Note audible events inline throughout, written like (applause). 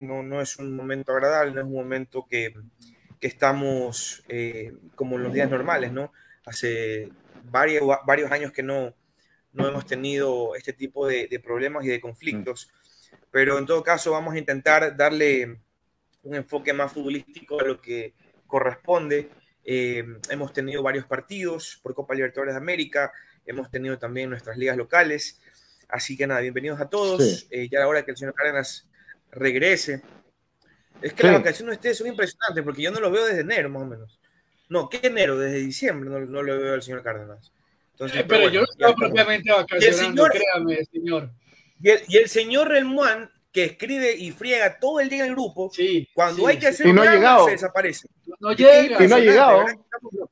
no, no es un momento agradable, no es un momento que, que estamos eh, como en los días normales, ¿no? Hace varios, varios años que no, no hemos tenido este tipo de, de problemas y de conflictos, pero en todo caso vamos a intentar darle un enfoque más futbolístico a lo que corresponde. Eh, hemos tenido varios partidos por Copa Libertadores de América, hemos tenido también nuestras ligas locales, así que nada, bienvenidos a todos. Eh, ya ahora que el señor Cárdenas regrese. Es que las vacaciones de ustedes son impresionantes porque yo no lo veo desde enero, más o menos. No, ¿qué enero? Desde diciembre no, no lo veo al señor Cárdenas. Entonces, eh, pero, yo no estaba propiamente vacacionando, créame, señor. Y el, y el señor Relmuán, que escribe y friega todo el día en el grupo, sí, cuando sí. hay que hacer y no ha llegado. se desaparece. No llega. Y no ha llegado. Estamos locos.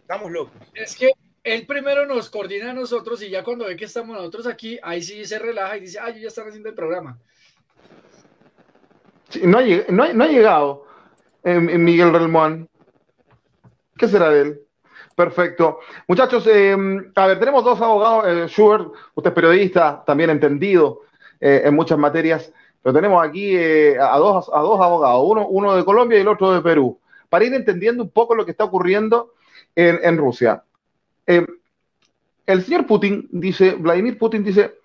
Estamos locos. Es que él primero nos coordina a nosotros y ya cuando ve que estamos nosotros aquí, ahí sí se relaja y dice, ah, yo ya están haciendo el programa. No, ha, no no ha llegado Miguel Relmuán. ¿Qué será de él? Perfecto. Muchachos, eh, a ver, tenemos dos abogados. Eh, Schubert, usted es periodista, también entendido eh, en muchas materias, pero tenemos aquí eh, a, dos, a dos abogados, uno, uno de Colombia y el otro de Perú, para ir entendiendo un poco lo que está ocurriendo en, en Rusia. Eh, el señor Putin dice, Vladimir Putin dice,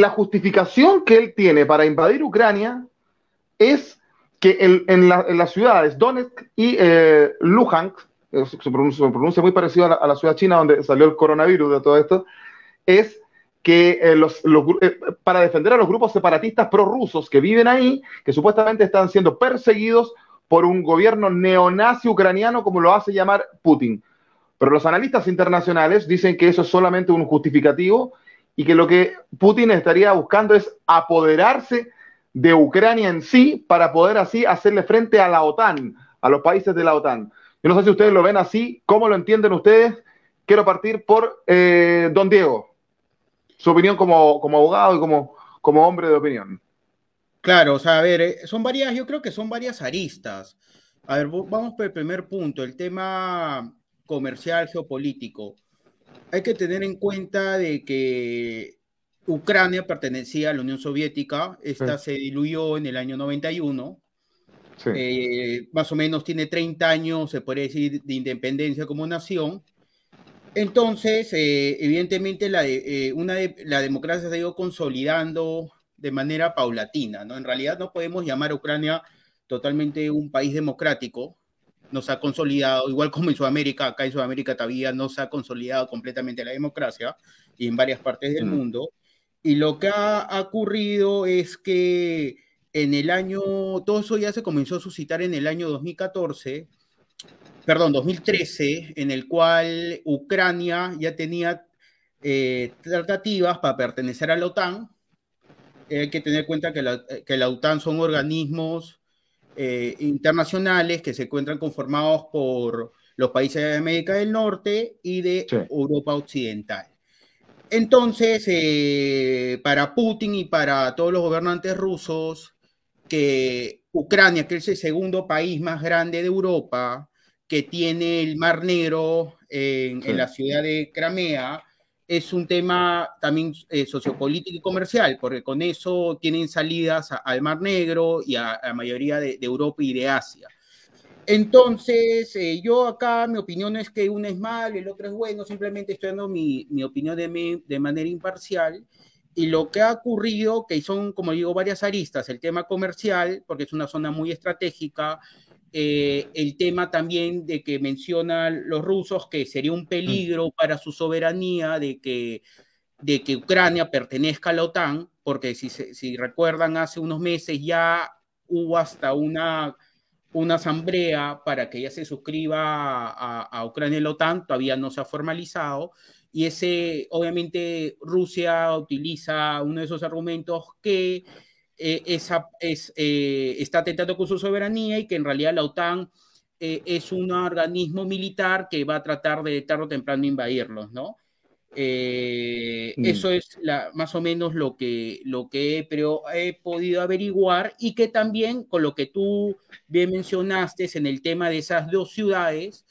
la justificación que él tiene para invadir Ucrania es que en, en la- en las ciudades Donetsk y eh, Luhansk, eh, se, pronuncia, se muy parecido a la, ciudad china donde salió el coronavirus de todo esto, es que eh, para defender a los grupos separatistas prorrusos que viven ahí, que supuestamente están siendo perseguidos por un gobierno neonazi ucraniano, como lo hace llamar Putin. Pero los analistas internacionales dicen que eso es solamente un justificativo y que lo que Putin estaría buscando es apoderarse de Ucrania en sí para poder así hacerle frente a la OTAN, a los países de la OTAN. Yo no sé si ustedes lo ven así, ¿cómo lo entienden ustedes? Quiero partir por eh, don Diego, su opinión como, como abogado y como, como hombre de opinión. Claro, o sea, a ver, eh, son varias, yo creo que son varias aristas. A ver, vamos por el primer punto, el tema comercial geopolítico. Hay que tener en cuenta de que Ucrania pertenecía a la Unión Soviética, esta se diluyó en el año 91, Sí. eh, más o menos tiene 30 años, se puede decir, de independencia como nación. Entonces, eh, evidentemente, la, de- eh, una de- la democracia se ha ido consolidando de manera paulatina, ¿no? En realidad no podemos llamar a Ucrania totalmente un país democrático, no se ha consolidado, igual como en Sudamérica, acá en Sudamérica todavía no se ha consolidado completamente la democracia y en varias partes del Mm. mundo. Y lo que ha, ha ocurrido es que en el año, todo eso ya se comenzó a suscitar en el año 2014, perdón, 2013, en el cual Ucrania ya tenía eh, tratativas para pertenecer a la OTAN. Hay que tener en cuenta que la, que la OTAN son organismos eh, internacionales que se encuentran conformados por los países de América del Norte y de Sí. Europa Occidental. Entonces, eh, para Putin y para todos los gobernantes rusos, que Ucrania, que es el segundo país más grande de Europa, que tiene el Mar Negro en, Sí. en la ciudad de Crimea, es un tema también eh, sociopolítico y comercial, porque con eso tienen salidas al Mar Negro y a, la mayoría de, Europa y de Asia. Entonces, eh, yo acá mi opinión es que uno es malo el otro es bueno, simplemente estoy dando mi, mi opinión de, de manera imparcial. Y lo que ha ocurrido, que son, como digo, varias aristas, el tema comercial, porque es una zona muy estratégica, eh, el tema también de que mencionan los rusos que sería un peligro para su soberanía de que, de que Ucrania pertenezca a la OTAN, porque si, si recuerdan, hace unos meses ya hubo hasta una, una asamblea para que ya se suscriba a, a Ucrania y la OTAN, todavía no se ha formalizado, y ese, obviamente, Rusia utiliza uno de esos argumentos que eh, esa, es, eh, está atentando con su soberanía y que en realidad la OTAN eh, es un organismo militar que va a tratar de tarde o temprano invadirlos, ¿no? Eh, Mm. Eso es la, más o menos lo que, lo que he, pero he podido averiguar y que también con lo que tú bien mencionaste en el tema de esas dos ciudades,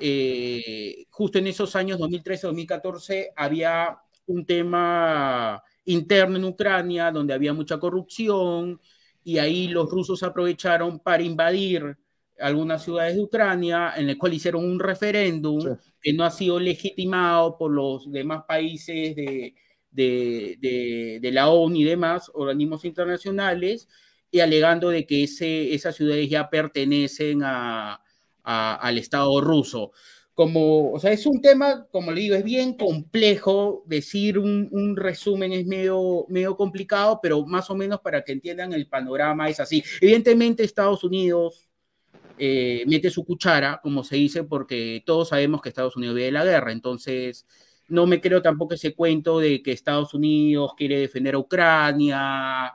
eh, justo en esos años 2013-2014 había un tema interno en Ucrania donde había mucha corrupción y ahí los rusos aprovecharon para invadir algunas ciudades de Ucrania, en el cual hicieron un referéndum que no ha sido legitimado por los demás países de, de, la ONU y demás organismos internacionales, y alegando de que ese, esas ciudades ya pertenecen a, al Estado ruso. Como, o sea, es un tema, como le digo, es bien complejo, decir un, resumen es medio, medio complicado, pero más o menos para que entiendan el panorama es así. Evidentemente Estados Unidos eh, mete su cuchara, como se dice, porque todos sabemos que Estados Unidos vive la guerra, entonces no me creo tampoco ese cuento de que Estados Unidos quiere defender a Ucrania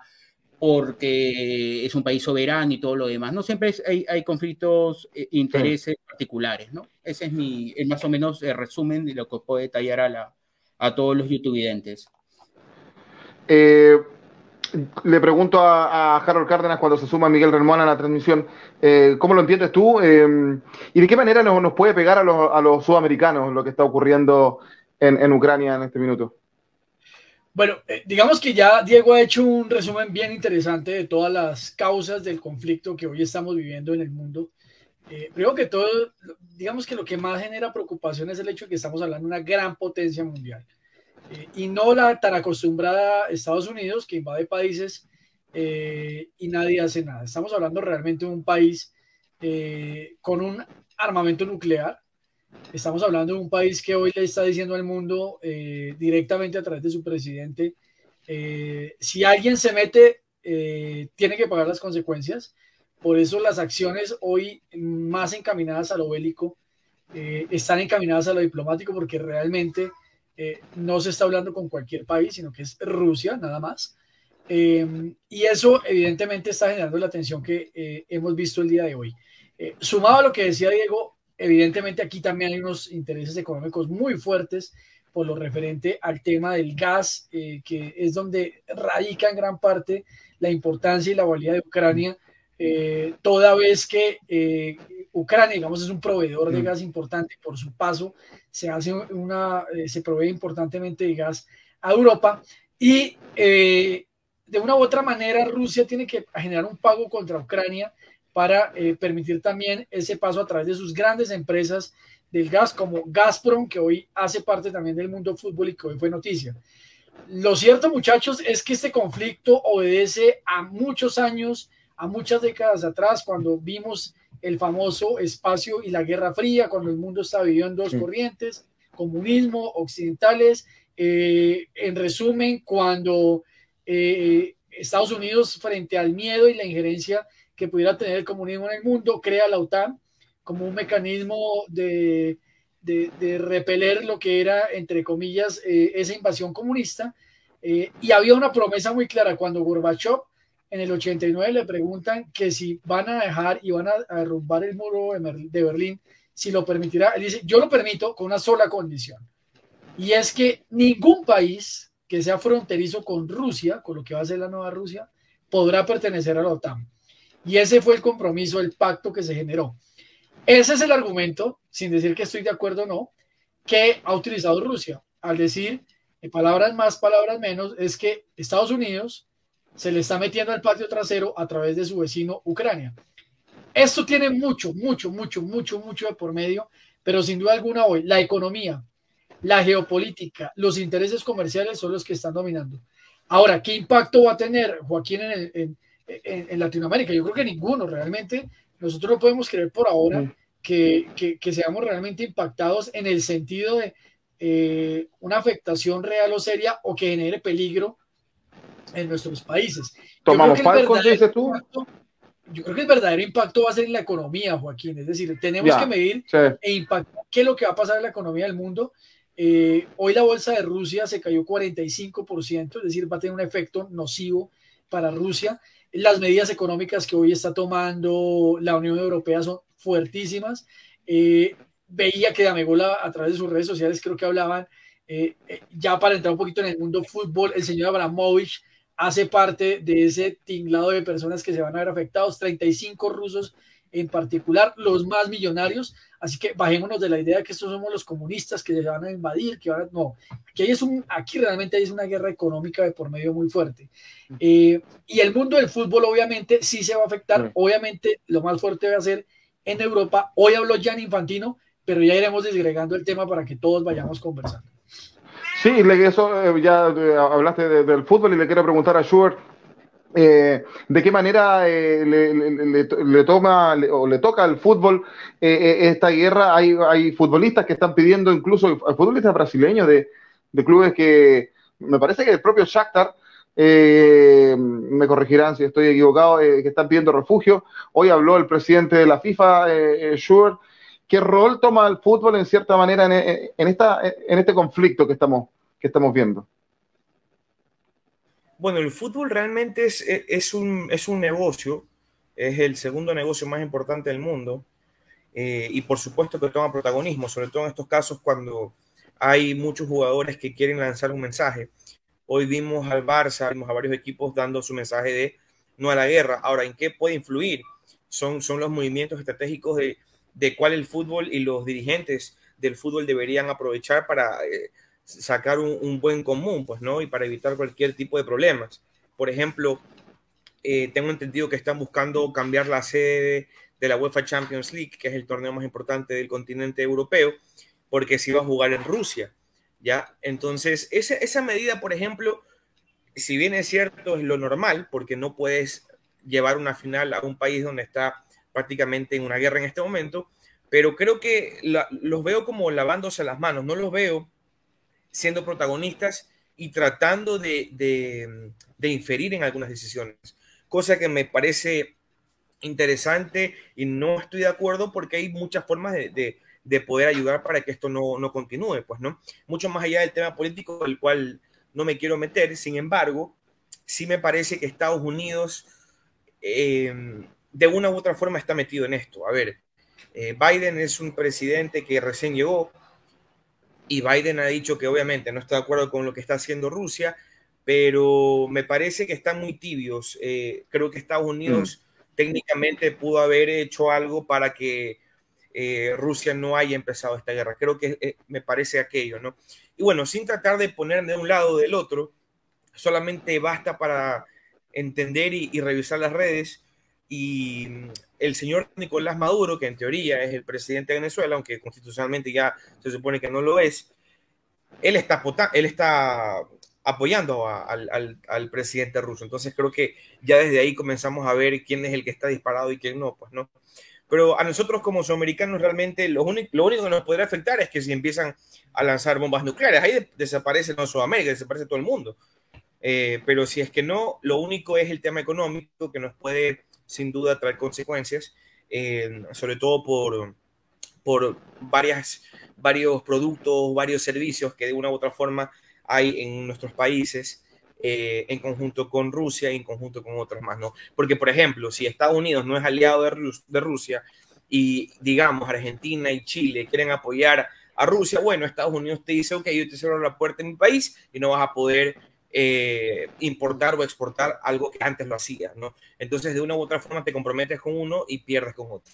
porque es un país soberano y todo lo demás. No siempre hay, conflictos, eh, intereses particulares, ¿no? Ese es mi, más o menos el resumen de lo que puedo detallar a, la, a todos los youtubidentes. Eh, le pregunto a, Harold Cárdenas cuando se suma Miguel Remón a la transmisión, eh, ¿cómo lo entiendes tú? ¿Y de qué manera nos, puede pegar a los, a los, sudamericanos lo que está ocurriendo en, Ucrania en este minuto? Bueno, eh, digamos que ya Diego ha hecho un resumen bien interesante de todas las causas del conflicto que hoy estamos viviendo en el mundo. Eh, creo que todo, digamos que lo que más genera preocupación es el hecho de que estamos hablando de una gran potencia mundial eh, y no la tan acostumbrada Estados Unidos que invade países y nadie hace nada. Estamos hablando realmente de un país con un armamento nuclear Estamos hablando de un país que hoy le está diciendo al mundo eh, directamente a través de su presidente, eh, si alguien se mete, eh, tiene que pagar las consecuencias. Por eso las acciones hoy más encaminadas a lo bélico están encaminadas a lo diplomático porque realmente no se está hablando con cualquier país, sino que es Rusia nada más. y eso evidentemente está generando la tensión que hemos visto el día de hoy. sumado a lo que decía Diego, Evidentemente aquí también hay unos intereses económicos muy fuertes por lo referente al tema del gas, eh, que es donde radica en gran parte la importancia y la valía de Ucrania, eh, toda vez que eh, Ucrania, digamos, es un proveedor de mm. gas importante por su paso, se hace una, se provee importantemente de gas a Europa y de una u otra manera Rusia tiene que generar un pago contra Ucrania para eh, permitir también ese paso a través de sus grandes empresas del gas como Gazprom, que hoy hace parte también del mundo fútbol y que hoy fue noticia. Lo cierto, muchachos, es que este conflicto obedece a muchos años, a muchas décadas atrás, cuando vimos el famoso espacio y la Guerra Fría, cuando el mundo estaba viviendo en dos corrientes, comunismo, occidentales. Eh, en resumen, cuando eh, Estados Unidos, frente al miedo y la injerencia que pudiera tener el comunismo en el mundo, crea la OTAN como un mecanismo de, de, repeler lo que era, entre comillas, eh, esa invasión comunista. Eh, y había una promesa muy clara cuando Gorbachev en el 89 le preguntan que si van a dejar y van a, derrumbar el muro de Berlín, si lo permitirá. Él dice, yo lo permito con una sola condición. Y es que ningún país que sea fronterizo con Rusia, con lo que va a ser la nueva Rusia, podrá pertenecer a la OTAN. Y ese fue el compromiso, el pacto que se generó. Ese es el argumento, sin decir que estoy de acuerdo o no, que ha utilizado Rusia. Al decir, en palabras más, palabras menos, es que Estados Unidos se le está metiendo al patio trasero a través de su vecino Ucrania. Esto tiene mucho, mucho, mucho, mucho, mucho de por medio, pero sin duda alguna hoy la economía, la geopolítica, los intereses comerciales son los que están dominando. Ahora, ¿qué impacto va a tener Joaquín en, el, Latinoamérica. Yo creo que ninguno realmente. Nosotros no podemos creer por ahora que, que, seamos realmente impactados en el sentido de eh, una afectación real o seria o que genere peligro en nuestros países. Tomamos ¿qué dices tú? yo creo que el verdadero impacto va a ser en la economía, Joaquín. Es decir, tenemos que medir e impactar qué es lo que va a pasar en la economía del mundo. Eh, hoy la bolsa de Rusia se cayó 45%, es decir, va a tener un efecto nocivo para Rusia. Las medidas económicas que hoy está tomando la Unión Europea son fuertísimas. Eh, veía que Damegola a través de sus redes sociales creo que hablaban, eh, eh, ya para entrar un poquito en el mundo fútbol, el señor Abramovich hace parte de ese tinglado de personas que se van a ver afectados. 35 rusos en particular los más millonarios. Así que bajémonos de la idea de que estos somos los comunistas que se van a invadir, que ahora no. Aquí, hay es un, aquí realmente hay una guerra económica de por medio muy fuerte. Eh, y el mundo del fútbol obviamente sí se va a afectar. Obviamente lo más fuerte va a ser en Europa. Hoy habló Jan Infantino, pero ya iremos desgregando el tema para que todos vayamos conversando. Sí, eso eh, ya eh, hablaste del fútbol y le quiero preguntar a Schubert eh, de qué manera le, toma o le toca al fútbol esta guerra. Hay, hay, futbolistas que están pidiendo, incluso futbolistas brasileños de, clubes que me parece que el propio Shakhtar, me corregirán si estoy equivocado, que están pidiendo refugio. Hoy habló el presidente de la FIFA, Schubert, ¿Qué rol toma el fútbol en cierta manera en, esta, en este conflicto que estamos, que estamos viendo? Bueno, el fútbol realmente es, es, un, es un negocio, es el segundo negocio más importante del mundo eh, y por supuesto que toma protagonismo, sobre todo en estos casos cuando hay muchos jugadores que quieren lanzar un mensaje. Hoy vimos al Barça, vimos a varios equipos dando su mensaje de no a la guerra. Ahora, ¿en qué puede influir? Son, son los movimientos estratégicos de, de cuál el fútbol y los dirigentes del fútbol deberían aprovechar para eh, sacar un, buen común, pues, ¿no? Y para evitar cualquier tipo de problemas. Por ejemplo, eh, tengo entendido que están buscando cambiar la sede de la UEFA Champions League, que es el torneo más importante del continente europeo, porque se iba a jugar en Rusia, ¿ya? Entonces, esa, esa medida, por ejemplo, si bien es cierto, es lo normal, porque no puedes llevar una final a un país donde está prácticamente en una guerra en este momento, pero creo que los veo como lavándose las manos, no los veo siendo protagonistas y tratando de, de, inferir en algunas decisiones, cosa que me parece interesante y no estoy de acuerdo porque hay muchas formas de, de poder ayudar para que esto no, no, continúe, pues, ¿no? Mucho más allá del tema político, del cual no me quiero meter, sin embargo, sí me parece que Estados Unidos eh, de una u otra forma está metido en esto. A ver, eh, Biden es un presidente que recién llegó y Biden ha dicho que obviamente no está de acuerdo con lo que está haciendo Rusia, pero me parece que están muy tibios. Eh, creo que Estados Unidos mm. técnicamente pudo haber hecho algo para que eh, Rusia no haya empezado esta guerra. Creo que me parece aquello, ¿no? Y bueno, sin tratar de poner de un lado o del otro, solamente basta para entender y revisar las redes y mm, el señor Nicolás Maduro, que en teoría es el presidente de Venezuela, aunque constitucionalmente ya se supone que no lo es, él está, él está apoyando al, presidente ruso. Entonces creo que ya desde ahí comenzamos a ver quién es el que está disparado y quién no, pues no. Pero a nosotros como sudamericanos realmente lo lo único que nos podría afectar es que si empiezan a lanzar bombas nucleares, ahí desaparece no Sudamérica, desaparece todo el mundo. Eh, pero si es que no, lo único es el tema económico que nos puede sin duda traer consecuencias, sobre todo por, por varios productos, varios servicios que de una u otra forma hay en nuestros países. Eh, en conjunto con Rusia y en conjunto con otros más, ¿no? Porque, por ejemplo, si Estados Unidos no es aliado de, de Rusia y, digamos, Argentina y Chile quieren apoyar a Rusia, bueno, Estados Unidos te dice, ok, yo te cierro la puerta en mi país y no vas a poder eh, importar o exportar algo que antes lo hacías, ¿no? Entonces, de una u otra forma te comprometes con uno y pierdes con otro.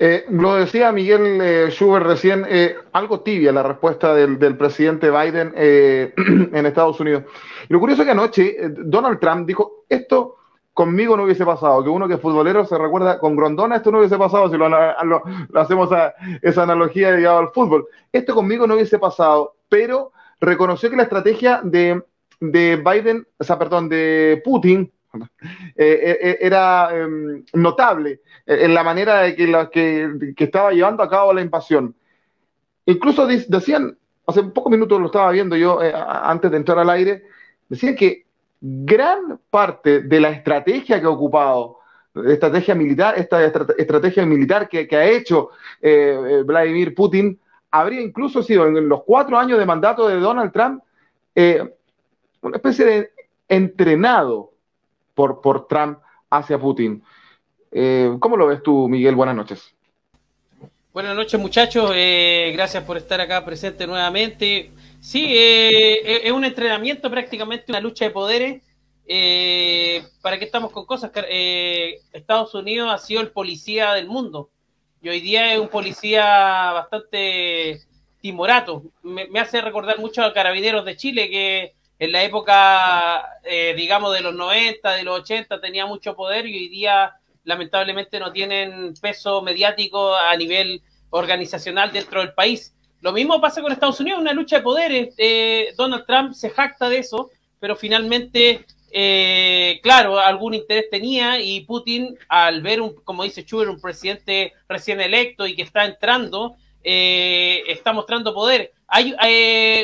Eh, lo decía Miguel eh, Schubert recién, algo tibia la respuesta del, presidente Biden (clears throat) en Estados Unidos. Y lo curioso es que anoche Donald Trump dijo, esto conmigo no hubiese pasado, que uno que es futbolero se recuerda, con Grondona esto no hubiese pasado si lo, hacemos a, esa analogía llegado al fútbol. Esto conmigo no hubiese pasado, pero reconoció que la estrategia de, Biden, o sea, perdón, de Putin, eh, eh, era em, notable en la manera de que, que, estaba llevando a cabo la invasión. Incluso decían, hace pocos minutos lo estaba viendo yo eh, antes de entrar al aire, decían que gran parte de la estrategia que ha ocupado, estrategia militar, esta estrategia militar que, que ha hecho Vladimir Putin, habría incluso sido en los cuatro años de mandato de Donald Trump eh, una especie de entrenado por, por Trump hacia Putin. Eh, ¿Cómo lo ves tú, Miguel? Buenas noches. Buenas noches, muchachos. Eh, gracias por estar acá presente nuevamente. Sí, es un entrenamiento prácticamente, una lucha de poderes. eh, ¿para qué estamos con cosas? Eh, Estados Unidos ha sido el policía del mundo y hoy día es un policía bastante timorato. Me, hace recordar mucho a Carabineros de Chile, que en la época, eh, digamos, de los 90, de los 80, tenía mucho poder y hoy día lamentablemente no tienen peso mediático a nivel organizacional dentro del país. Lo mismo pasa con Estados Unidos, una lucha de poderes. Eh, Donald Trump se jacta de eso, pero finalmente, eh, claro, algún interés tenía y Putin, al ver, un, como dice Schubert, un presidente recién electo y que está entrando, eh, está mostrando poder. Hay,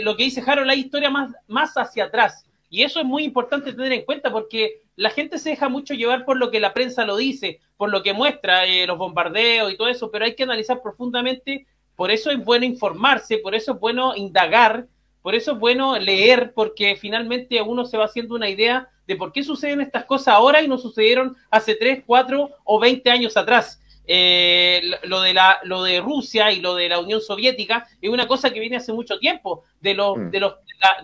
lo que dice Harold, hay historia más, más hacia atrás. Y eso es muy importante tener en cuenta porque la gente se deja mucho llevar por lo que la prensa lo dice, por lo que muestra los bombardeos y todo eso, pero hay que analizar profundamente por eso es bueno informarse, por eso es bueno indagar, por eso es bueno leer, porque finalmente uno se va haciendo una idea de por qué suceden estas cosas ahora y no sucedieron hace 3, 4 o 20 años atrás. Eh, lo, de la, lo de Rusia y lo de la Unión Soviética es una cosa que viene hace mucho tiempo, de los, mm. de los,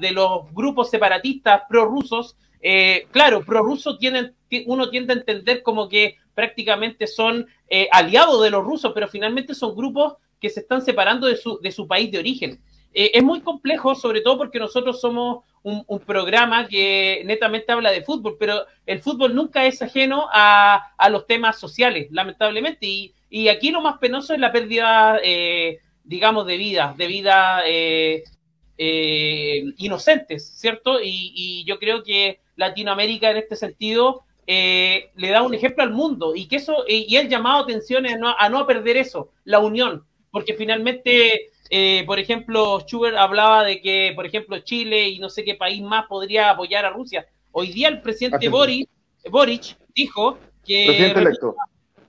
de los grupos separatistas prorrusos. Eh, claro, prorrusos tienen, uno tiende a entender como que prácticamente son eh, aliados de los rusos, pero finalmente son grupos que se están separando de su, de su país de origen. Eh, es muy complejo, sobre todo porque nosotros somos un, programa que netamente habla de fútbol, pero el fútbol nunca es ajeno a, a los temas sociales, lamentablemente. Y, y, aquí lo más penoso es la pérdida, eh, digamos, de vidas, de vidas eh, inocentes, ¿cierto? Y, y, yo creo que Latinoamérica en este sentido le da un ejemplo al mundo y que eso, y el llamado atención es a no perder eso, la unión porque finalmente, eh, por ejemplo, Schubert hablaba de que, por ejemplo, Chile y no sé qué país más podría apoyar a Rusia. Hoy día el presidente Boric, Boric dijo que... Presidente electo.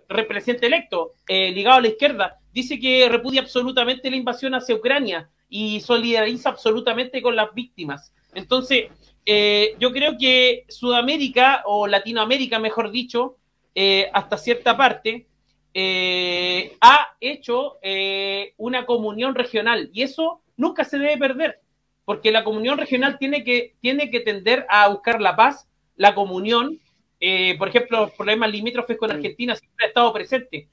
Presidente electo, eh, ligado a la izquierda, dice que repudia absolutamente la invasión hacia Ucrania y solidariza absolutamente con las víctimas. Entonces, eh, yo creo que Sudamérica, o Latinoamérica, mejor dicho, hasta cierta parte, eh, ha hecho eh, una comunión regional y eso nunca se debe perder, porque la comunión regional tiene que, tiene que tender a buscar la paz, la comunión. Eh, por ejemplo, los problemas limítrofes con Argentina siempre ha estado presente.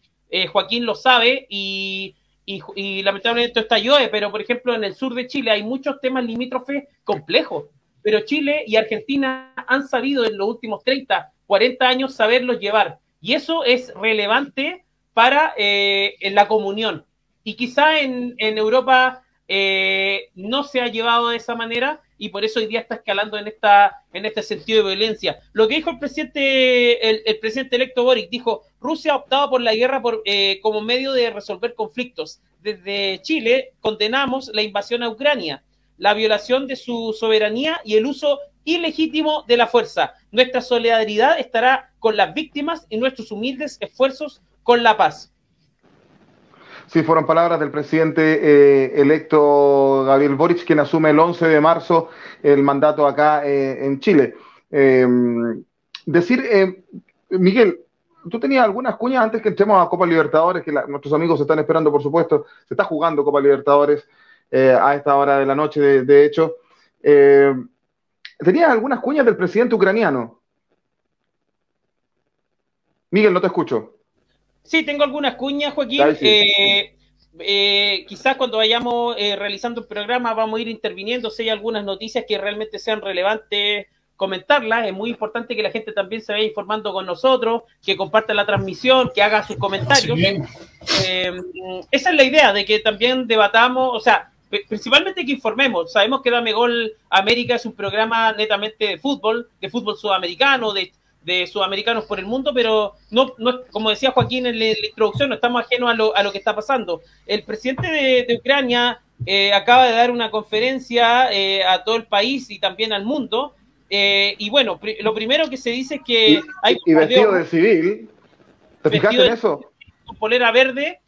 Joaquín lo sabe y, y, lamentablemente esto está yo, pero por ejemplo en el sur de Chile hay muchos temas limítrofes complejos, pero Chile y Argentina han sabido en los últimos 30, 40 años saberlos llevar. Y eso es relevante para eh, en la comunión. Y quizá en, Europa eh, no se ha llevado de esa manera y por eso hoy día está escalando en, esta, en este sentido de violencia. Lo que dijo el presidente, el, presidente electo Boric, dijo, Rusia ha optado por la guerra por, eh, como medio de resolver conflictos. Desde Chile condenamos la invasión a Ucrania, la violación de su soberanía y el uso ilegítimo de la fuerza. Nuestra solidaridad estará con las víctimas y nuestros humildes esfuerzos con la paz. Sí, fueron palabras del presidente eh, electo Gabriel Boric, quien asume el 11 de marzo el mandato acá eh, en Chile. Em, decir, eh, Miguel, tú tenías algunas cuñas antes que entremos a Copa Libertadores, que nuestros amigos están esperando, por supuesto. Se está jugando Copa Libertadores a esta hora de la noche, de, de hecho. tenías algunas cuñas del presidente ucraniano. Miguel, no te escucho. Sí, tengo algunas cuñas, Joaquín. Eh, eh, quizás cuando vayamos eh, realizando el programa vamos a ir interviniendo si hay algunas noticias que realmente sean relevantes comentarlas. Es muy importante que la gente también se vaya informando con nosotros, que comparta la transmisión, que haga sus comentarios. esa es la idea, de que también debatamos, o sea, principalmente que informemos. Sabemos que Dame Gol América es un programa netamente de fútbol, de fútbol sudamericano, de de sudamericanos por el mundo, pero no, no como decía Joaquín en la, introducción, no estamos ajenos a lo, a lo que está pasando. El presidente de, Ucrania eh, acaba de dar una conferencia eh, a todo el país y también al mundo. Eh, y bueno, lo primero que se dice es que hay... Y, vestido de civil. ¿Te fijaste en eso? Con polera verde,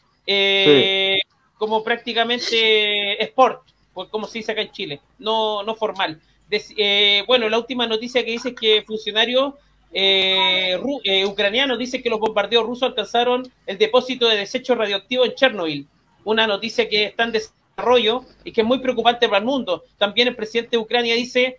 como prácticamente sport, como se dice acá en Chile, no, no formal. bueno, la última noticia que dice es que funcionarios eh, eh, ucraniano dice que los bombardeos rusos alcanzaron el depósito de desechos radioactivos en Chernobyl. Una noticia que está en desarrollo y que es muy preocupante para el mundo. También el presidente de Ucrania dice,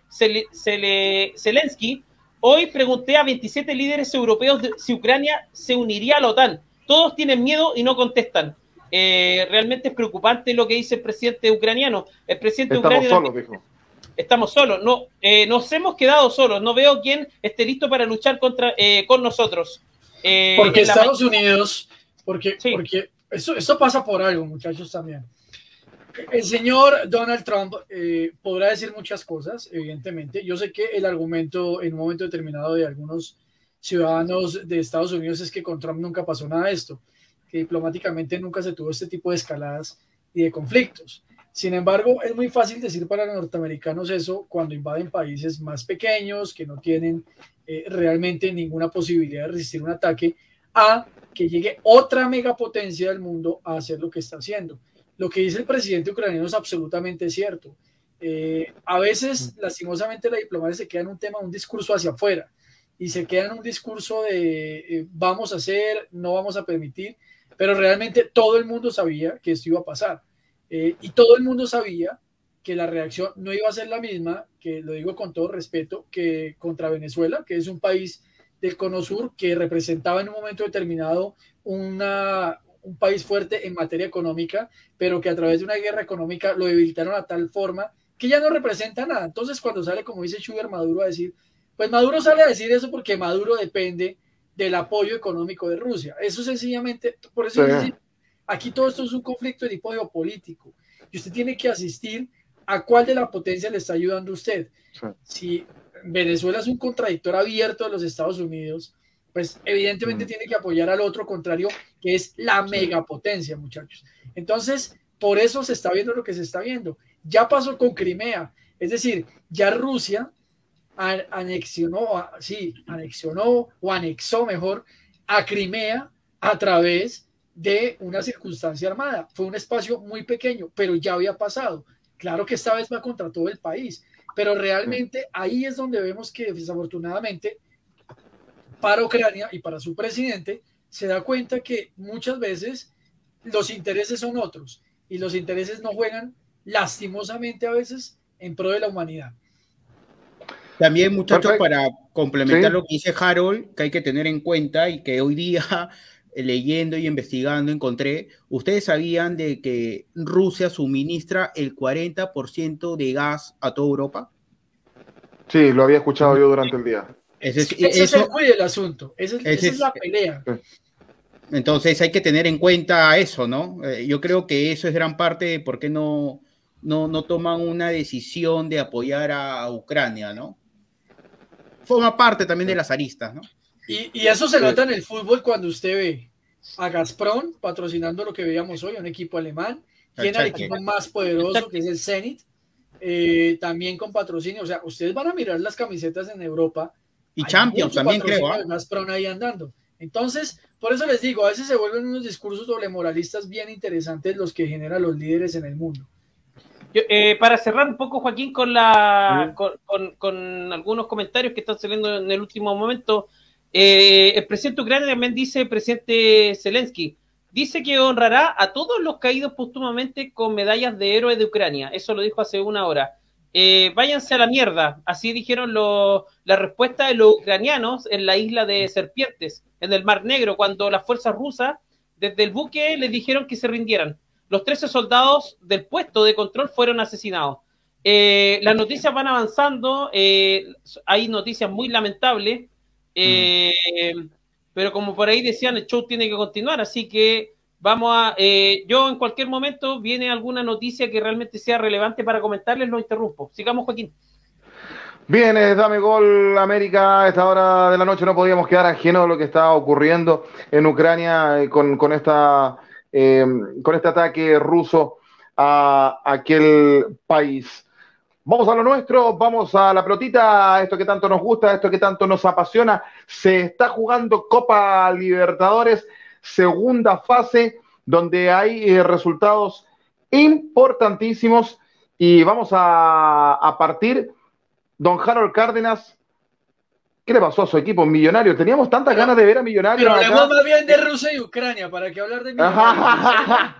Zelensky, Hoy pregunté a 27 líderes europeos si Ucrania se uniría a la OTAN. Todos tienen miedo y no contestan. Eh, realmente es preocupante lo que dice el presidente ucraniano. El presidente Estamos solos, dijo. Estamos solos. No, eh, nos hemos quedado solos. No veo quién esté listo para luchar contra, eh, con nosotros. porque Estados Unidos, porque, porque eso, eso pasa por algo, muchachos, también. El señor Donald Trump podrá decir muchas cosas, evidentemente. Yo sé que el argumento en un momento determinado de algunos ciudadanos de Estados Unidos es que con Trump nunca pasó nada de esto que diplomáticamente nunca se tuvo este tipo de escaladas y de conflictos. Sin embargo, es muy fácil decir para los norteamericanos eso cuando invaden países más pequeños, que no tienen eh, realmente ninguna posibilidad de resistir un ataque, a que llegue otra megapotencia del mundo a hacer lo que está haciendo. Lo que dice el presidente ucraniano es absolutamente cierto. Eh, a veces, lastimosamente, la diplomacia se queda en un tema, un discurso hacia afuera, y se queda en un discurso de eh, vamos a hacer, no vamos a permitir, pero realmente todo el mundo sabía que esto iba a pasar. Eh, y todo el mundo sabía que la reacción no iba a ser la misma, que lo digo con todo respeto, que contra Venezuela, que es un país del Cono Sur que representaba en un momento determinado una, un país fuerte en materia económica, pero que a través de una guerra económica lo debilitaron a tal forma que ya no representa nada. Entonces, cuando sale, como dice Sugar Maduro, a decir, pues Maduro sale a decir eso porque Maduro depende del apoyo económico de Rusia. Eso sencillamente, por eso aquí todo esto es un conflicto de tipo geopolítico y usted tiene que asistir a cuál de la potencia le está ayudando usted. Si Venezuela es un contradictor abierto de los Estados Unidos, pues evidentemente mm. tiene que apoyar al otro contrario, que es la megapotencia, muchachos. Entonces, por eso se está viendo lo que se está viendo. Ya pasó con Crimea, es decir, ya Rusia anexionó, sí, anexionó o anexó mejor a Crimea a través de una circunstancia armada. Fue un espacio muy pequeño, pero ya había pasado. Claro que esta vez va contra todo el país, pero realmente ahí es donde vemos que desafortunadamente para Ucrania y para su presidente se da cuenta que muchas veces los intereses son otros y los intereses no juegan lastimosamente a veces en pro de la humanidad. También, muchachos, para complementar lo que dice Harold, que hay que tener en cuenta y que hoy día, leyendo y investigando, encontré, ustedes sabían de que Rusia suministra el 40% de gas a toda Europa. Sí, lo había escuchado yo durante el día. Ese es, eso, el asunto, esa es, la pelea. Entonces hay que tener en cuenta eso, ¿no? Eh, yo creo que eso es gran parte de por qué no, no, no toman una decisión de apoyar a Ucrania, ¿no? forma parte también de las aristas, ¿no? Y, eso se nota en el fútbol cuando usted ve a Gazprom patrocinando lo que veíamos hoy, un equipo alemán, tiene el equipo más poderoso que es el Zenit, eh, también con patrocinio, o sea, ustedes van a mirar las camisetas en Europa. Y Champions también creo. ¿ah? Gazprom ahí andando. Entonces, por eso les digo, a veces se vuelven unos discursos doble moralistas bien interesantes los que generan los líderes en el mundo. Eh, para cerrar un poco, Joaquín, con, la, con, algunos comentarios que están saliendo en el último momento, eh, el presidente Ucrania también dice, presidente Zelensky, dice que honrará a todos los caídos póstumamente con medallas de héroe de Ucrania. Eso lo dijo hace una hora. Eh, váyanse a la mierda. Así dijeron la respuesta de los ucranianos en la isla de Serpientes, en el Mar Negro, cuando las fuerzas rusas desde el buque les dijeron que se rindieran los 13 soldados del puesto de control fueron asesinados. Eh, las noticias van avanzando, hay noticias muy lamentables, eh, pero como por ahí decían, el show tiene que continuar, así que vamos a, yo en cualquier momento viene alguna noticia que realmente sea relevante para comentarles, lo interrumpo. Sigamos, Joaquín. Bien, dame gol América. A esta hora de la noche no podíamos quedar ajenos de lo que está ocurriendo en Ucrania con, con esta eh, con este ataque ruso a aquel país. Vamos a lo nuestro, vamos a la pelotita, esto que tanto nos gusta, esto que tanto nos apasiona. Se está jugando Copa Libertadores, segunda fase, donde hay eh, resultados importantísimos. Y vamos a, a partir, don Harold Cárdenas, ¿Qué le pasó a su equipo millonario? Teníamos tantas ganas de ver a Millonarios. Pero hablemos más bien de Rusia y Ucrania, ¿para qué hablar de Millonarios?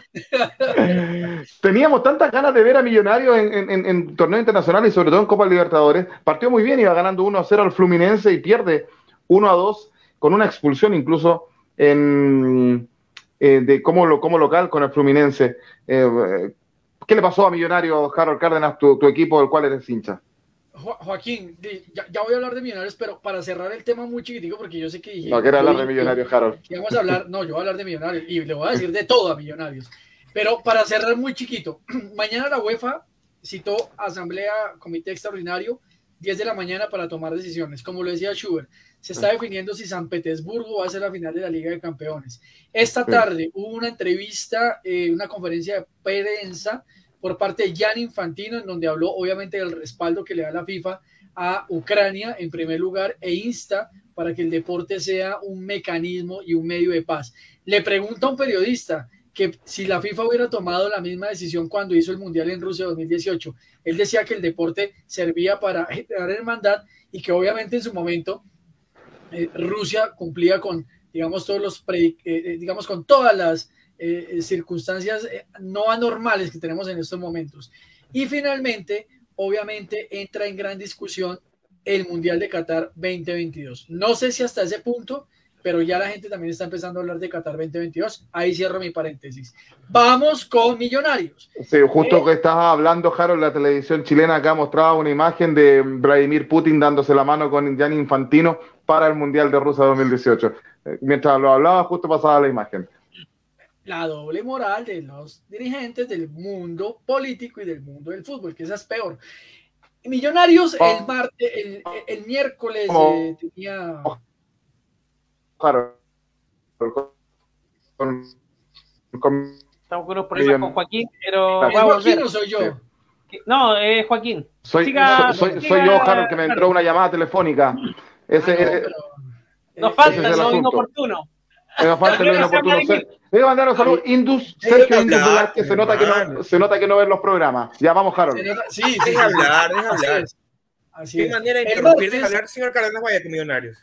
(laughs) Teníamos tantas ganas de ver a Millonarios en, en, en, torneos internacionales y sobre todo en Copa Libertadores. Partió muy bien, iba ganando 1 a 0 al Fluminense y pierde 1 a 2 con una expulsión incluso en, eh, de como, como local con el Fluminense. Eh, ¿Qué le pasó a Millonarios, Harold Cárdenas, tu, tu equipo del cual eres hincha? Joaquín, ya, voy a hablar de Millonarios, pero para cerrar el tema muy chiquitico, porque yo sé que dije. No, quiero hablar de Millonarios, Harold. Vamos a hablar, no, yo voy a hablar de Millonarios y le voy a decir de todo a Millonarios. Pero para cerrar muy chiquito, (clears throat) mañana la UEFA citó Asamblea Comité Extraordinario, 10 de la mañana para tomar decisiones. Como lo decía Schubert, se está definiendo si San Petersburgo va a ser la final de la Liga de Campeones. Esta tarde hubo una entrevista, eh, una conferencia de prensa por parte de Jan Infantino, en donde habló obviamente del respaldo que le da la FIFA a Ucrania en primer lugar e insta para que el deporte sea un mecanismo y un medio de paz. Le pregunta a un periodista que si la FIFA hubiera tomado la misma decisión cuando hizo el Mundial en Rusia 2018, él decía que el deporte servía para (laughs) generar hermandad y que obviamente en su momento eh, Rusia cumplía con, digamos, todos los, eh, eh, digamos, con todas las eh, circunstancias eh, no anormales que tenemos en estos momentos. Y finalmente, obviamente, entra en gran discusión el Mundial de Qatar 2022. No sé si hasta ese punto, pero ya la gente también está empezando a hablar de Qatar 2022. Ahí cierro mi paréntesis. Vamos con Millonarios. Sí, justo eh, que estaba hablando, Harold, la televisión chilena acá mostraba una imagen de Vladimir Putin dándose la mano con Gianni Infantino para el Mundial de Rusia 2018. Mientras lo hablaba, justo pasaba la imagen la doble moral de los dirigentes del mundo político y del mundo del fútbol, que esa es peor. Millonarios el oh. martes, el, miércoles oh. eh, tenía. Claro. Estamos con unos problemas con Joaquín, pero. ¿Es Joaquín o soy yo? No, es Joaquín. Soy, soy, soy, yo, Harold, que me entró una llamada telefónica. Ese, ah, no, Nos falta, es lo inoportuno. Me falta lo inoportuno. Voy a mandar un saludo. Indus, Sergio Indus, que se nota que, no, se nota que no ven los programas. Ya vamos, Harold. Sí, sí, deja hablar, deja hablar. Así ¿Qué manera de interrumpir? Deja hablar, señor Cárdenas, vaya Millonarios.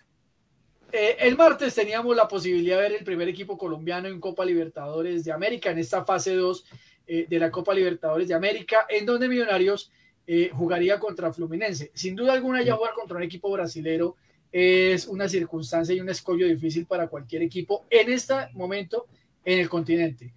Eh, el martes teníamos la posibilidad de ver el primer equipo colombiano en Copa Libertadores de América, en esta fase 2 eh, de la Copa Libertadores de América, en donde Millonarios eh, jugaría contra Fluminense. Sin duda alguna, ya jugar contra un equipo brasilero es una circunstancia y un escollo difícil para cualquier equipo en este momento en el continente.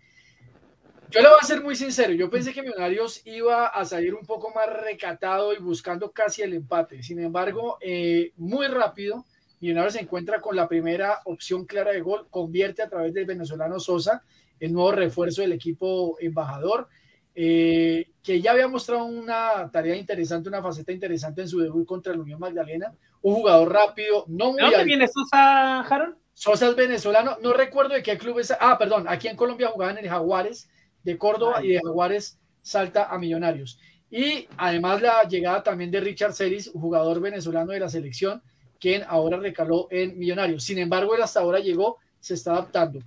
Yo le voy a ser muy sincero, yo pensé que Millonarios iba a salir un poco más recatado y buscando casi el empate. Sin embargo, eh, muy rápido, Millonarios se encuentra con la primera opción clara de gol, convierte a través del venezolano Sosa, el nuevo refuerzo del equipo embajador, eh, que ya había mostrado una tarea interesante, una faceta interesante en su debut contra la Unión Magdalena, un jugador rápido, no muy... ¿De dónde viene Sosa, Harold? Sosa es venezolano, no recuerdo de qué club es. Ah, perdón, aquí en Colombia jugaban en el Jaguares de Córdoba y de Jaguares salta a Millonarios. Y además la llegada también de Richard Celis, jugador venezolano de la selección, quien ahora recaló en Millonarios. Sin embargo, él hasta ahora llegó, se está adaptando.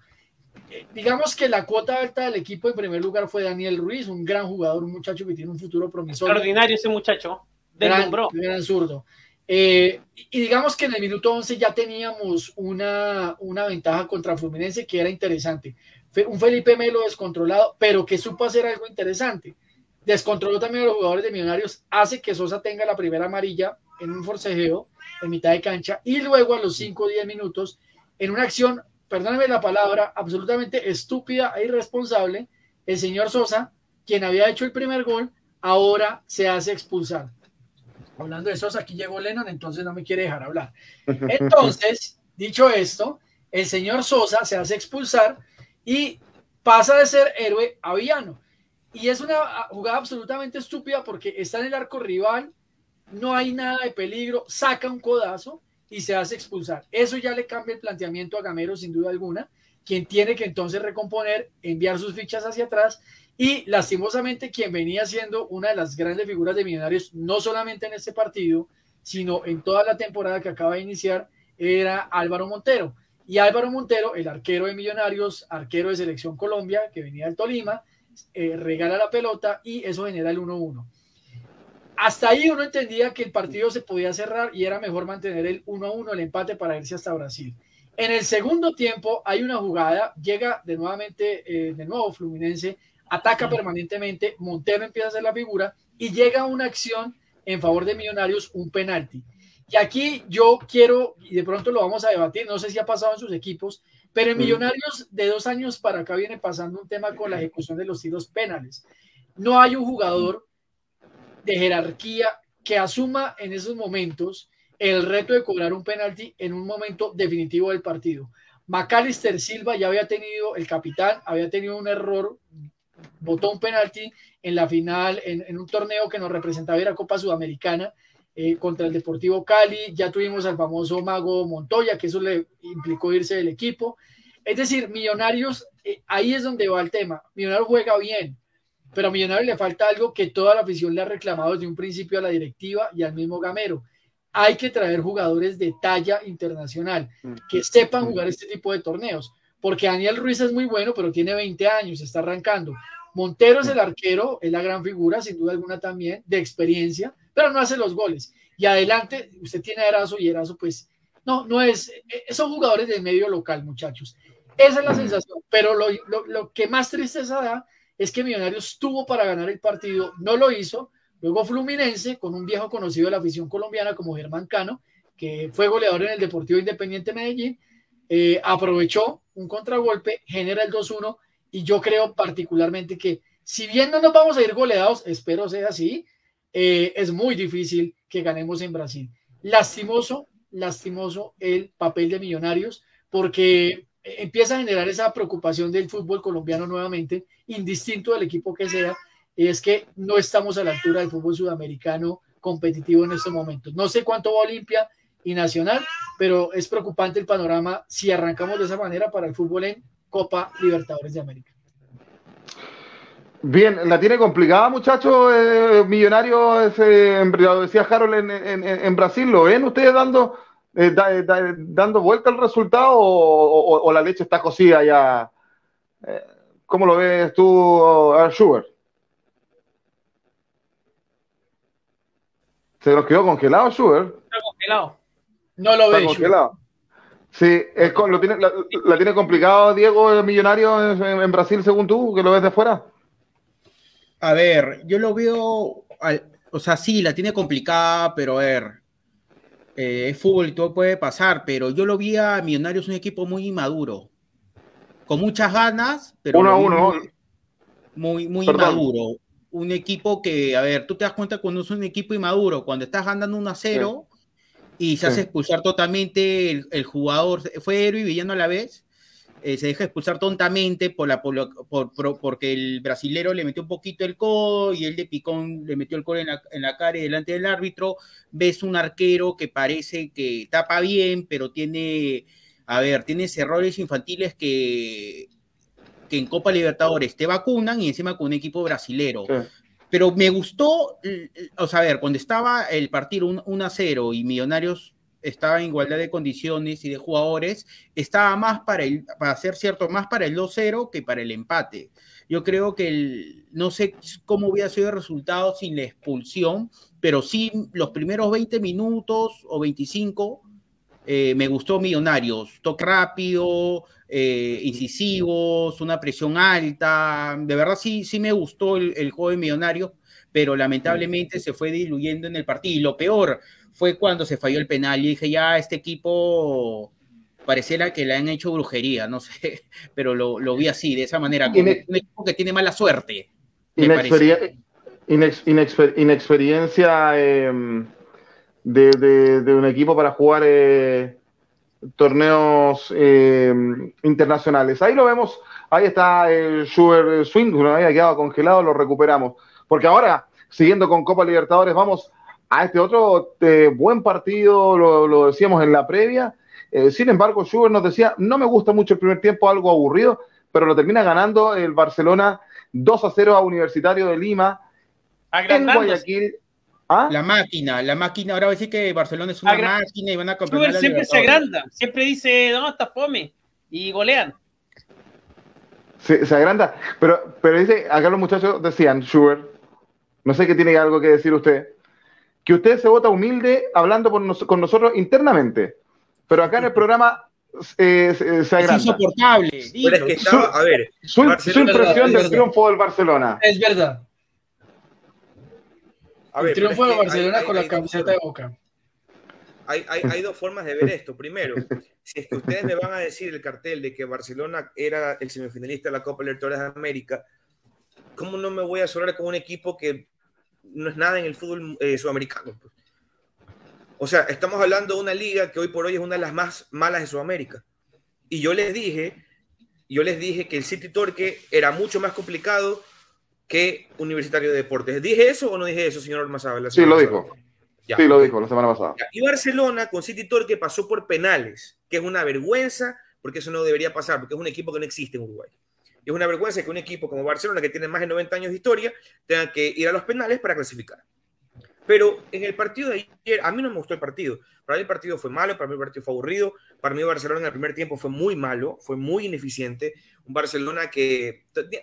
Eh, digamos que la cuota alta del equipo en primer lugar fue Daniel Ruiz, un gran jugador, un muchacho que tiene un futuro promisorio. Extraordinario ese muchacho. Gran, gran zurdo. Eh, y digamos que en el minuto 11 ya teníamos una, una ventaja contra Fluminense que era interesante. Un Felipe Melo descontrolado, pero que supo hacer algo interesante. Descontroló también a los jugadores de Millonarios, hace que Sosa tenga la primera amarilla en un forcejeo en mitad de cancha y luego a los 5 o 10 minutos en una acción, perdónenme la palabra, absolutamente estúpida e irresponsable, el señor Sosa, quien había hecho el primer gol, ahora se hace expulsar hablando de esos, aquí llegó Lennon, entonces no me quiere dejar hablar. (laughs) Entonces, dicho esto, el señor Sosa se hace expulsar y pasa de ser héroe a villano. Y es una jugada absolutamente estúpida porque está en el arco rival, no hay nada de peligro, saca un codazo y se hace expulsar. Eso ya le cambia el planteamiento a Gamero sin duda alguna, quien tiene que entonces recomponer, enviar sus fichas hacia atrás y lastimosamente quien venía siendo una de las grandes figuras de Millonarios, no solamente en este partido, sino en toda la temporada que acaba de iniciar, era Álvaro Montero. Y Álvaro Montero, el arquero de Millonarios, arquero de Selección Colombia, que venía del Tolima, eh, regala la pelota y eso genera el 1-1. hasta ahí uno entendía que el partido se podía cerrar y era mejor mantener el 1 a 1, el empate para irse hasta Brasil. En el segundo tiempo hay una jugada, llega de nuevamente, eh, de nuevo Fluminense, ataca permanentemente, Montero empieza a hacer la figura y llega una acción en favor de Millonarios, un penalti. Y aquí yo quiero, y de pronto lo vamos a debatir, no sé si ha pasado en sus equipos, pero en Millonarios de dos años para acá viene pasando un tema con la ejecución de los tiros penales. No hay un jugador de jerarquía que asuma en esos momentos el reto de cobrar un penalti en un momento definitivo del partido. Macalister Silva ya había tenido, el capitán había tenido un error, votó un penalti en la final, en, un torneo que nos representaba, era Copa Sudamericana, eh, contra el Deportivo Cali, ya tuvimos al famoso Mago Montoya, que eso le implicó irse del equipo. Es decir, Millonarios, eh, ahí es donde va el tema. Millonarios juega bien, pero a Millonarios le falta algo que toda la afición le ha reclamado desde un principio a la directiva y al mismo Gamero. Hay que traer jugadores de talla internacional que sepan jugar este tipo de torneos, porque Daniel Ruiz es muy bueno, pero tiene 20 años, está arrancando. Montero es el arquero, es la gran figura, sin duda alguna también, de experiencia, pero no hace los goles. Y adelante, usted tiene a Erazo y Erazo, pues, no, no es, eh, son jugadores del medio local, muchachos. Esa es la sensación, pero lo, lo, que más tristeza da es que Millonarios tuvo para ganar el partido, no lo hizo. Luego Fluminense, con un viejo conocido de la afición colombiana como Germán Cano, que fue goleador en el Deportivo Independiente Medellín, eh, aprovechó un contragolpe, genera el 2-1 y yo creo particularmente que si bien no nos vamos a ir goleados, espero sea así, eh, es muy difícil que ganemos en Brasil. Lastimoso, lastimoso el papel de Millonarios, porque empieza a generar esa preocupación del fútbol colombiano nuevamente, indistinto del equipo que sea, y es que no estamos a la altura del fútbol sudamericano competitivo en estos momentos. No sé cuánto va Olimpia y Nacional, pero es preocupante el panorama si arrancamos de esa manera para el fútbol en Copa Libertadores de América. Bien, la tiene complicada, muchachos. Eh, millonario, ese, lo decía Harold en, Brasil. ¿Lo ven ustedes dando, eh, dando vuelta al resultado o, la leche está cocida ya? Eh, ¿Cómo lo ves tú, Schubert? ¿Se nos quedó congelado, Schubert? Está congelado. No lo veo. congelado. Sí, es lo tiene, la, tiene complicado Diego Millonario en, Brasil, según tú, que lo ves de afuera. A ver, yo lo veo, o sea, sí, la tiene complicada, pero a ver, eh, es fútbol y todo puede pasar, pero yo lo vi a Millonarios un equipo muy inmaduro, con muchas ganas, pero uno a uno, muy, muy inmaduro. Un equipo que, a ver, tú te das cuenta cuando es un equipo inmaduro, cuando estás ganando 1 a 0 y se hace expulsar totalmente el, jugador, fue Héroe y Villano a la vez, eh, se deja expulsar tontamente por la, por, porque el brasilero le metió un poquito el codo y el de Picón le metió el codo en la, en la cara y delante del árbitro. Ves un arquero que parece que tapa bien, pero tiene, a ver, tienes errores infantiles que, que en Copa Libertadores te vacunan y encima con un equipo brasilero. Pero me gustó, o sea, ver, cuando estaba el partido 1 a 0 y Millonarios estaba en igualdad de condiciones y de jugadores, estaba más para el, para ser cierto, más para el 2-0 que para el empate. Yo creo que el, no sé cómo hubiera sido el resultado sin la expulsión, pero sí los primeros 20 minutos o 25 eh, me gustó Millonarios, toque rápido, eh, incisivos, una presión alta, de verdad sí, sí me gustó el, el juego de Millonarios, pero lamentablemente se fue diluyendo en el partido. Y lo peor, fue cuando se falló el penal. Y dije, ya, este equipo pareciera que le han hecho brujería, no (laughs) sé, pero lo, lo vi así, de esa manera, como un equipo que tiene mala suerte. inexperiencia em, de, de, un equipo para jugar eh, torneos em, internacionales. Ahí lo vemos, ahí está el Sugar Swing, no había quedado congelado, lo recuperamos. Porque ahora, siguiendo con Copa Libertadores, vamos a este otro eh, buen partido, lo, decíamos en la previa. Eh, sin embargo, Schubert nos decía, no me gusta mucho el primer tiempo, algo aburrido, pero lo termina ganando el Barcelona 2 a 0 a Universitario de Lima. En Guayaquil. ¿Ah? La máquina, la máquina, ahora va a decir que Barcelona es una máquina y van a comprar. siempre se agranda, siempre dice, no, está fome, y golean. Se, se, pero, pero dice, acá los muchachos decían, Schubert, no sé qué tiene algo que decir usted, que usted se vota humilde hablando con, nosotros internamente, pero acá en el programa eh, se, se Es insoportable. Pero es que estaba, a ver, Su, su impresión es del verdad. triunfo del Barcelona. Es verdad. A el ver, triunfo de que hay- Barcelona hay- con la camiseta de. Boca. Hay, hay, dos formas de ver esto. Primero, si es que ustedes me van a decir el cartel de que Barcelona era el semifinalista de la Copa Libertadores de América, ¿cómo no me voy a sonar con un equipo que no es nada en el fútbol eh, sudamericano? O sea, estamos hablando de una liga que hoy por hoy es una de las más malas de Sudamérica. Y yo les dije, yo les dije que el City Torque era mucho más complicado que Universitario de Deportes. ¿Dije eso o no dije eso, señor Ormazábal? Sí, lo pasada? dijo. Ya. Sí, lo dijo la semana pasada. Y Barcelona con City Torque pasó por penales, que es una vergüenza, porque eso no debería pasar, porque es un equipo que no existe en Uruguay. Y es una vergüenza que un equipo como Barcelona, que tiene más de 90 años de historia, tenga que ir a los penales para clasificar. Pero en el partido de ayer, a mí no me gustó el partido. Para mí el partido fue malo, para mí el partido fue aburrido. Para mí Barcelona en el primer tiempo fue muy malo, fue muy ineficiente. Un Barcelona que tenía,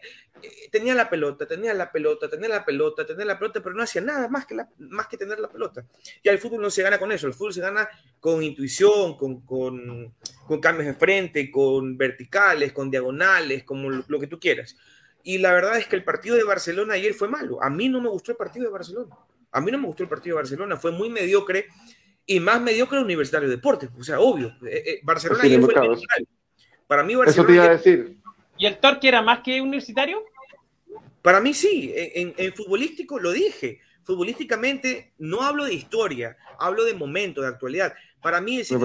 tenía la pelota, tenía la pelota, tenía la pelota, tenía la pelota, pero no hacía nada más que, la- más que tener la pelota. Y el fútbol no se gana con eso, el fútbol se gana con intuición, con, con, con cambios de frente, con verticales, con diagonales, como lo, lo que tú quieras. Y la verdad es que el partido de Barcelona ayer fue malo. A mí no me gustó el partido de Barcelona. A mí no me gustó el partido de Barcelona. Fue muy mediocre y más mediocre el Universitario de Deportes. O sea, obvio. Eh, eh, Barcelona ayer fue. Para mí Eso te Barcelona iba a decir. ¿Y el Torque era más que universitario? Para mí sí, en, en- en futbolístico lo dije. Futbolísticamente no hablo de historia, hablo de momento, de actualidad. Para mí el City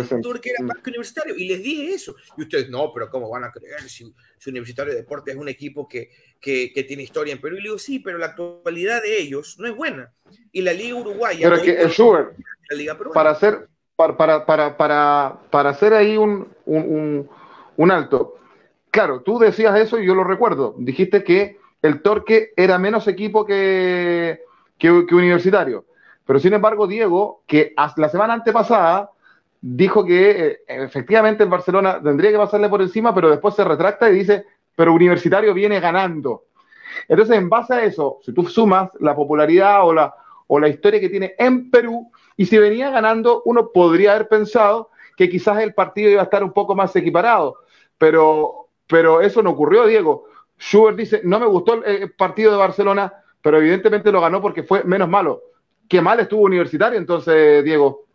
era Mm. más que universitario y les dije eso. Y ustedes, no, pero ¿cómo van a creer si, si Universitario de Deportes es un equipo que, que, que tiene historia en Perú? Y le digo, sí, pero la actualidad de ellos no es buena. Y la Liga Uruguaya, Pero que el Schubert, la Liga para hacer, para, para, para, para, para hacer ahí un, un, un- un alto. Claro, tú decías eso y yo lo recuerdo. Dijiste que el Torque era menos equipo que, que, que universitario. Pero sin embargo, Diego, que hasta la semana antepasada dijo que eh, efectivamente el Barcelona tendría que pasarle por encima, pero después se retracta y dice, pero Universitario viene ganando. Entonces, en base a eso, si tú sumas la popularidad o la, o la historia que tiene en Perú, y si venía ganando, uno podría haber pensado que quizás el partido iba a estar un poco más equiparado, pero, pero eso no ocurrió, Diego. Schubert dice, no me gustó el, partido de Barcelona, pero evidentemente lo ganó porque fue menos malo. Qué mal estuvo Universitario entonces, Diego.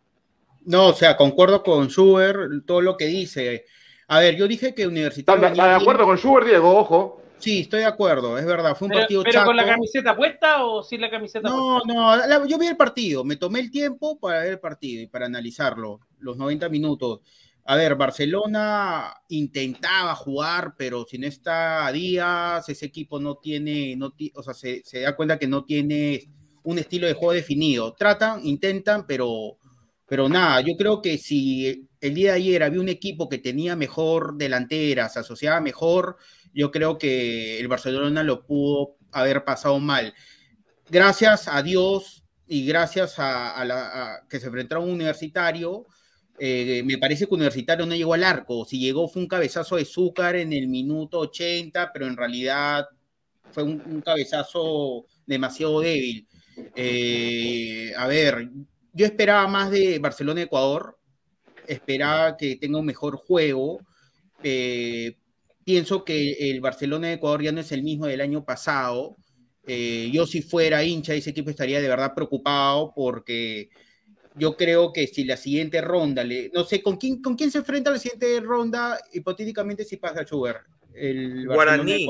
No, o sea, concuerdo con Schubert, todo lo que dice. A ver, yo dije que ¿Estás Universitario. de, venía de acuerdo con Schubert, Diego? Ojo. Sí, estoy de acuerdo, es verdad. Fue un ¿Pero, partido pero con la camiseta puesta o sin la camiseta No, puesta? no, la- yo vi el partido, me tomé el tiempo para ver el partido y para analizarlo, los 90 minutos. A ver, Barcelona intentaba jugar, pero si no está Díaz, ese equipo no tiene, no ti- o sea, se, se da cuenta que no tiene un estilo de juego definido. Tratan, intentan, pero, pero nada, yo creo que si el día de ayer había un equipo que tenía mejor delantera, se asociaba mejor, yo creo que el Barcelona lo pudo haber pasado mal gracias a Dios y gracias a, que se enfrentaron a un universitario, eh, me parece que Universitario no llegó al arco. Si llegó fue un cabezazo de Zúcar en el minuto 80, pero en realidad fue un, un cabezazo demasiado débil. Eh, a ver, yo esperaba más de Barcelona-Ecuador, esperaba que tenga un mejor juego. Eh, pienso que el Barcelona-Ecuador ya no es el mismo del año pasado. Eh, yo si fuera hincha de ese equipo estaría de verdad preocupado porque yo creo que si la siguiente ronda, le, no sé, ¿con quién, ¿con quién se enfrenta la siguiente ronda? Hipotéticamente si pasa Schubert. El Guaraní.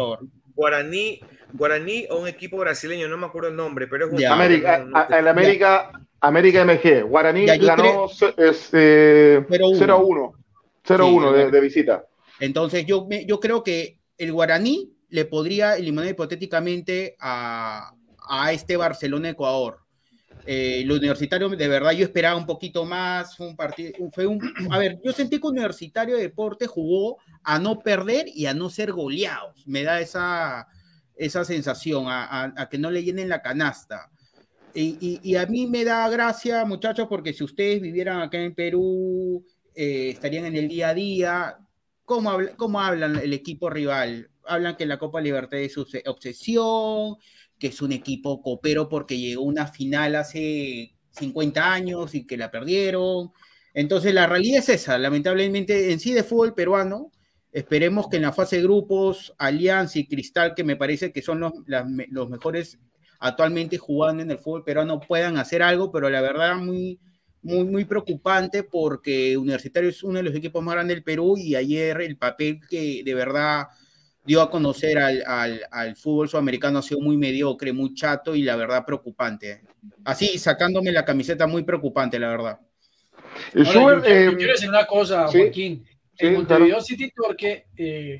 Guaraní, Guaraní o un equipo brasileño, no me acuerdo el nombre, pero es un Ya. América, el América, América MG. Guaraní ganó creo- ce- es, eh, 0-1. 0-1. 0-1 Sí, de, de visita. Entonces yo, yo creo que el Guaraní le podría eliminar hipotéticamente a, a este Barcelona-Ecuador. Eh, lo universitario, de verdad, yo esperaba un poquito más. Fue un partido. Fue un, a ver, yo sentí que Universitario de Deporte jugó a no perder y a no ser goleados. Me da esa, esa sensación, a, a- a que no le llenen la canasta. Y, a mí me da gracia, muchachos, porque si ustedes vivieran acá en Perú, eh, estarían en el día a día. ¿Cómo, ¿Cómo hablan el equipo rival? Hablan que la Copa Libertad es obsesión, que es un equipo copero porque llegó a una final hace 50 años y que la perdieron. Entonces la realidad es esa, lamentablemente en sí de fútbol peruano, esperemos que en la fase de grupos, Alianza y Cristal, que me parece que son los, los mejores actualmente jugando en el fútbol peruano, puedan hacer algo, pero la verdad muy, muy, muy preocupante porque Universitario es uno de los equipos más grandes del Perú y ayer el papel que de verdad dio a conocer al, al, fútbol sudamericano ha sido muy mediocre, muy chato y la verdad preocupante. Así, sacándome la camiseta, muy preocupante, la verdad. yo, eh, quiero decir una cosa, Joaquín. el Montevideo City Torque, eh,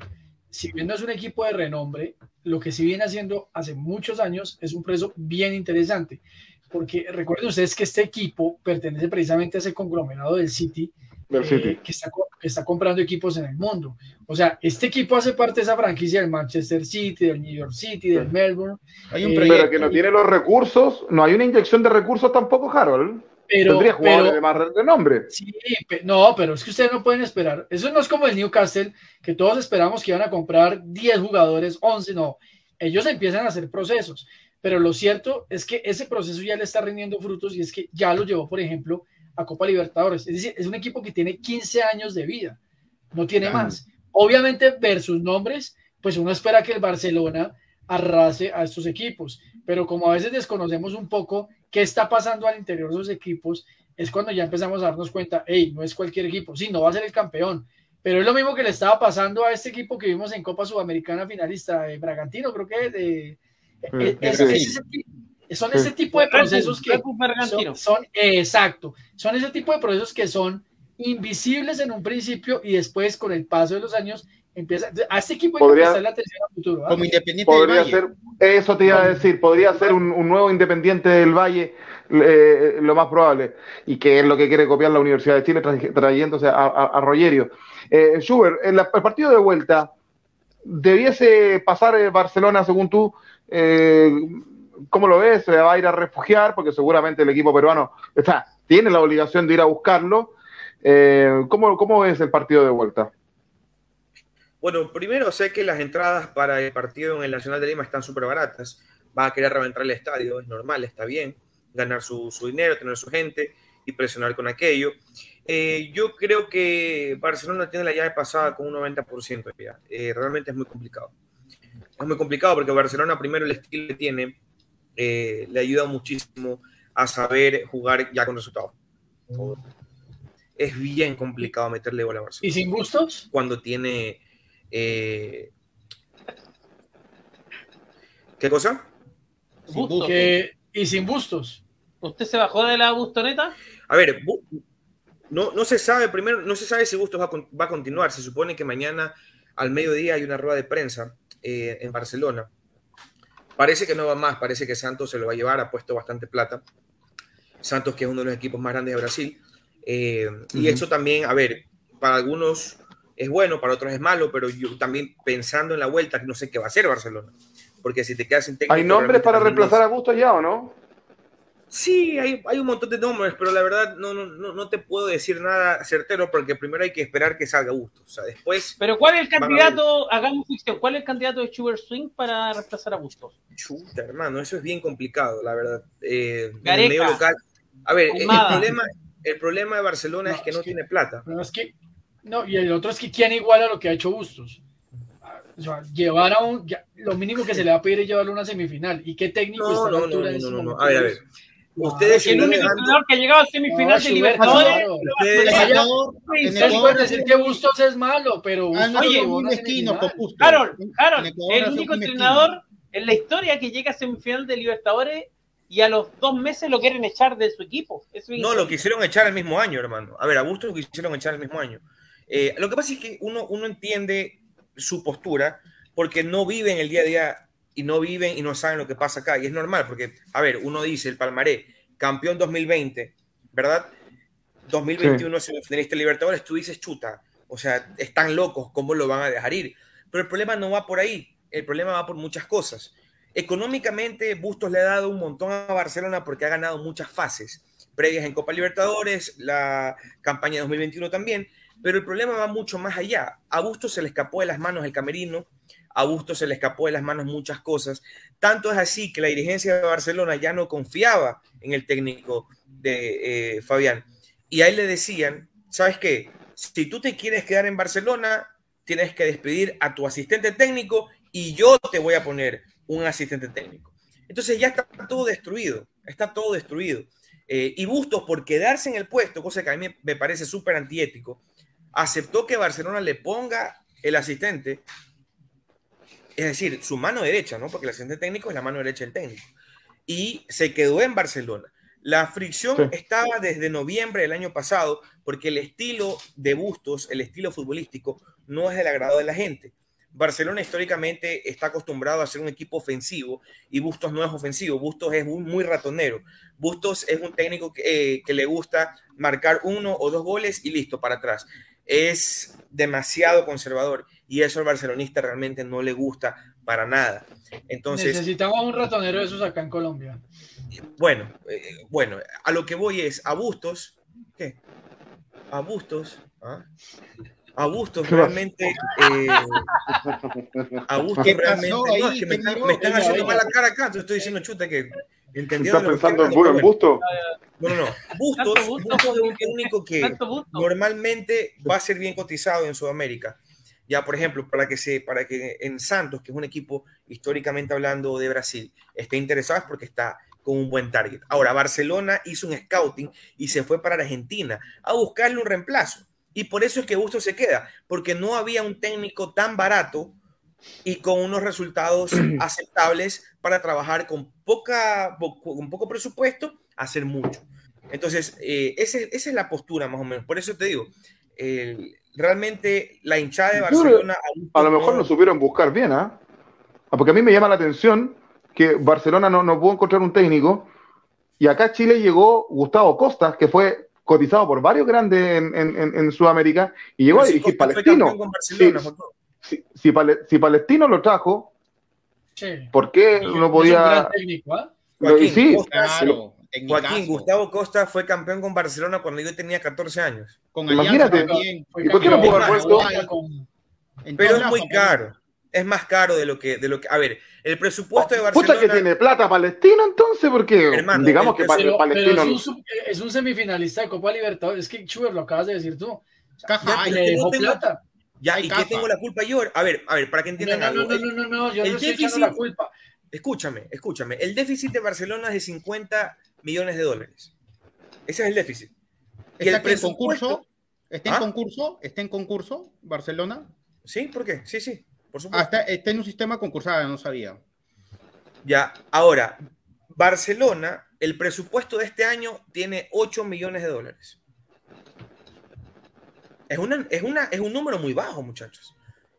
si bien no es un equipo de renombre, lo que sí viene haciendo hace muchos años es un preso bien interesante. Porque recuerden ustedes que este equipo pertenece precisamente a ese conglomerado del City, eh, que, está, está, comprando equipos en el mundo. O sea, este equipo hace parte de esa franquicia del Manchester City, del New York City, del Melbourne. Hay un eh, pero que no tiene los recursos, no hay una inyección de recursos tampoco, Harold. Pero, Tendría jugadores de más renombre. Sí, no, pero es que ustedes no pueden esperar. Eso no es como el Newcastle, que todos esperamos que iban a comprar 10 jugadores, 11, no. Ellos empiezan a hacer procesos. Pero lo cierto es que ese proceso ya le está rindiendo frutos y es que ya lo llevó, por ejemplo, a Copa Libertadores. Es decir, es un equipo que tiene 15 años de vida, no tiene más. Obviamente, versus nombres, pues uno espera que el Barcelona arrase a estos equipos, pero como a veces desconocemos un poco qué está pasando al interior de los equipos, es cuando ya empezamos a darnos cuenta, hey, no es cualquier equipo, sí, no va a ser el campeón, pero es lo mismo que le estaba pasando a este equipo que vimos en Copa Sudamericana finalista, de Bragantino, creo que de, son ese tipo de procesos que son, exacto, son ese tipo de procesos que son invisibles en un principio y después con el paso de los años empieza a este equipo hay podría, que la atención a futuro. ¿ah? Como independiente podría ser, eso te iba a decir, podría ser un, nuevo independiente del Valle, eh, lo más probable, y que es lo que quiere copiar la Universidad de Chile trayéndose a, a, Rogerio. Eh, Schubert, el, el, partido de vuelta, ¿debiese pasar eh, Barcelona según tú? Eh, ¿Cómo lo ves? ¿Se va a ir a refugiar? Porque seguramente el equipo peruano está, tiene la obligación de ir a buscarlo. Eh, ¿cómo, ¿Cómo ves el partido de vuelta? Bueno, primero sé que las entradas para el partido en el Nacional de Lima están súper baratas. Va a querer reventar el estadio, es normal, está bien. Ganar su, dinero, tener su gente y presionar con aquello. Eh, yo creo que Barcelona tiene la llave pasada con un 90% ya. Eh, realmente es muy complicado. Es muy complicado porque Barcelona primero el estilo que tiene eh, le ayuda muchísimo a saber jugar ya con resultados. Es bien complicado meterle bola a Barcelona. ¿Y sin gustos? Cuando tiene... Eh, ¿Qué cosa? ¿Y sin bustos? ¿Usted se bajó de la bustoneta? A ver, no, no se sabe, primero, no se sabe si Bustos va va a continuar. Se supone que mañana al mediodía hay una rueda de prensa eh, en Barcelona. Parece que no va más, parece que Santos se lo va a llevar, ha puesto bastante plata. Santos, que es uno de los equipos más grandes de Brasil. Eh, y eso también, a ver, para algunos es bueno, para otros es malo, pero yo también pensando en la vuelta, no sé qué va a hacer Barcelona. Porque si te quedas sin técnico. ¿Hay nombres para reemplazar a Gusto ya o no? Sí, hay, hay, un montón de nombres, pero la verdad no, no, no, te puedo decir nada certero porque primero hay que esperar que salga Bustos. O sea, después. Pero ¿cuál es el candidato? Hagamos ficción. ¿Cuál es el candidato de Sugar Swing para reemplazar a Bustos? Chuta, hermano, eso es bien complicado, la verdad. Eh, en el medio local. A ver, el problema, el problema de Barcelona es que no tiene plata. No, es que, no, y el otro es que quién iguala lo que ha hecho Bustos. O sea, llevar a un. lo mínimo que se le va a pedir es llevarlo a una semifinal. ¿Y qué técnico está a la altura de eso? No, no, a ver, a ver. Ustedes el único entrenador que ha llegado a semifinal de Libertadores. Ustedes pueden decir que Bustos es malo, pero oye, un destino Harold, Harold, el único entrenador en la historia que llega a semifinal de Libertadores y a los dos meses lo quieren echar de su equipo. no, lo quisieron echar el mismo año, hermano. A ver, a Bustos lo quisieron echar el mismo año. Eh, lo que pasa es que uno, uno entiende su postura porque no vive en el día a día y no viven y no saben lo que pasa acá. Y es normal, porque, a ver, uno dice el Palmaré, campeón 2020, ¿verdad? 2021 sí. semifinalista Libertadores, tú dices chuta, o sea, están locos, ¿cómo lo van a dejar ir? Pero el problema no va por ahí, el problema va por muchas cosas. Económicamente, Bustos le ha dado un montón a Barcelona porque ha ganado muchas fases previas en Copa Libertadores, la campaña de 2021 también, pero el problema va mucho más allá. A Bustos se le escapó de las manos el camerino, a Bustos se le escapó de las manos muchas cosas. Tanto es así que la dirigencia de Barcelona ya no confiaba en el técnico de eh, Fabián. Y ahí le decían, ¿sabes qué? Si tú te quieres quedar en Barcelona, tienes que despedir a tu asistente técnico y yo te voy a poner un asistente técnico. Entonces ya está todo destruido, está todo destruido. Eh, y Bustos, por quedarse en el puesto, cosa que a mí me parece súper antiético, aceptó que Barcelona le ponga el asistente, es decir, su mano derecha, ¿no? Porque el asistente técnico es la mano derecha del técnico. Y se quedó en Barcelona. La fricción estaba desde noviembre del año pasado porque el estilo de Bustos, el estilo futbolístico, no es del agrado de la gente. Barcelona históricamente está acostumbrado a ser un equipo ofensivo y Bustos no es ofensivo, Bustos es muy, ratonero. Bustos es un técnico que, eh, que, le gusta marcar uno o dos goles y listo, para atrás. Es demasiado conservador y eso al barcelonista realmente no le gusta para nada. Entonces, Necesitamos un ratonero de esos acá en Colombia. Bueno, eh, bueno, a lo que voy es a Bustos, ¿qué? A Bustos, ¿ah? a Bustos realmente, eh, a Bustos realmente, no, es que me, están, haciendo mala cara acá, te estoy diciendo chuta que ¿Estás pensando en en Busto? No, no, no. Bustos, Bustos es un técnico que normalmente va a ser bien cotizado en Sudamérica. Ya, por ejemplo, para que, se, para que en Santos, que es un equipo históricamente hablando de Brasil, esté interesado es porque está con un buen target. Ahora, Barcelona hizo un scouting y se fue para Argentina a buscarle un reemplazo. Y por eso es que Bustos se queda, porque no había un técnico tan barato y con unos resultados (clears throat) aceptables para trabajar con, poca, con poco presupuesto, hacer mucho. Entonces, eh, esa es la postura más o menos. Por eso te digo, realmente la hinchada de Barcelona... A lo mejor lo supieron buscar bien, ¿ah? Porque a mí me llama la atención que Barcelona no, no pudo encontrar un técnico y acá Chile llegó Gustavo Costas, que fue cotizado por varios grandes en, en, en Sudamérica y llegó a dirigir Palestino. Si, si, Palestino lo trajo, ¿por qué no podía...? Joaquín, Joaquín Gustavo Costa fue campeón con Barcelona cuando yo tenía 14 años. Imagínate, ¿y por qué no pudo haber puesto? Pero es muy caro es más caro de lo que, de lo que. A ver, el presupuesto de Barcelona. Pucha que tiene plata Palestino entonces, porque digamos que pero, Palestino. es, un, semifinalista de Copa Libertadores. Es que Chuber lo acabas de decir tú. Caja, ya, le dejó plata. Ya, ¿y qué tengo la culpa yo? A ver, a ver, para que entiendan no, algo. No, no, no, no, yo no estoy déficit, la culpa. Escúchame, escúchame. El déficit de Barcelona es de 50 millones de dólares. Ese es el déficit. ¿Y el en concurso? ¿Está en ¿Ah? concurso? ¿Está en concurso Barcelona? Sí, ¿por qué? Sí, sí. Ah, está, en un sistema concursado, no sabía. Ya, ahora, Barcelona, el presupuesto de este año tiene 8 millones de dólares. Es, una, es, una, es un número muy bajo, muchachos.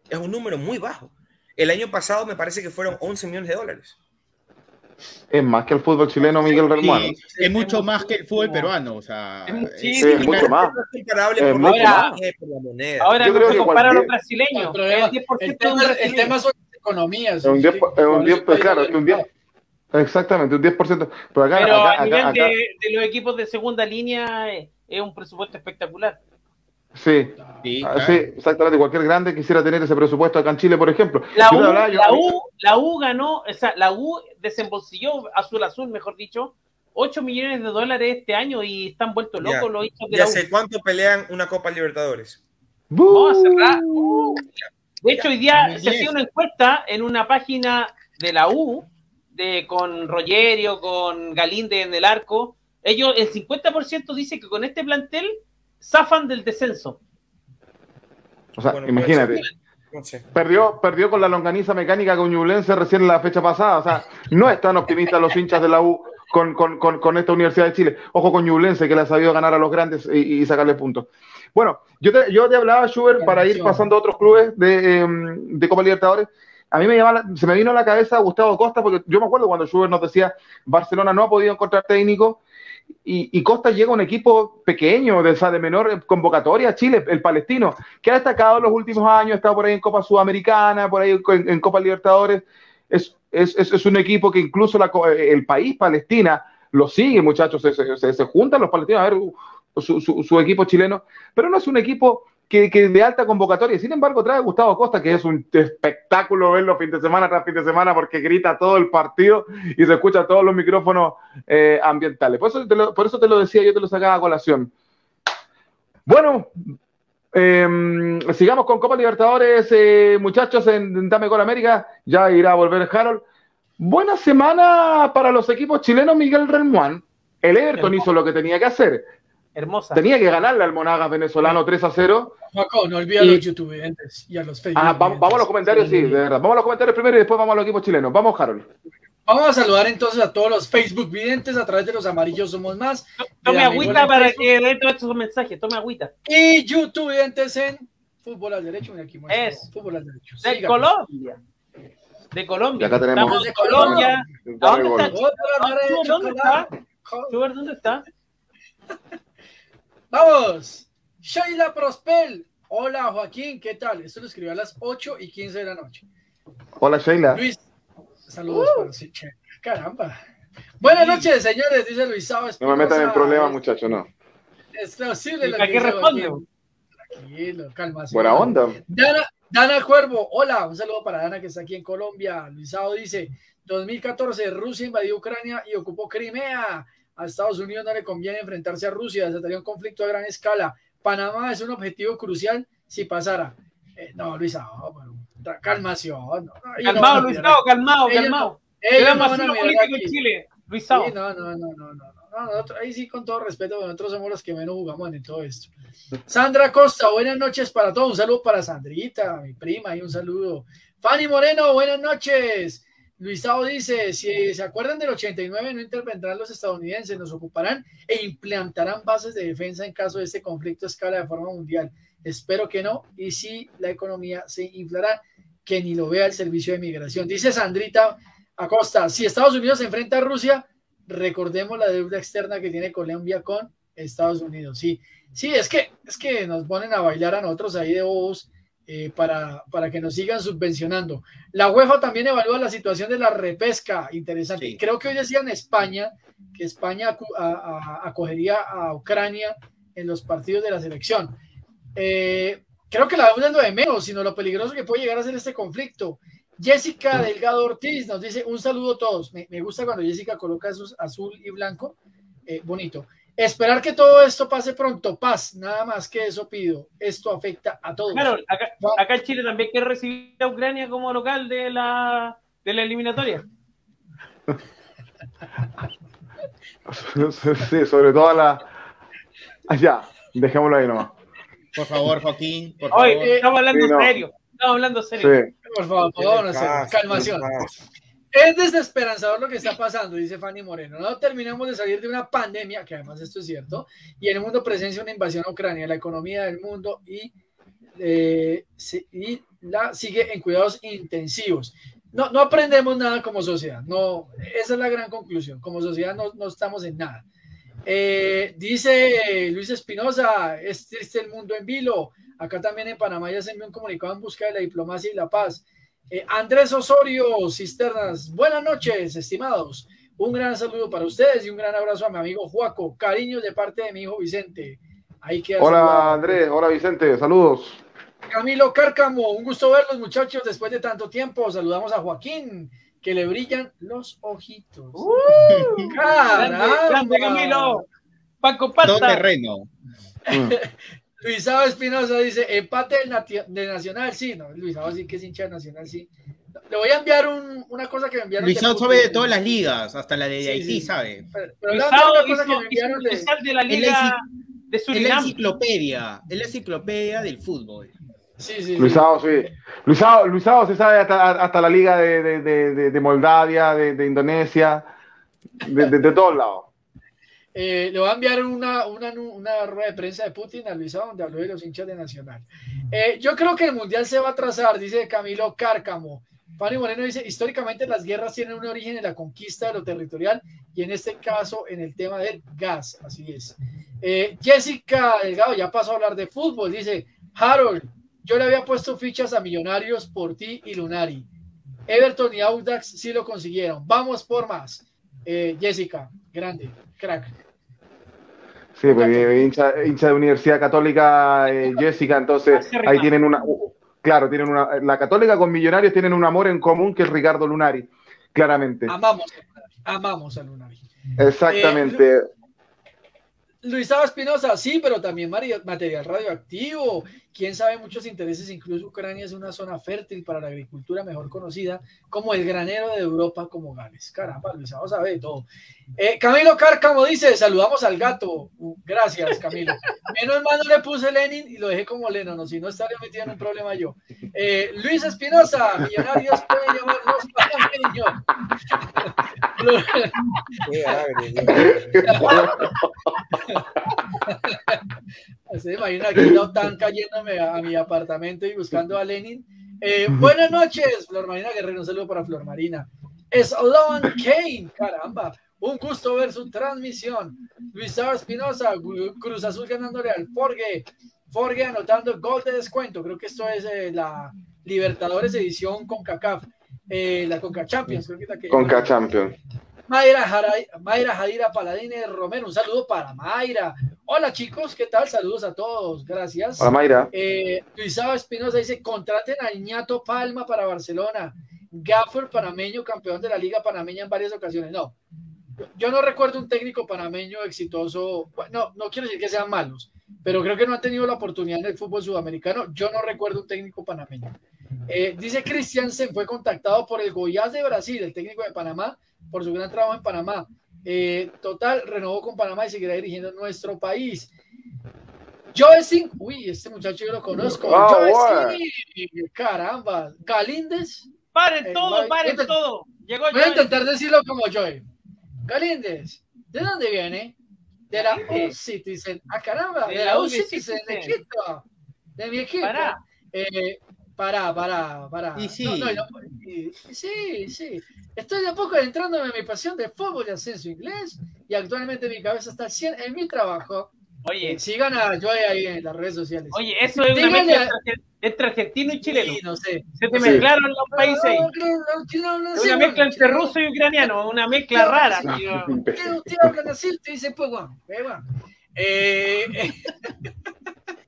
Es un número muy bajo. El año pasado me parece que fueron 11 millones de dólares. Es más que el fútbol chileno, Miguel Relmuano. es mucho más que el fútbol peruano. O sea, sí, es mucho más. Es mucho más. Moneda. Ahora Yo creo que compara a los brasileños. El, tema, el tema son las economías. Es un 10, es un 10 claro, es un 10. Exactamente, un 10%. Pero, acá, Pero acá, a nivel acá, de, de, los equipos de segunda línea eh, es un presupuesto espectacular. Sí, sí, ah, sí, exactamente. Cualquier grande quisiera tener ese presupuesto acá en Chile, por ejemplo. La, U, la, U, la U, ganó, o sea, la U desembolsilló, azul azul, mejor dicho, 8 millones de dólares este año y están vueltos locos los hinchas de ya sé cuánto pelean una Copa Libertadores. Vamos a cerrar. Uh. De hecho, hoy día se hacía una encuesta en una página de la U, de, con Rogerio, con Galinde en el arco. Ellos, el 50% dice que con este plantel zafan del descenso. O sea, imagínate. Perdió, perdió con la longaniza mecánica con Ñublense recién la fecha pasada. O sea, no están optimistas los hinchas de la U con, con, con, esta Universidad de Chile. Ojo con Ñublense, que le ha sabido ganar a los grandes y, sacarle puntos. Bueno, yo te, yo te hablaba, Schubert, para ir pasando a otros clubes de, em, de Copa Libertadores. A mí me llama, se me vino a la cabeza Gustavo Costa, porque yo me acuerdo cuando Schubert nos decía Barcelona no ha podido encontrar técnico y, Costa llega a un equipo pequeño, de, de menor convocatoria, Chile, el palestino, que ha destacado en los últimos años, está por ahí en Copa Sudamericana, por ahí en, Copa Libertadores. Es, es, es, un equipo que incluso el país, Palestina, lo sigue, muchachos, se, se, juntan los palestinos a ver su, su, equipo chileno, pero no es un equipo que, que, de alta convocatoria. Sin embargo, trae a Gustavo Costa, que es un espectáculo verlo fin de semana tras fin de semana porque grita todo el partido y se escucha todos los micrófonos eh, ambientales. Por eso, te lo, por eso te lo decía, yo te lo sacaba a colación. Bueno, eh, sigamos con Copa Libertadores, eh, muchachos, en Dame Gol América. Ya irá a volver Harold. Buena semana para los equipos chilenos, Miguel Relmuán. El Everton hizo lo que tenía que hacer. Hermosa. Tenía que ganarle al Monagas venezolano 3 a 0. Paco, no olvides a los youtubers y a los Facebook. Ah, vamos, vamos, a los comentarios, sí, de verdad. Vamos a los comentarios primero y después vamos a los equipos chilenos. Vamos, Harold. Vamos a saludar entonces a todos los Facebook videntes a través de los amarillos somos más. Tome agüita para que dé todos estos mensajes, tome agüita. Y YouTube videntes en Fútbol al Derecho. Aquí es. Fútbol al Derecho. De Síganos. Colombia. De Colombia. Acá tenemos. Estamos de Colombia. ¿Dónde está? ¿Dónde está? ¿dónde está? Vamos. Sheila Prospel. Hola Joaquín, ¿qué tal? Esto lo escribió a las 8 y 15 de la noche. Hola Sheila. Luis, saludos uh. para sí, Caramba. Buenas noches, señores, dice Luis Sabes. No me metan en problemas, muchachos, no. Es posible lo ¿A qué responde? Tranquilo, calma. Buena onda. Dana, Dana Cuervo, hola, un saludo para Dana que está aquí en Colombia. Luisao dice, 2014, Rusia invadió Ucrania y ocupó Crimea. A Estados Unidos no le conviene enfrentarse a Rusia, desataría un conflicto a gran escala. Panamá es un objetivo crucial si pasara. Eh, no, Luisao, bueno, calmación. No, calmado, no Luisao, calmado, calmado. Ellos no van a político en Chile, Luisao. Sí, no, no, no, no, no. No, nosotros, ahí sí, con todo respeto, nosotros somos los que menos jugamos en todo esto. Sandra Costa, buenas noches para todos. Un saludo para Sandrita, mi prima, y un saludo. Fanny Moreno, buenas noches. Luisao dice: Si se acuerdan del 89, no intervendrán los estadounidenses, nos ocuparán e implantarán bases de defensa en caso de este conflicto a escala de forma mundial. Espero que no. Y si la economía se inflará, que ni lo vea el servicio de migración. Dice Sandrita Acosta: Si Estados Unidos se enfrenta a Rusia, recordemos la deuda externa que tiene Colombia con Estados Unidos. Sí, sí, es que, es que nos ponen a bailar a nosotros ahí de bobos eh, para, para que nos sigan subvencionando. La UEFA también evalúa la situación de la repesca, interesante. Sí. Creo que hoy decían España que España acu a, a, acogería a Ucrania en los partidos de la selección. Eh, creo que la deuda es lo de menos, sino lo peligroso que puede llegar a ser este conflicto. Jessica Delgado Ortiz nos dice un saludo a todos. Me, me gusta cuando Jessica coloca esos azul y blanco. Eh, bonito. Esperar que todo esto pase pronto. Paz, nada más que eso pido. Esto afecta a todos. Claro, acá, acá Chile también quiere recibir a Ucrania como local de la, de la eliminatoria. (laughs) sí, sobre todo la. Ya, dejémoslo ahí nomás. Por favor, Joaquín. Por Oye, favor. estamos hablando Sí, no. serio. Estamos hablando serio. Sí. Por favor, vámonos, Paz, calmación. Es desesperanzador lo que está pasando, dice Fanny Moreno. No terminamos de salir de una pandemia, que además esto es cierto, y en el mundo presencia una invasión a Ucrania, la economía del mundo y, eh, y la sigue en cuidados intensivos. No, no aprendemos nada como sociedad, no, esa es la gran conclusión. Como sociedad no, no estamos en nada. Eh, dice Luis Espinosa, es triste el mundo en vilo. Acá también en Panamá ya se envió un comunicado en busca de la diplomacia y la paz. Eh, Andrés Osorio, Cisternas, buenas noches, estimados. Un gran saludo para ustedes y un gran abrazo a mi amigo Juaco. Cariños de parte de mi hijo Vicente. Ahí queda Hola saludado. Andrés, hola Vicente, saludos. Camilo Cárcamo, un gusto verlos, muchachos, después de tanto tiempo. Saludamos a Joaquín, que le brillan los ojitos. Grande, grande, Camilo. Paco Todo Pata. terreno. (laughs) Luisado Espinosa dice, empate del nati- de Nacional, sí, no, Luisado sí que es hincha de Nacional, sí. Le voy a enviar un- una cosa que me enviaron. Luisao de sabe de todas las ligas, hasta la de Sí, Haití, sí. sabe. Pero, pero cosa hizo, que me enviaron de... de la Liga de Es la Surinam. enciclopedia, es la enciclopedia del fútbol. Sí, sí, sí. Luisao, sí. Luisao, Luisao se sabe hasta, hasta la liga de, de, de, de- de Moldavia, de, de Indonesia, de, de- de todos lados. Eh, le voy a enviar una, una, una rueda de prensa de Putin a Luisao donde habló de los hinchas de Nacional. Eh, yo creo que el Mundial se va a trazar, dice Camilo Cárcamo. Fanny Moreno dice, históricamente las guerras tienen un origen en la conquista de lo territorial y en este caso en el tema del gas, así es. Eh, Jessica Delgado ya pasó a hablar de fútbol, dice, Harold, yo le había puesto fichas a Millonarios por ti y Lunari. Everton y Audax sí lo consiguieron. Vamos por más. Jessica, grande, crack. Sí, pues hincha, hincha, de Universidad Católica eh, Jessica, entonces ahí tienen una, claro, tienen una, la Católica con Millonarios tienen un amor en común que es Ricardo Lunari, claramente. Amamos, amamos a Lunari. Exactamente. Eh, Luisaba Espinosa, sí, pero también material radioactivo. Quién sabe, muchos intereses. Incluso Ucrania es una zona fértil para la agricultura mejor conocida como el granero de Europa, como Gales. Caramba, Luisaba sabe de todo. Eh, Camilo Cárcamo dice: Saludamos al gato. Uh, gracias, Camilo. (laughs) Menos mal no le puse Lenin y lo dejé como Lennon, si no estaría metido en un problema yo. Eh, Luis Espinosa, millonarios pueden llamar (laughs) (laughs) Se imagina que no están cayéndome a, mi apartamento y buscando a Lenin. Eh, buenas noches, Flor Marina Guerrero. Un saludo para Flor Marina. Es Loan Kane, caramba. Un gusto ver su transmisión. Luis Espinosa, Cruz Azul ganándole al Forge. Forge anotando gol de descuento. Creo que esto es eh, la Libertadores edición con CACAF. Eh, la Conca Champions. Creo Conca Champions. Mayra, Mayra Jadira Paladines Romero, un saludo para Mayra. Hola chicos, ¿qué tal? Saludos a todos, gracias. Hola Mayra. Eh, Luisado Espinosa dice, contraten a Ñato Palma para Barcelona. Gaffer panameño, campeón de la Liga Panameña en varias ocasiones. No, yo no recuerdo un técnico panameño exitoso. No, no quiero decir que sean malos, pero creo que no han tenido la oportunidad en el fútbol sudamericano. Yo no recuerdo un técnico panameño. Eh, dice Christiansen fue contactado por el Goiás de Brasil, el técnico de Panamá, por su gran trabajo en Panamá. Eh, total, renovó con Panamá y seguirá dirigiendo nuestro país. Joe uy, este muchacho yo lo conozco. Oh, caramba. Galíndez. Paren eh, todo, paren todo. Llegó voy a intentar decirlo como Joe. Galíndez, ¿de dónde viene? De la U Citizen. Ah, caramba, de, la U Citizen, de Quito. De mi equipo. Para. Eh, para, para, para. Y sí. sí, sí. Estoy de a poco entrándome en mi pasión de fútbol y ascenso inglés y actualmente mi cabeza está 100 en mi trabajo. Oye. Eh, sigan a Joey ahí en las redes sociales. Oye, eso es una mezcla entre argentino y chileno. Sí, no sé. Se te mezclaron los países. No, no, una mezcla entre ruso y ucraniano, una mezcla rara. ¿Qué usted habla así? Usted dice, pues, bueno, eh, (laughs)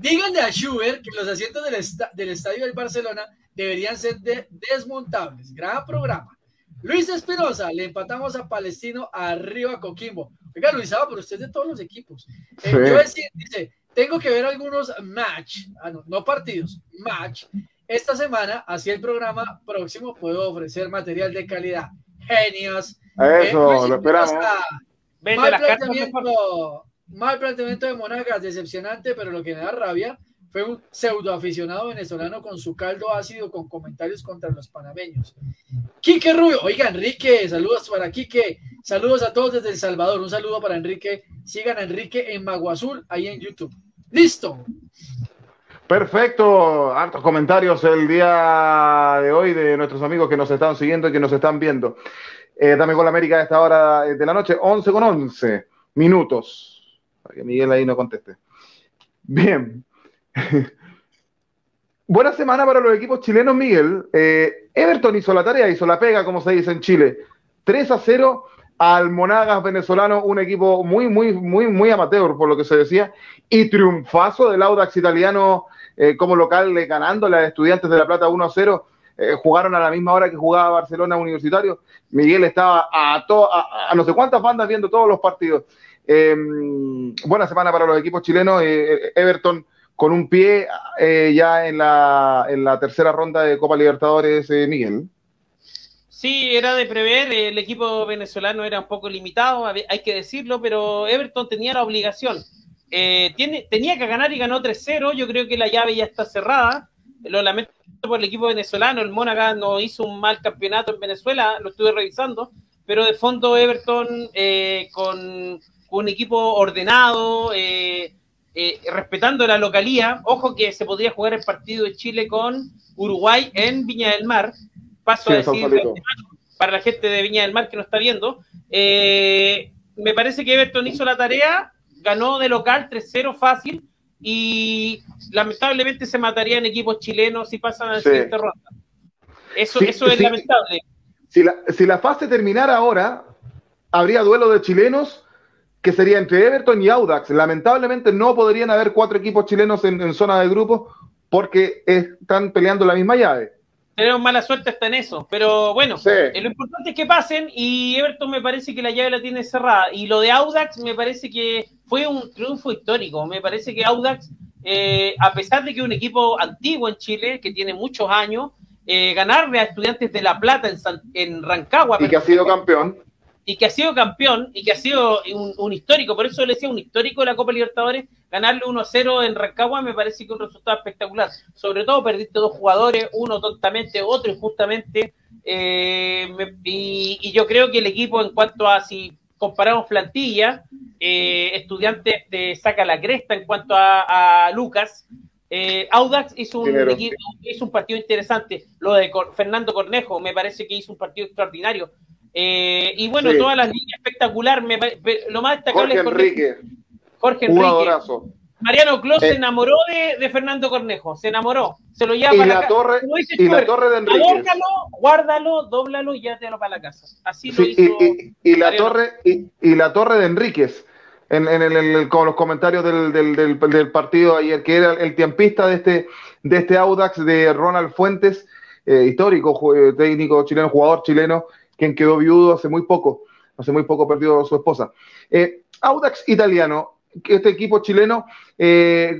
díganle a Schubert que los asientos del, del estadio del Barcelona deberían ser desmontables. Gran programa. Luis Espinosa, le empatamos a Palestino arriba a Coquimbo. Oiga, Luis, ah, pero usted es de todos los equipos. Eh, yo decía, dice, tengo que ver algunos match, ah, no, no, partidos, match. Esta semana, así el programa próximo puedo ofrecer material de calidad. Genios. Eso, eh, lo esperamos. Mal planteamiento, mal planteamiento de Monagas, decepcionante, pero lo que me da rabia fue un pseudo aficionado venezolano con su caldo ácido con comentarios contra los panameños. Quique Rubio, oiga Enrique, saludos para Quique, saludos a todos desde El Salvador, un saludo para Enrique, sigan a Enrique en Mago Azul, ahí en YouTube. Listo. Perfecto, hartos comentarios el día de hoy de nuestros amigos que nos están siguiendo y que nos están viendo. Eh, dame con la América a esta hora de la noche, 11 con 11 minutos. Para que Miguel ahí no conteste. Bien, (laughs) Buena semana para los equipos chilenos, Miguel. Eh, Everton hizo la tarea, hizo la pega, como se dice en Chile. 3 a 0 al Monagas venezolano, un equipo muy, muy, muy, muy amateur, por lo que se decía, y triunfazo del Audax italiano eh, como local, ganándole a Estudiantes de La Plata 1 a 0. Eh, jugaron a la misma hora que jugaba Barcelona Universitario. Miguel estaba a, a, a no sé cuántas bandas viendo todos los partidos. Buena semana para los equipos chilenos. Everton con un pie eh, ya en la, tercera ronda de Copa Libertadores, eh, Miguel. Sí, era de prever, el equipo venezolano era un poco limitado, hay que decirlo, pero Everton tenía la obligación. Eh, tenía que ganar y ganó 3-0, yo creo que la llave ya está cerrada. Lo lamento por el equipo venezolano, el Mónaga no hizo un mal campeonato en Venezuela, lo estuve revisando, pero de fondo Everton con un equipo ordenado, eh, eh, respetando la localía, ojo que se podría jugar el partido de Chile con Uruguay en Viña del Mar. Paso a decir para la gente de Viña del Mar que no está viendo. Eh, me parece que Everton hizo la tarea, ganó de local 3-0 fácil y lamentablemente se matarían equipos chilenos si pasan a la siguiente ronda. Eso, eso es lamentable. Si la, si la fase terminara ahora, habría duelo de chilenos que sería entre Everton y Audax. Lamentablemente no podrían haber cuatro equipos chilenos en, zona de grupo porque están peleando la misma llave. Tenemos mala suerte hasta en eso, pero bueno, eh, lo importante es que pasen y Everton me parece que la llave la tiene cerrada y lo de Audax me parece que fue un triunfo histórico, me parece que Audax, eh, a pesar de que es un equipo antiguo en Chile, que tiene muchos años, eh, ganarle a estudiantes de La Plata en, en Rancagua. Y que ha sido campeón y que ha sido campeón y que ha sido un, histórico, por eso le decía un histórico de la Copa Libertadores, ganarle 1-0 en Rancagua me parece que un resultado espectacular. Sobre todo perdiste dos jugadores, uno tontamente, otro injustamente, eh, y, yo creo que el equipo en cuanto a si comparamos plantilla, eh, estudiantes de saca la cresta en cuanto a, Lucas, eh, Audax hizo un, hizo un partido interesante. Lo de Fernando Cornejo me parece que hizo un partido extraordinario. Eh, y bueno, todas las líneas espectacular. lo más destacable Jorge es Enrique. Jorge Enrique. Mariano Clos se eh. enamoró de, Fernando Cornejo, se enamoró, se lo lleva y para la, torre, y la torre de Enrique. guárdalo, dóblalo y llévatelo para la casa. Así lo hizo. Y, la torre, y, la torre de Enríquez, en, el, con los comentarios del, del, partido ayer, que era el tiempista de este, de este Audax de Ronald Fuentes, eh, histórico técnico chileno, jugador chileno, quien quedó viudo hace muy poco, hace muy poco perdió a su esposa. Eh, Audax Italiano, este equipo chileno eh,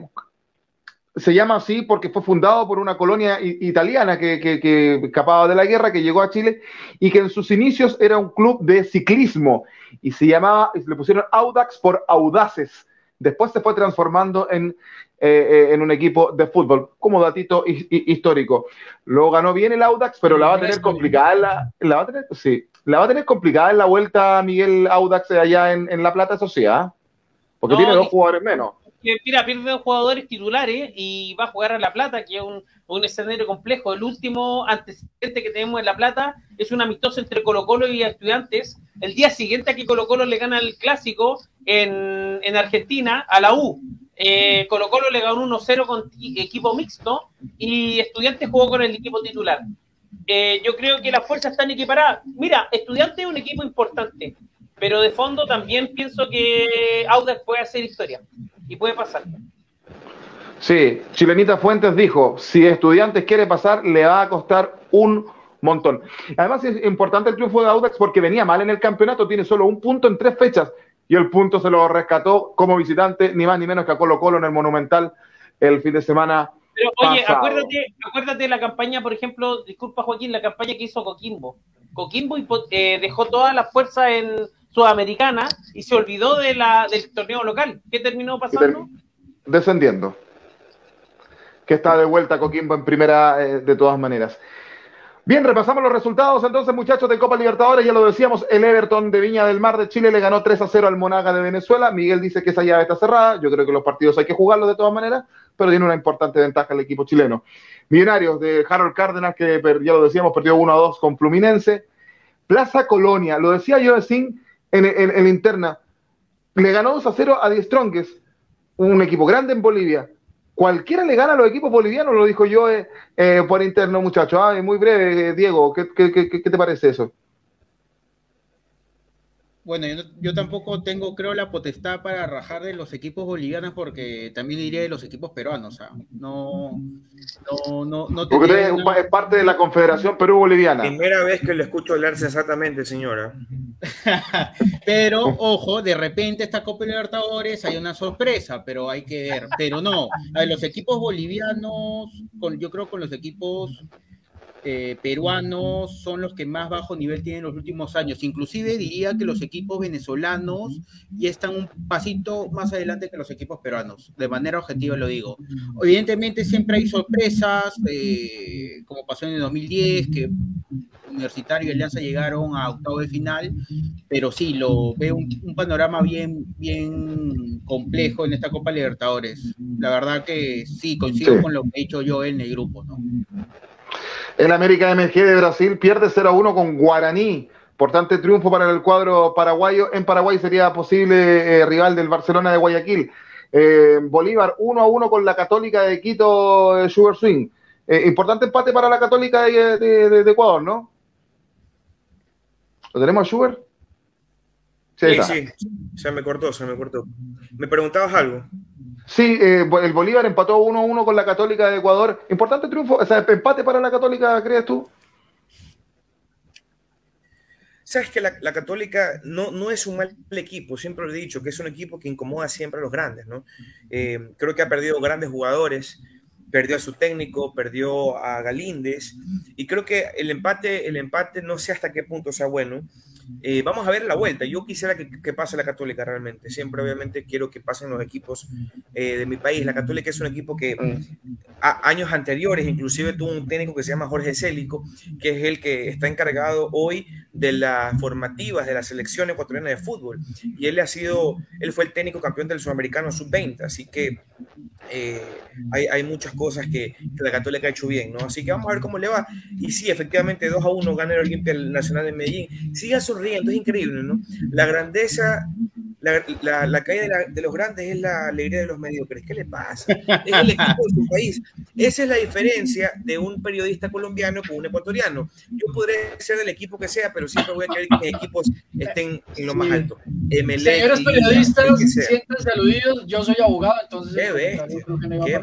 se llama así porque fue fundado por una colonia italiana que, escapaba de la guerra, que llegó a Chile y que en sus inicios era un club de ciclismo y se llamaba, le pusieron Audax por audaces. Después se fue transformando en, eh, en un equipo de fútbol, como datito histórico. Luego ganó bien el Audax, pero la va a tener complicada en la, la va a tener, sí, la va a tener complicada en la vuelta Miguel Audax allá en, La Plata, eso sí, ¿ah? Porque tiene dos jugadores menos. Mira, pierde dos jugadores titulares y va a jugar a La Plata, que es un, un, escenario complejo. El último antecedente que tenemos en La Plata es un amistoso entre Colo Colo y Estudiantes. El día siguiente a que Colo Colo le gana el clásico en, en Argentina a la U. Eh, Colo Colo le ganó 1-0 con equipo mixto y Estudiantes jugó con el equipo titular. Eh, yo creo que las fuerzas están equiparadas. Mira, Estudiantes es un equipo importante, pero de fondo también pienso que Audax puede hacer historia y puede pasar. Sí, Chilenita Fuentes dijo, si Estudiantes quiere pasar, le va a costar un montón. Además es importante el triunfo de Audax porque venía mal en el campeonato, tiene solo un punto en tres fechas y el punto se lo rescató como visitante, ni más ni menos que a Colo Colo en el Monumental el fin de semana. Pero oye, acuérdate, acuérdate de la campaña, por ejemplo, disculpa Joaquín, la campaña que hizo Coquimbo. Coquimbo eh, dejó toda la fuerza en Sudamericana y se olvidó de la, del torneo local. ¿Qué terminó pasando? Descendiendo. Que está de vuelta Coquimbo en primera eh, de todas maneras. Bien, repasamos los resultados entonces, muchachos de Copa Libertadores. Ya lo decíamos, el Everton de Viña del Mar de Chile le ganó 3 a 0 al Monaga de Venezuela. Miguel dice que esa llave está cerrada. Yo creo que los partidos hay que jugarlos de todas maneras, pero tiene una importante ventaja el equipo chileno. Millonarios de Harold Cárdenas, que ya lo decíamos, perdió 1 a 2 con Fluminense. Plaza Colonia, lo decía yo en, en, en, interna, le ganó 2 a 0 a Die Strongest, un equipo grande en Bolivia cualquiera le gana a los equipos bolivianos, lo dijo yo eh, eh, por interno, muchachos. Ah, muy breve, eh, Diego, ¿qué, te parece eso? Bueno, yo, tampoco tengo, creo, la potestad para rajar de los equipos bolivianos porque también diría de los equipos peruanos. O sea, no, no, no, no es parte de la Confederación Perú-Boliviana. Primera vez que le escucho hablarse exactamente, señora. (laughs) pero, ojo, de repente esta Copa Libertadores hay una sorpresa, pero hay que ver. Pero no, los equipos bolivianos, con, yo creo con los equipos eh, peruanos son los que más bajo nivel tienen en los últimos años. Inclusive diría que los equipos venezolanos ya están un pasito más adelante que los equipos peruanos. De manera objetiva lo digo. Evidentemente siempre hay sorpresas, eh, como pasó en el 2010, que Universitario y Alianza llegaron a octavo de final, pero sí, lo veo un, panorama bien, bien complejo en esta Copa Libertadores. La verdad que sí, coincido con lo que he dicho yo en el grupo, ¿no? El América MG de Brasil pierde 0 a 1 con Guaraní. Importante triunfo para el cuadro paraguayo. En Paraguay sería posible eh, rival del Barcelona de Guayaquil. Eh, Bolívar 1 a 1 con la Católica de Quito, eh, Sugar Swing. importante empate para la Católica de, Ecuador, ¿no? ¿Lo tenemos a Sugar? Sí, sí, se me cortó, se me cortó. ¿Me preguntabas algo? Sí, eh, el Bolívar empató 1-1 con la Católica de Ecuador. Importante triunfo, o sea, empate para la Católica, ¿crees tú? Sabes que la, Católica no, no es un mal equipo, siempre lo he dicho, que es un equipo que incomoda siempre a los grandes, ¿no? Eh, creo que ha perdido grandes jugadores, perdió a su técnico, perdió a Galíndez, y creo que el empate, el empate no sé hasta qué punto sea bueno, eh, vamos a ver la vuelta. Yo quisiera que, pase la Católica realmente. Siempre, obviamente, quiero que pasen los equipos eh, de mi país. La Católica es un equipo que a, años anteriores, inclusive tuvo un técnico que se llama Jorge Célico, que es el que está encargado hoy de las formativas de la selección ecuatoriana de fútbol. Y él ha sido, él fue el técnico campeón del sudamericano sub-20. Así que eh, hay, hay, muchas cosas que, que, la Católica ha hecho bien, ¿no? Así que vamos a ver cómo le va. Y sí, efectivamente, 2 a 1 gana el Olimpia Nacional de Medellín. Siga sonriendo, es increíble, ¿no? La grandeza, la, la, la caída de, la, de, los grandes es la alegría de los mediocres. ¿Qué le pasa? Es el equipo de su país. Esa es la diferencia de un periodista colombiano con un ecuatoriano. Yo podré ser del equipo que sea, pero siempre voy a querer que mis equipos estén en lo más alto. MLX, Señores periodistas, siéntanse aludidos. Yo soy abogado, entonces. Qué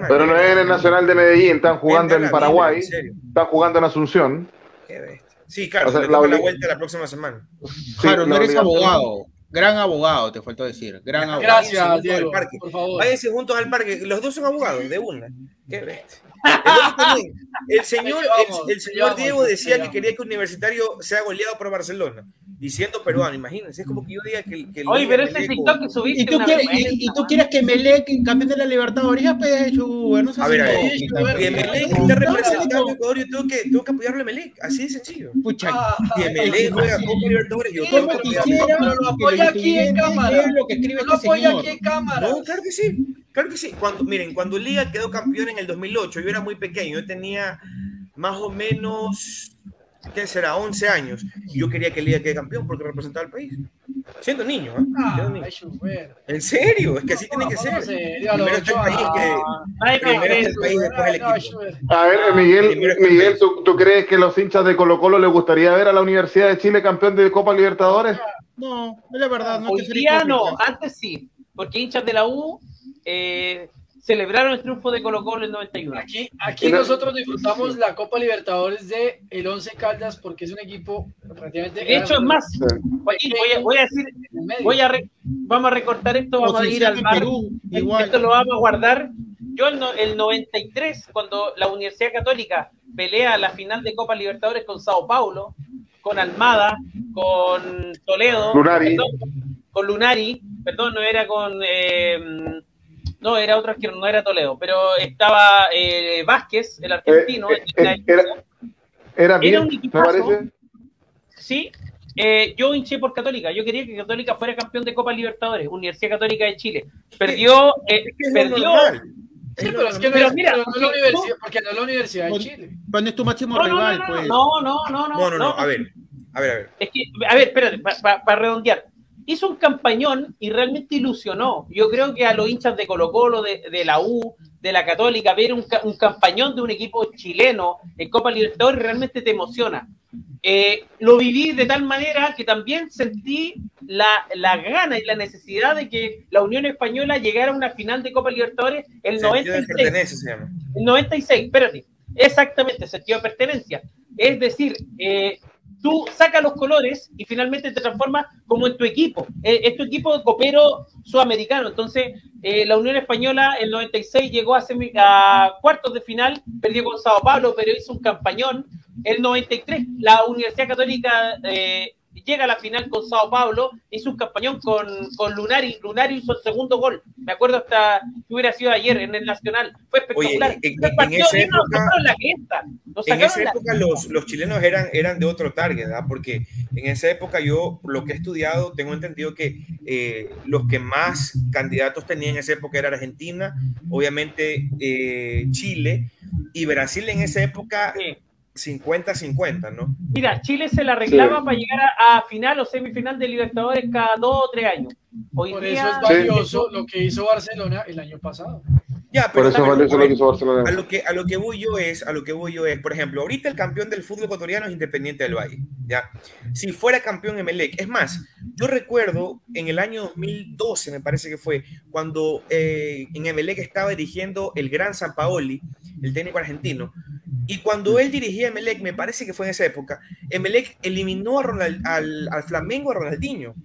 pero no es en el Nacional de Medellín, están jugando en Paraguay, en están jugando en Asunción. Qué bestia. Sí, claro, o sea, la, la, vuelta la próxima semana. Sí, claro, no eres abogado. Gran abogado, te faltó decir. Gran abogado. Gracias, Diego, por favor. Váyanse juntos al parque. Los dos son abogados, de una. Qué bestia. El, el señor, el, el señor Diego decía que quería que Universitario sea goleado por Barcelona diciendo peruano, imagínense, es como que yo diga que, que Oye, pero ese TikTok que subiste ¿Y tú, quieres, y, y, tú quieres que Melec campeón de la Libertadores, pues, no sé a ver, a ver, que Melec está representando a Ecuador, yo tengo que, tengo que apoyarle a Melec, así de sencillo. Pucha, que Melec juega Copa Libertadores, yo tengo que apoyarle. lo apoya aquí en cámara. Lo que escribe lo apoya aquí en cámara. No, claro que sí, claro que sí. Cuando, miren, cuando Liga quedó campeón en el 2008, yo era muy pequeño, yo tenía más o menos ¿qué será? 11 años. Y yo quería que Liga quede campeón porque representaba al país. Siendo niño, ¿eh? Ah, ¿En serio? Es que así tiene que ser. Primero está el país, que, primero está el país, después el equipo. A ver, Miguel, Miguel ¿tú, ¿tú, crees que los hinchas de Colo Colo les gustaría ver a la Universidad de Chile campeón de Copa Libertadores? No, es la verdad. No Hoy día no, antes sí, porque hinchas de la U eh, celebraron el triunfo de Colo Colo en 91. Aquí, aquí nosotros disfrutamos la Copa Libertadores de el Once Caldas porque es un equipo relativamente... De hecho, es más, voy, voy, a, voy, a, decir, voy a re, vamos a recortar esto, vamos a ir al mar, Perú, igual. esto lo vamos a guardar. Yo el, el 93, cuando la Universidad Católica pelea la final de Copa Libertadores con Sao Paulo, con Almada, con Toledo, Lunari. Perdón, con Lunari, perdón, no era con... Eh, no, era otro arquero, no era Toledo, pero estaba eh, Vázquez, el argentino. Eh, eh, era, era, bien, era un me parece. Sí, eh, yo hinché por Católica. Yo quería que Católica fuera campeón de Copa Libertadores, Universidad Católica de Chile. Perdió, eh, perdió. Sí, pero es que no, pero, es, mira, no, no, la universidad, porque no es la Universidad de Chile. Cuando es tu máximo no, rival, no, no, pues. No, no, no, no. No, no, no, a ver. A ver, a ver. Es que, a ver, espérate, para pa, pa redondear hizo un campañón y realmente ilusionó. Yo creo que a los hinchas de Colo Colo, de, de la U, de la Católica, ver un, un, campañón de un equipo chileno en Copa Libertadores realmente te emociona. Eh, lo viví de tal manera que también sentí la, la, gana y la necesidad de que la Unión Española llegara a una final de Copa Libertadores el 96. El 96, espérate. Exactamente, sentido de pertenencia. Es decir, eh, tú sacas los colores y finalmente te transformas como en tu equipo. Eh, es tu equipo copero sudamericano. Entonces, eh, la Unión Española en el 96 llegó a, semi, a cuartos de final, perdió con Sao Paulo, pero hizo un campañón. El 93, la Universidad Católica eh, llega a la final con Sao Paulo, hizo un campañón con, con Lunari, Lunari hizo el segundo gol, me acuerdo hasta que hubiera sido ayer en el Nacional, fue espectacular. Oye, en, en, en, esa época, la en esa época la... los, los, chilenos eran, eran de otro target, ¿verdad? porque en esa época yo, lo que he estudiado, tengo entendido que eh, los que más candidatos tenían en esa época era Argentina, obviamente eh, Chile, y Brasil en esa época... Sí 50-50, ¿no? Mira, Chile se la arreglaba sí. para llegar a, a, final o semifinal de Libertadores cada dos o tres años. Hoy Por día... eso es valioso sí. lo que hizo Barcelona el año pasado. Ya, pero Por eso vale eso lo que hizo Barcelona. A lo que, a lo que voy yo es, a lo que voy yo es, por ejemplo, ahorita el campeón del fútbol ecuatoriano es Independiente del Valle, ¿ya? Si fuera campeón Emelec, es más, yo recuerdo en el año 2012, me parece que fue, cuando eh, en Emelec estaba dirigiendo el gran San Paoli, el técnico argentino, y cuando él dirigía Emelec, me parece que fue en esa época, Emelec eliminó a Ronald, al, al Flamengo a Ronaldinho.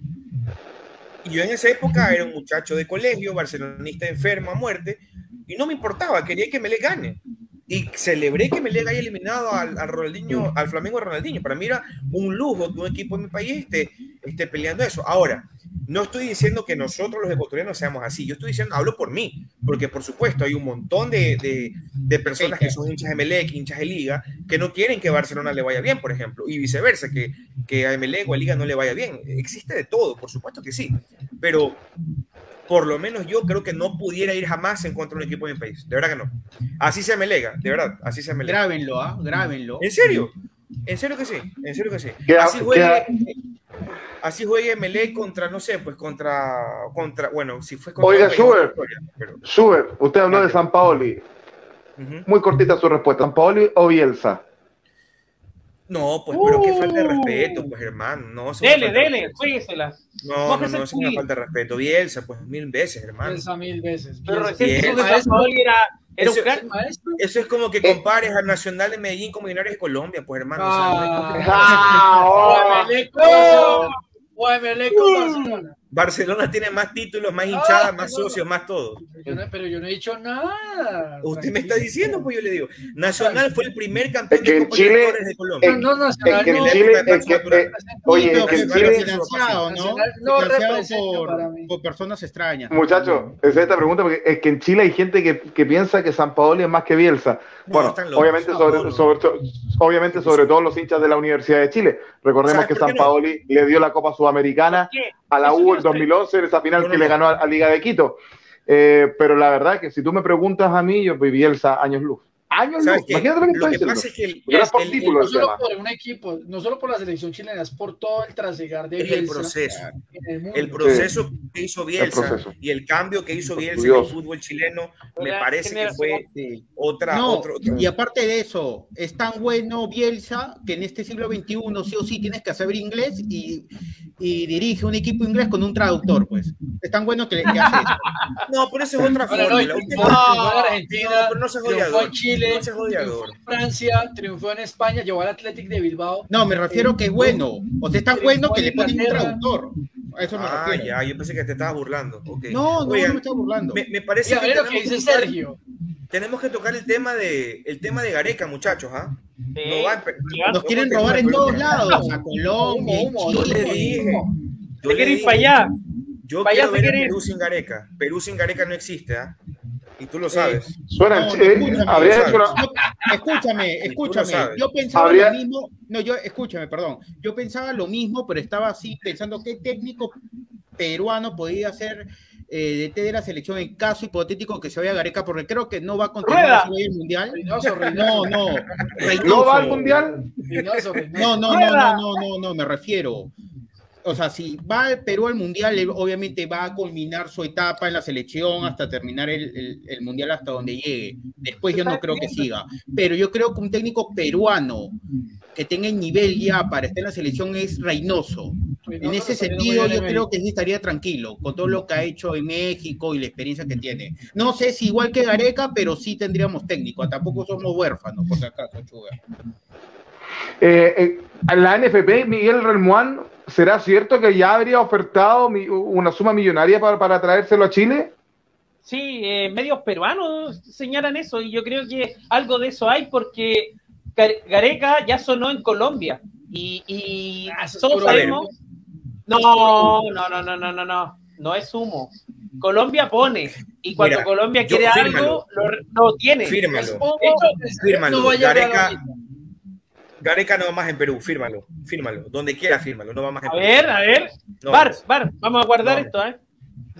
Y yo en esa época era un muchacho de colegio, barcelonista enfermo a muerte, y no me importaba, quería que Emelec gane y celebré que Melec haya eliminado al, al, Ronaldinho, al Flamengo Ronaldinho. Para mí era un lujo que un equipo de mi país esté, esté peleando eso. Ahora, no estoy diciendo que nosotros los ecuatorianos seamos así. Yo estoy diciendo, hablo por mí, porque por supuesto hay un montón de, de, de personas que son hinchas de Melec, hinchas de Liga, que no quieren que Barcelona le vaya bien, por ejemplo, y viceversa, que, que a Melec o a Liga no le vaya bien. Existe de todo, por supuesto que sí, pero por lo menos yo creo que no pudiera ir jamás en contra de un equipo de mi país. De verdad que no. Así se me lega, de verdad, así se me lega. Grábenlo, ¿ah? Grábenlo. ¿En serio? ¿En serio que sí? ¿En serio que sí? Así juegue, así juegue Melec contra, no sé, pues contra, contra bueno, si fue contra... Oiga, Schubert, pero... Schubert, usted habló de San Paoli. Uh -huh. Muy cortita su respuesta. ¿San Paoli o Bielsa? No, pues, pero qué falta de respeto, pues, hermano. No, dele, dele, jueguesela. No, no, no, es una falta de respeto. Bielsa, pues, mil veces, hermano. Bielsa mil veces. Pero recién era, era eso, un maestro. Eso es como que compares al Nacional de Medellín con Millonarios de Colombia, pues, hermano. Ah, o sea, ah, (laughs) o Emelec con Barcelona. Tiene más títulos, más hinchadas, ah, más socios, más todo. Yo no, pero yo no he dicho nada. Usted me está diciendo, pues yo le digo. Nacional fue el primer campeón es que de Chile, de Colombia. Es, no, Nacional es que en Chile, es que, eh, oye, es que en Chile financiado, ¿no? no financiado por, por, personas extrañas. Muchachos, es esta pregunta porque es que en Chile hay gente que, que piensa que San Paoli es más que Bielsa. Bueno, no, obviamente, sobre, sobre, obviamente sobre todo los hinchas de la Universidad de Chile. Recordemos que San Paoli le dio la Copa Sudamericana a la U en 2011 en esa final que le ganó a, a Liga de Quito. Eh, pero la verdad que si tú me preguntas a mí, yo viví Bielsa años luz. Años luz. Imagínate lo que, lo que pasa es que el, el, por título, no solo por un equipo, no solo por la selección chilena, es por todo el trasegar de Bielsa. El proceso. El, el, proceso sí. que hizo Bielsa y el cambio que hizo Bielsa en el fútbol chileno me parece que fue otra, no, otro, otro, Y aparte de eso, es tan bueno Bielsa que en este siglo XXI sí o sí tienes que saber inglés y, y dirige un equipo inglés con un traductor, pues. Es tan bueno que, que hace eso. (laughs) No, pero eso es otra Bueno, no, No, pero no se triunfó jodiador. en Chile, No se jodiador. triunfó en Francia, triunfó en España, llevó al Athletic de Bilbao. No, me refiero que es bueno. O sea, es tan bueno que le ponen un traductor. A eso me Ah, refiero. ya, yo pensé que te estabas burlando. Okay. No, no, Oigan, no me estoy burlando. me, me parece Mira, que lo que tenemos dice que tocar- Sergio. tenemos que tocar el tema de el tema de Gareca, muchachos, ¿ah? Nos quieren robar en todos lados, a Colombia, Yo le Chile. dije, yo ir para allá. Yo Para allá quiero ver. Perú sin Gareca. Perú sin Gareca no existe, ¿ah? Y tú lo sabes. Suena, No, eh, escúchame, habría ¿sabes? hecho una, Yo- escúchame, (laughs) escúchame. Yo pensaba Habría- lo mismo. No, yo, escúchame, perdón. Yo pensaba lo mismo, pero estaba así pensando qué técnico peruano podía ser eh, DT de la selección en caso hipotético que se vaya Gareca, porque creo que no va a continuar Rueda. si vaya al mundial. Reynoso, No, Reynoso, no. ¿No va al mundial? Reynoso, Reynoso. No, no, no, no, no, no, no, me refiero. O sea, si va el Perú al mundial, obviamente va a culminar su etapa en la selección hasta terminar el, el- el mundial hasta donde llegue. Después yo no creo que siga. Pero yo creo que un técnico peruano que tenga el nivel ya para estar en la selección es Reynoso. En ese sentido, yo creo que sí estaría tranquilo con todo lo que ha hecho en México y la experiencia que tiene. No sé si igual que Gareca, pero sí tendríamos técnico. Tampoco somos huérfanos, por si acaso, Chuga. Eh, eh, la NFP, Miguel Relmuán, ¿será cierto que ya habría ofertado mi- una suma millonaria para, para traérselo a Chile? Sí, eh, medios peruanos señalan eso y yo creo que algo de eso hay porque Gare- Gareca ya sonó en Colombia y, y Ah, todos sabemos. No, no, no, no, no, no, no, no es humo. Colombia pone y cuando Mira, Colombia quiere algo lo, lo tiene. Fírmalo. Fírmalo, no Gareca-. Gareca no va más en Perú, fírmalo, fírmalo. Donde quiera, fírmalo, no va más en A Perú. ver, a ver. No. Bar, Bar, vamos a guardar No. esto, ¿eh?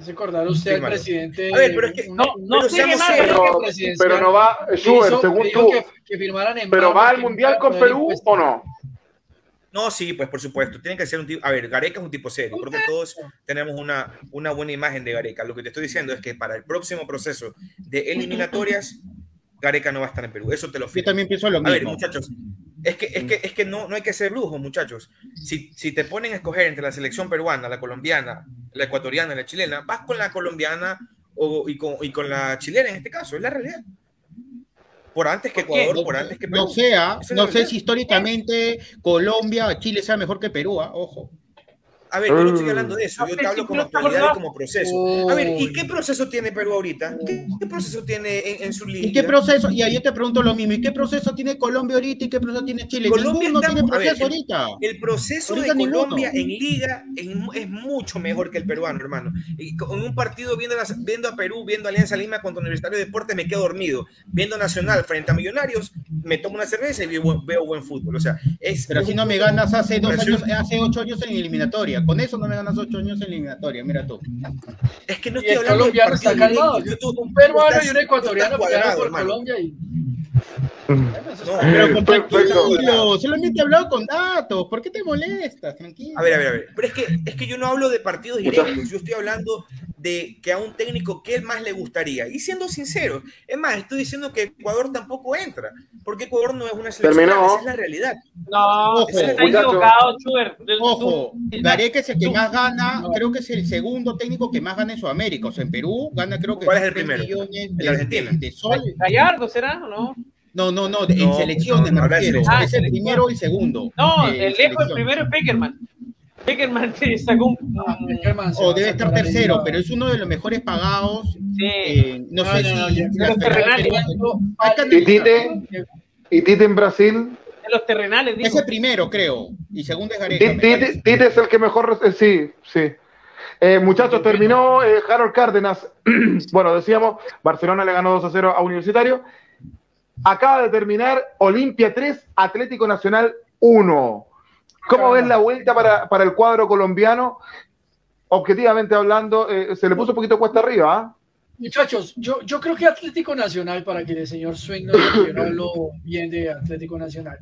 Se acordará usted al presidente. A ver, pero es que- No, no pero seamos más, pero- Pero, no va, Schubert, según tú, que- que firmaran en ¿pero va al mundial con Perú o no? No, sí, pues por supuesto. Tiene que ser un tipo. A ver, Gareca es un tipo serio. Creo que todos tenemos una, una buena imagen de Gareca. Lo que te estoy diciendo es que para el próximo proceso de eliminatorias, Gareca no va a estar en Perú. Eso te lo Yo firmo. también pienso lo A ver, mismo. muchachos, Es que, es que, es que no, no hay que ser brujo, muchachos. Si, si te ponen a escoger entre la selección peruana, la colombiana, la ecuatoriana y la chilena, vas con la colombiana o, y, con, y con la chilena en este caso, es la realidad. Por antes que Ecuador, por antes que Perú. No sea, no sé si históricamente Colombia o Chile sea mejor que Perú, ¿ah? ojo. A ver, yo no estoy hablando de eso, yo te hablo como actualidad y como proceso. A ver, ¿y qué proceso tiene Perú ahorita? ¿Qué, proceso tiene en, su liga? ¿Y qué proceso? Y ahí yo te pregunto lo mismo, ¿y qué proceso tiene Colombia ahorita y qué proceso tiene Chile? Colombia no tiene proceso ahorita. El proceso de Colombia en liga es, mucho mejor que el peruano, hermano. Y con un partido viendo, viendo a Perú, viendo a Alianza Lima contra Universitario de Deportes, me quedo dormido. Viendo Nacional frente a Millonarios, me tomo una cerveza y veo, buen fútbol. O sea, es... Pero si no me ganas hace dos años, hace ocho años en eliminatoria con eso no me ganas ocho años en eliminatoria, mira tú. Es que no estoy hablando de está calmado. Un peruano y un ecuatoriano pelearon por Colombia y... No, pero con tranquilo, solamente he hablado con datos, ¿por qué te molestas? Tranquilo. A ver, a ver, a ver, pero es que, es que yo no hablo de partidos directos, yo estoy hablando de que a un técnico que él más le gustaría. Y siendo sincero, es más, estoy diciendo que Ecuador tampoco entra, porque Ecuador no es una selección, esa es la realidad. No, Ojo, está equivocado, Chuber. Ojo, Gareca es el que más gana, creo que es el segundo técnico que más gana en Sudamérica, o sea, en Perú gana creo que... ¿Cuál es el primero? El Argentina. De, sol. ¿Gallardo será o no? No, no, no, en selecciones me refiero. Ah, es el primero y segundo. No, el lejos el primero es Peckerman. (laughs) Sacó un. o debe estar tercero, pero es uno de los mejores pagados. Sí. Eh, no, sé si. los terrenales. ¿Y Tite? ¿Y Tite en Brasil? En los terrenales, digo. Ese primero, creo. Y segundo es Gareca. Tite, Tite, es el que mejor. Sí, sí. Eh, muchachos, terminó eh, Harold Cárdenas. (clears throat) bueno, decíamos, Barcelona le ganó 2 a 0 a Universitario. Acaba de terminar Olimpia 3, Atlético Nacional 1. ¿Cómo ves la vuelta para, el cuadro colombiano? Objetivamente hablando, eh, se le puso un poquito cuesta arriba. ¿ah? Muchachos, yo, yo creo que Atlético Nacional, para que el señor Swing no, yo no hablo bien de Atlético Nacional,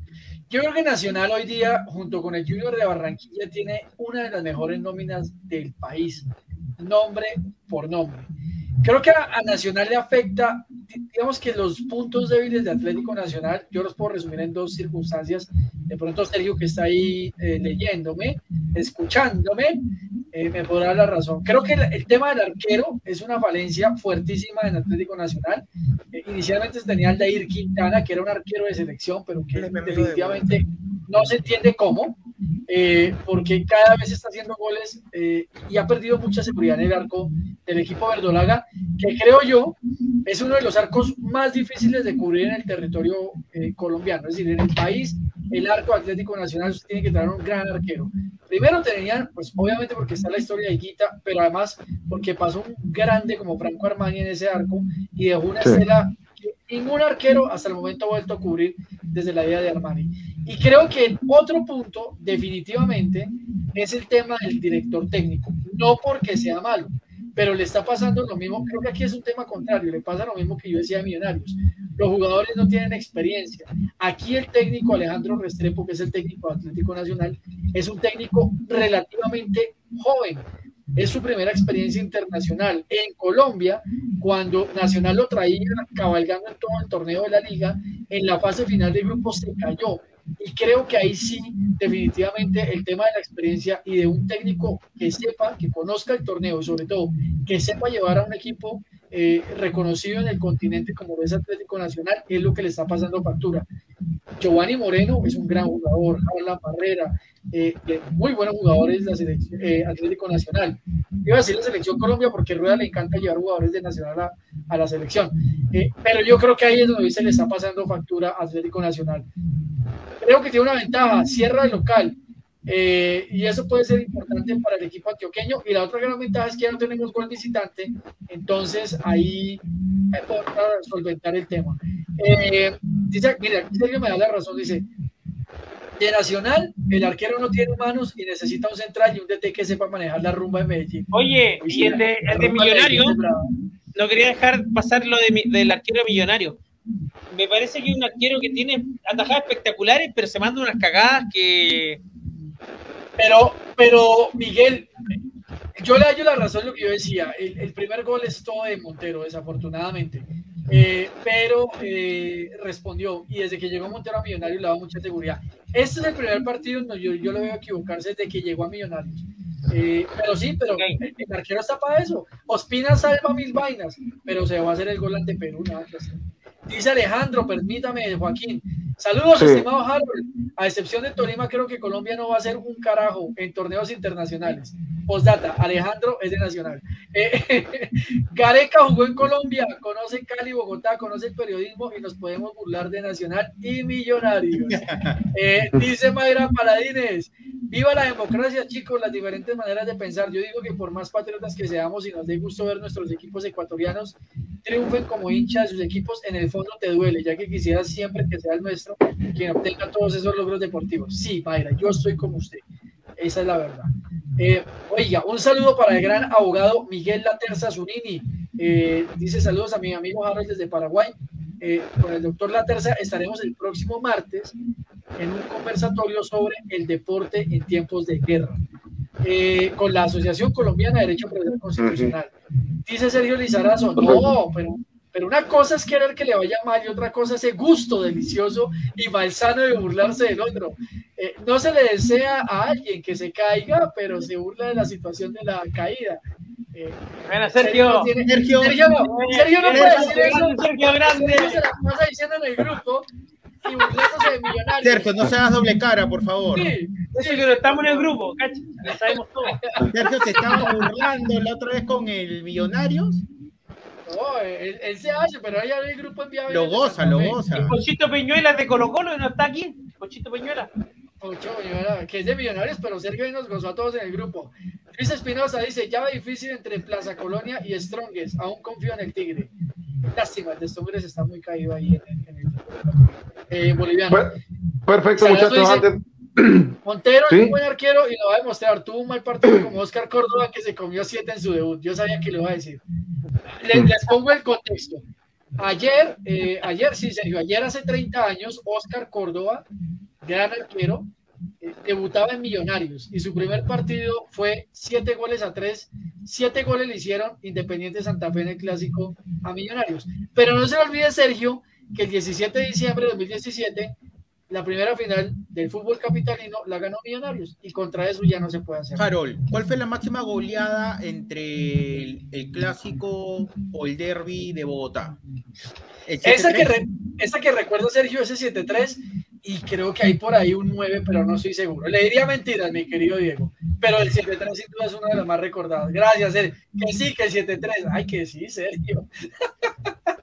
yo creo que Nacional hoy día, junto con el Junior de Barranquilla, tiene una de las mejores nóminas del país, nombre por nombre. Creo que a, Nacional le afecta, digamos que los puntos débiles de Atlético Nacional, yo los puedo resumir en dos circunstancias. De pronto Sergio que está ahí eh, leyéndome, escuchándome, eh, me podrá dar la razón. Creo que el, tema del arquero es una falencia fuertísima en Atlético Nacional. Eh, inicialmente se tenía el Ir Quintana, que era un arquero de selección, pero que definitivamente no se entiende cómo. Eh, porque cada vez está haciendo goles eh, y ha perdido mucha seguridad en el arco del equipo verdolaga, que creo yo es uno de los arcos más difíciles de cubrir en el territorio eh, colombiano. Es decir, en el país, el arco Atlético Nacional tiene que tener un gran arquero. Primero tenían, pues obviamente porque está la historia de Guita, pero además porque pasó un grande como Franco Armani en ese arco y dejó una estela ningún arquero hasta el momento ha vuelto a cubrir desde la vida de Armani. Y creo que otro punto, definitivamente, es el tema del director técnico. No porque sea malo, pero le está pasando lo mismo. Creo que aquí es un tema contrario. Le pasa lo mismo que yo decía de Millonarios. Los jugadores no tienen experiencia. Aquí el técnico Alejandro Restrepo, que es el técnico Atlético Nacional, es un técnico relativamente joven es su primera experiencia internacional en Colombia, cuando Nacional lo traía cabalgando en todo el torneo de la liga, en la fase final del grupo se cayó. Y creo que ahí sí, definitivamente, el tema de la experiencia y de un técnico que sepa, que conozca el torneo sobre todo que sepa llevar a un equipo eh, reconocido en el continente como es Atlético Nacional, es lo que le está pasando factura. Giovanni Moreno es un gran jugador, Carla Barrera, eh, muy buenos jugadores de la selección eh, Atlético Nacional. Iba a decir la selección Colombia porque Rueda le encanta llevar jugadores de Nacional a, la selección. pero yo creo que ahí es donde se le está pasando factura a Atlético Nacional. Creo que tiene una ventaja, cierra el local, eh, y eso puede ser importante para el equipo antioqueño. Y la otra gran ventaja es que ya no tenemos gol visitante, entonces ahí podemos solventar el tema. Eh, dice, mira, Sergio me da la razón, dice, de Nacional, el arquero no tiene manos y necesita un central y un DT que sepa manejar la rumba de Medellín. Oye, y el de, el de Millonario, no quería dejar pasar lo de, del arquero Millonario. Me parece que es un arquero que tiene atajadas espectaculares, pero se manda unas cagadas que pero, pero Miguel, yo le doy la razón lo que yo decía. El, primer gol es todo de Montero, desafortunadamente. Eh, pero eh, respondió y desde que llegó Montero a Millonarios le da mucha seguridad. Este es el primer partido donde yo, yo lo veo equivocarse desde que llegó a Millonarios. Eh, pero sí, pero el, el arquero está para eso. Ospina salva mil vainas, pero se va a hacer el gol ante Perú, nada que hacer. Dice Alejandro, permítame, Joaquín. Saludos, Sí. estimado Harold. A excepción de Tolima, creo que Colombia no va a ser un carajo en torneos internacionales. Postdata, Alejandro es de Nacional. Eh, (laughs) Gareca jugó en Colombia, conoce Cali, Bogotá, conoce el periodismo y nos podemos burlar de Nacional y Millonarios. (laughs) Eh, dice Mayra Paladines, viva la democracia, chicos, las diferentes maneras de pensar. Yo digo que por más patriotas que seamos y nos dé gusto ver nuestros equipos ecuatorianos triunfen como hinchas de sus equipos, en el fondo te duele, ya que quisieras siempre que sea el quien obtenga todos esos logros deportivos. Sí, Mayra, yo estoy como usted. Esa es la verdad. Eh, oiga, un saludo para el gran abogado Miguel Laterza Zunini. Eh, dice saludos a mi amigo Harold desde Paraguay. Eh, con el doctor Laterza estaremos el próximo martes en un conversatorio sobre el deporte en tiempos de guerra. Eh, con la Asociación Colombiana de Derecho Procesal Constitucional. Dice Sergio Lizarazo, no, pero, pero una cosa es querer que le vaya mal y otra cosa es ese gusto delicioso y malsano de burlarse del otro. Eh, no se le desea a alguien que se caiga, pero se burla de la situación de la caída. Eh, Bueno, Sergio. tiene- Sergio. Sergio no, Sergio no puede decir eso. Sergio Grande. Sergio se la pasa diciendo en el grupo y burlándose de millonarios. Sergio, no seas doble cara, por favor. Sí, Sergio, que estamos en el grupo, cacha. Lo sabemos todo. Sergio se estaba burlando la otra vez con el Millonarios. Él, él se hace, pero ahí el grupo envía Lo goza, lo goza. Y Conchito Peñuela es de Colo Colo y no está aquí. Conchito Peñuela. Ocho, millonarios, que es de millonarios, pero Sergio ahí nos gozó a todos en el grupo. Luis Espinosa dice, llave difícil entre Plaza Colonia y Strongest, aún confío en el Tigre. Lástima, el de Strongest está muy caído ahí en el, en el eh, boliviano. Per- Perfecto, muchachos. dice- Antes, Montero ¿Sí? es un buen arquero y lo va a demostrar. Tuvo un mal partido como Oscar Córdoba que se comió siete en su debut. Yo sabía que lo iba a decir. Le- les pongo el contexto. Ayer, eh, ayer sí, Sergio, ayer hace 30 años, Oscar Córdoba, gran arquero, eh, debutaba en Millonarios y su primer partido fue siete goles a tres. Siete goles le hicieron Independiente Santa Fe en el clásico a Millonarios. Pero no se olvide, Sergio, que el 17 de diciembre de 2017 la primera final del fútbol capitalino la ganó Millonarios y contra eso ya no se puede hacer. Harold, ¿cuál fue la máxima goleada entre el, el clásico o el derby de Bogotá? ¿El Esa que, 7-3? re- esa que recuerdo, Sergio, ese 7-3 y creo que hay por ahí un 9, pero no estoy seguro. Le diría mentiras, mi querido Diego, pero el 7-3 sin duda es uno de los más recordados. Gracias, Sergio. Que sí, que el 7-3. Ay, que sí, Sergio. (laughs)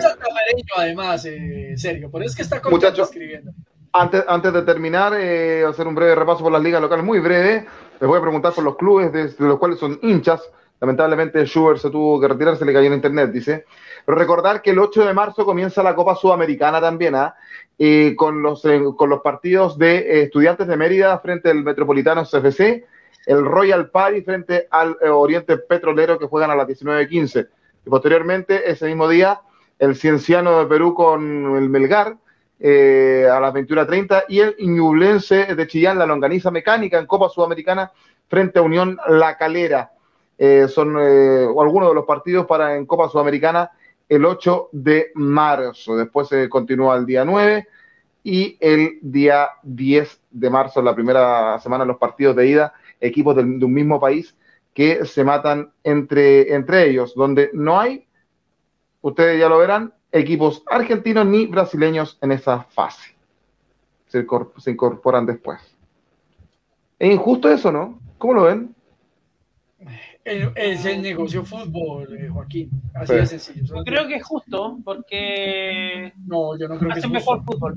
santafereño, además, eh, Sergio. Por eso es que está contento Muchacho. escribiendo. Antes, antes de terminar, eh, hacer un breve repaso por las ligas locales, muy breve. Les voy a preguntar por los clubes de, de los cuales son hinchas. Lamentablemente, Schubert se tuvo que retirar, se le cayó en internet, dice. Pero recordar que el 8 de marzo comienza la Copa Sudamericana también, ¿ah? Eh, con, los, eh, con los partidos de eh, Estudiantes de Mérida frente al Metropolitano CFC, el Royal Party frente al Oriente Petrolero que juegan a las 19.15. Y posteriormente, ese mismo día, el Cienciano de Perú con el Melgar eh, a las 21.30 y el Ñublense de Chillán, la longaniza mecánica en Copa Sudamericana frente a Unión La Calera. Eh, son eh, algunos de los partidos para en Copa Sudamericana el 8 de marzo. Después se continúa el día 9 y el día 10 de marzo, la primera semana, los partidos de ida, equipos de un mismo país que se matan entre, entre ellos, donde no hay, ustedes ya lo verán, equipos argentinos ni brasileños en esa fase. Se, incor- se incorporan después. Es injusto eso, ¿no? ¿Cómo lo ven? El- Es el negocio fútbol, eh, Joaquín. Así Sí. de sencillo. Yo creo que es justo porque No, yo no creo que sea mejor justo. fútbol.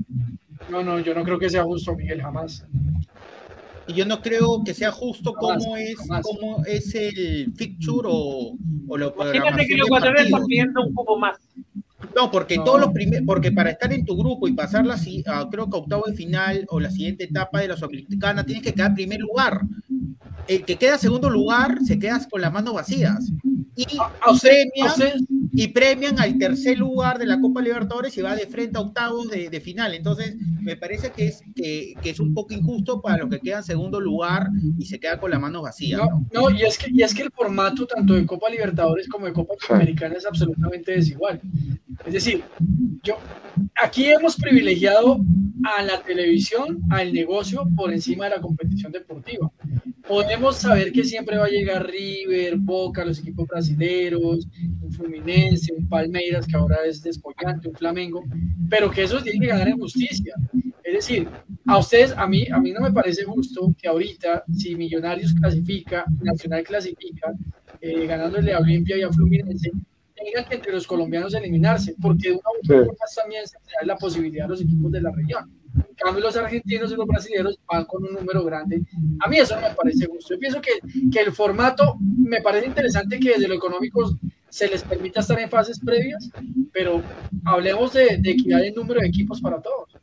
No, no, yo no creo que sea justo, Miguel, jamás. Y yo no creo que sea justo cómo es, cómo es el fixture o, o la Imagínate que los ecuatorianos están pidiendo un poco más. No, porque No. todos los primeros, porque para estar en tu grupo y pasar la, si- a, creo que a octavo de final o la siguiente etapa de la Sudamericana, tienes que quedar en primer lugar. El que queda en segundo lugar se queda con las manos vacías. Y A usted, premia- a usted, y premian al tercer lugar de la Copa Libertadores y va de frente a octavos de, de final. Entonces, me parece que es, que, que, es un poco injusto para los que quedan en segundo lugar y se queda con las manos vacías. No, no, y, es que, y es que el formato tanto de Copa Libertadores como de Copa Sudamericana es absolutamente desigual. Es decir, yo, aquí hemos privilegiado a la televisión, al negocio, por encima de la competición deportiva. Podemos saber que siempre va a llegar River, Boca, los equipos brasileños, un Fluminense, un Palmeiras, que ahora es despollante, un Flamengo, pero que esos tienen que ganar en justicia. Es decir, a ustedes, a mí, a mí no me parece justo que ahorita, si Millonarios clasifica, Nacional clasifica, eh, ganándole a Olimpia y a Fluminense, tengan que entre los colombianos eliminarse, porque de una u otra forma también se da la posibilidad a los equipos de la región. En cambio, los argentinos y los brasileños van con un número grande. A mí eso no me parece justo. Yo pienso que, que el formato me parece interesante que desde lo económico se les permita estar en fases previas, pero hablemos de, de equidad número de equipos para todos.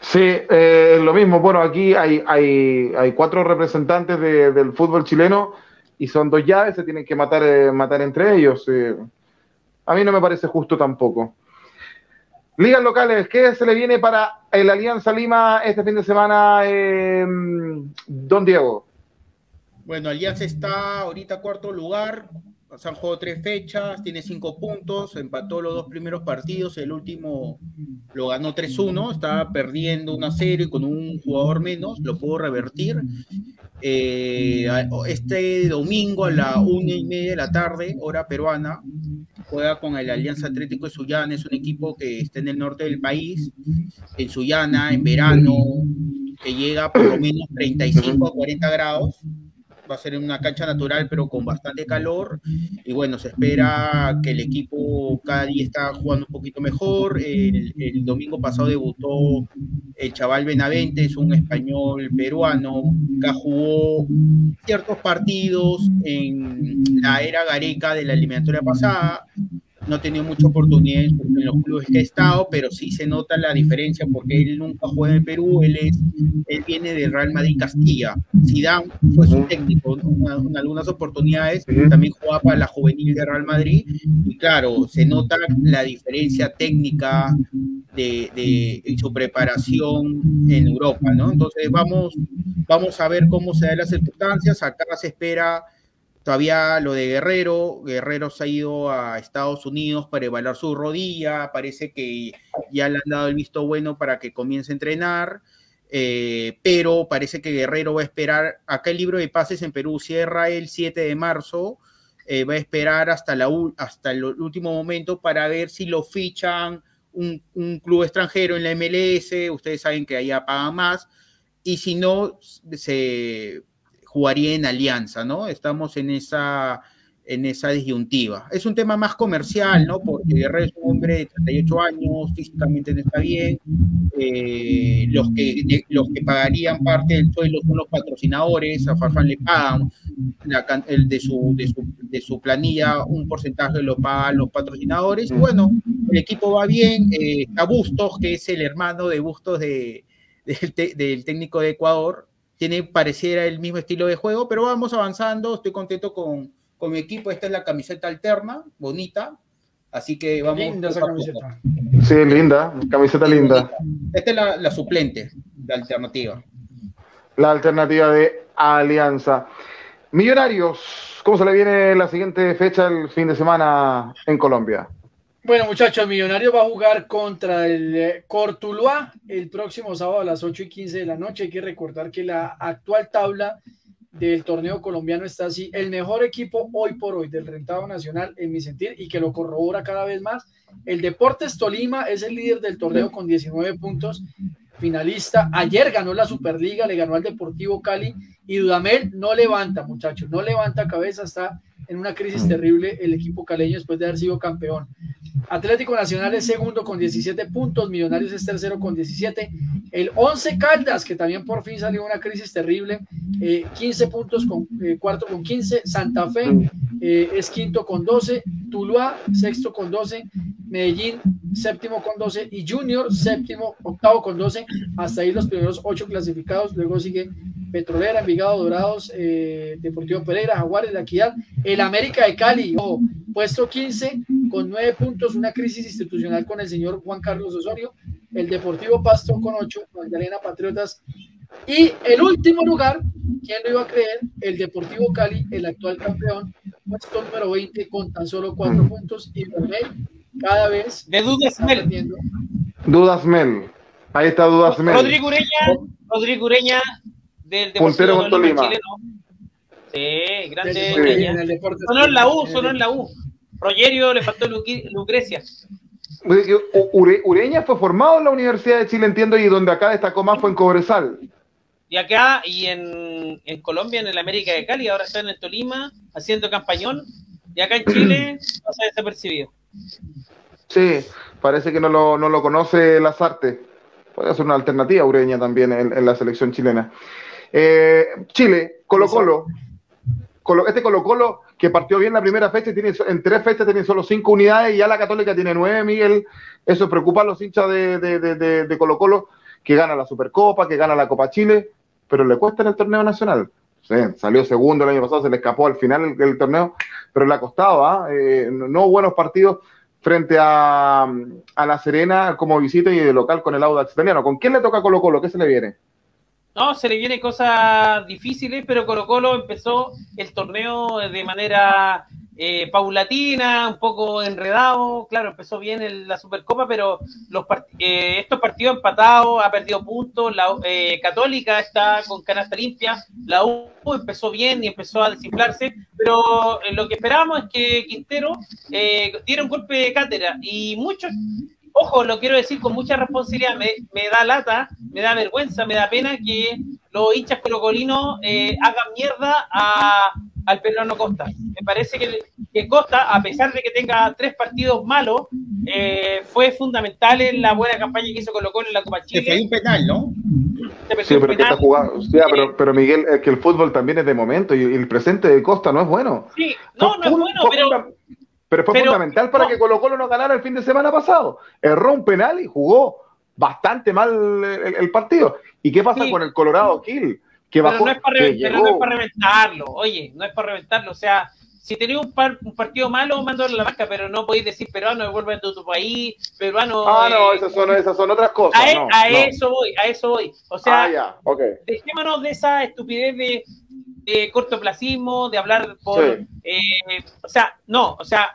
Sí, eh, lo mismo. Bueno, aquí hay, hay, hay cuatro representantes de, del fútbol chileno y son dos llaves, se tienen que matar, eh, matar entre ellos. Eh. A mí no me parece justo tampoco. Ligas locales, ¿qué se le viene para el Alianza Lima este fin de semana, eh, don Diego? Bueno, Alianza está ahorita cuarto lugar, se han jugado tres fechas, tiene cinco puntos, empató los dos primeros partidos, el último lo ganó 3-1, estaba perdiendo una serie con un jugador menos, lo pudo revertir. Eh, este domingo a la una y media de la tarde, hora peruana, juega con el Alianza Atlético de Sullana, es un equipo que está en el norte del país, en Sullana, en verano, que llega por lo menos 35 a 40 grados va a ser en una cancha natural, pero con bastante calor. Y bueno, se espera que el equipo cada día está jugando un poquito mejor. El, el domingo pasado debutó el chaval Benavente, es un español peruano que jugó ciertos partidos en la era Gareca de la eliminatoria pasada no ha tenido mucha oportunidad en los clubes que ha estado, pero sí se nota la diferencia porque él nunca juega en Perú, él, es, él viene de Real Madrid Castilla. Zidane fue su técnico en algunas oportunidades, también jugaba para la juvenil de Real Madrid y claro, se nota la diferencia técnica de, de, su preparación en Europa, ¿no? Entonces vamos, vamos a ver cómo se dan las circunstancias, acá se espera Todavía lo de Guerrero, Guerrero se ha ido a Estados Unidos para evaluar su rodilla, parece que ya le han dado el visto bueno para que comience a entrenar, eh, pero parece que Guerrero va a esperar, acá el libro de pases en Perú cierra el 7 de marzo, eh, va a esperar hasta, el último momento para ver si lo fichan un, club extranjero en la MLS, ustedes saben que allá pagan más, y si no, se jugaría en alianza, ¿no? Estamos en esa, en esa disyuntiva. Es un tema más comercial, ¿no? Porque Guerrero es un hombre de 38 años, físicamente no está bien. Eh, los, que, los que pagarían parte del suelo son los patrocinadores, a Farfán le pagan el de, su, de, su, de su planilla, un porcentaje lo pagan los patrocinadores. Y bueno, el equipo va bien. Eh, a Bustos, que es el hermano de Bustos de, del técnico de Ecuador, tiene pareciera el mismo estilo de juego, pero vamos avanzando, estoy contento con, con mi equipo, esta es la camiseta alterna, bonita, así que vamos. Linda esa camiseta. Sí, linda, camiseta linda. Esta es la, la suplente, la alternativa. La alternativa de Alianza. Millonarios, ¿cómo se le viene la siguiente fecha el fin de semana en Colombia? Bueno, muchachos, Millonario va a jugar contra el eh, Cortuluá el próximo sábado a las 8 y 15 de la noche. Hay que recordar que la actual tabla del torneo colombiano está así. El mejor equipo hoy por hoy del rentado nacional, en mi sentir, y que lo corrobora cada vez más. El Deportes Tolima es el líder del torneo con 19 puntos, finalista. Ayer ganó la Superliga, le ganó al Deportivo Cali y Dudamel no levanta, muchachos, no levanta cabeza, está en una crisis terrible el equipo caleño después de haber sido campeón. Atlético Nacional es segundo con 17 puntos, Millonarios es tercero con 17, el 11 Caldas, que también por fin salió una crisis terrible, eh, 15 puntos, con, eh, cuarto con 15, Santa Fe eh, es quinto con 12, Tuluá sexto con 12, Medellín séptimo con 12 y Junior séptimo, octavo con 12, hasta ahí los primeros ocho clasificados, luego sigue Petrolera, Envigado, Dorados, eh, Deportivo Pereira, Jaguares, La Equidad, el América de Cali, ojo, puesto 15 con 9 puntos, una crisis institucional con el señor Juan Carlos Osorio, el Deportivo Pasto con 8, Magdalena Patriotas y el último lugar, ¿quién lo iba a creer? El Deportivo Cali, el actual campeón, puesto número 20 con tan solo 4 puntos y cada vez de dudas Dudas Mel. Ahí está Dudas Mel. Rodrigo Ureña, Rodrigo Ureña del Deportivo con Tolima. Sí, grande Ureña. Sonó en la U, sonó en la U. Rogerio le faltó Lucrecia. Ureña fue formado en la Universidad de Chile, entiendo, y donde acá destacó más fue en Cobresal. Y acá, y en, en Colombia, en el América de Cali, ahora está en el Tolima, haciendo campañón, y acá en Chile (clears throat) pasa desapercibido. Sí, parece que no lo, no lo conoce Lazarte. Puede ser una alternativa Ureña también en, la selección chilena. Eh, Chile, Colo Colo. Este Colo Colo que partió bien la primera fecha, tiene, en tres fechas tiene solo cinco unidades y ya la Católica tiene nueve, Miguel. Eso preocupa a los hinchas de, de, de, Colo Colo, que gana la Supercopa, que gana la Copa Chile, pero le cuesta en el torneo nacional. Sí, salió segundo el año pasado, se le escapó al final el, torneo, pero le ha costado, ¿ah? eh, no buenos partidos frente a, a, La Serena como visita y de local con el Audax italiano. ¿Con quién le toca Colo Colo? ¿Qué se le viene? No, se le viene cosas difíciles, pero Colo Colo empezó el torneo de manera eh, paulatina, un poco enredado. Claro, empezó bien en la Supercopa, pero los eh, estos partidos empatados, ha perdido puntos. La eh, Católica está con canasta limpia. La U empezó bien y empezó a desinflarse, pero lo que esperábamos es que Quintero diera un golpe de cátedra y muchos ojo, lo quiero decir con mucha responsabilidad, me, me, da lata, me da vergüenza, me da pena que los hinchas colocolinos eh, hagan mierda a, al peruano Costa. Me parece que, que, Costa, a pesar de que tenga tres partidos malos, eh, fue fundamental en la buena campaña que hizo Colo Colo en la Copa Chile. Se fue un penal, ¿no? Sí, pero, está jugando, sí, pero, pero, Miguel, es que el fútbol también es de momento y el presente de Costa no es bueno. Sí, no, no es bueno, pero pero fue fundamental para que Colo Colo no ganara el fin de semana pasado. Erró un penal y jugó bastante mal el, partido. ¿Y qué pasa con el Colorado Kill? Que pero, no es para, reventarlo, oye, no es para reventarlo. O sea, si tenía un, un partido malo, mandó la marca, pero no podéis decir peruano, vuelve a tu, país, peruano. Ah, no, eh, esas son, esas son otras cosas. A, e, eso voy, a eso voy. O sea, ah, dejémonos de esa estupidez de de cortoplacismo, de hablar por... Eh, o sea, no, o sea,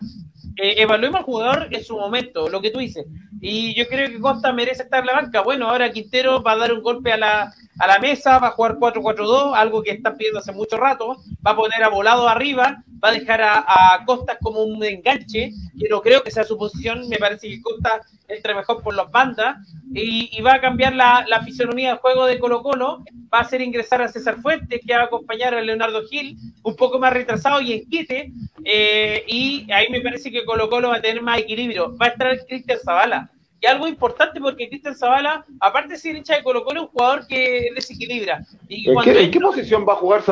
eh, evaluemos al jugador en su momento, lo que tú dices. Y yo creo que Costa merece estar en la banca. Bueno, ahora Quintero va a dar un golpe a la, a la mesa, va a jugar 4-4-2, algo que están pidiendo hace mucho rato, va a poner a Volado arriba, va a dejar a, a Costa como un enganche, que no creo que sea su posición, me parece que Costa entra mejor por las bandas, y, va a cambiar la, la, fisonomía del juego de Colo Colo, va a hacer ingresar a César Fuentes, que va a acompañar a Leonardo Gil, un poco más retrasado y en quite, eh, y ahí me parece que Colo Colo va a tener más equilibrio, va a estar Cristian Zavala, y algo importante porque Cristian Zavala, aparte de ser hincha de Colo Colo, es un jugador que desequilibra. Y ¿En, qué, posición va a jugar?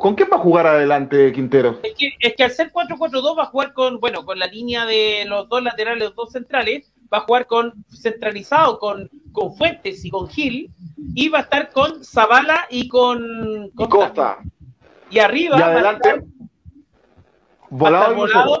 ¿Con qué va a jugar adelante Quintero? Es que, es que al ser 4-4-2 va a jugar con, bueno, con la línea de los dos laterales, los dos centrales, va a jugar con centralizado con, con Fuentes y con Gil, y va a estar con Zavala y con Costa. Y arriba y adelante, va a estar, volado,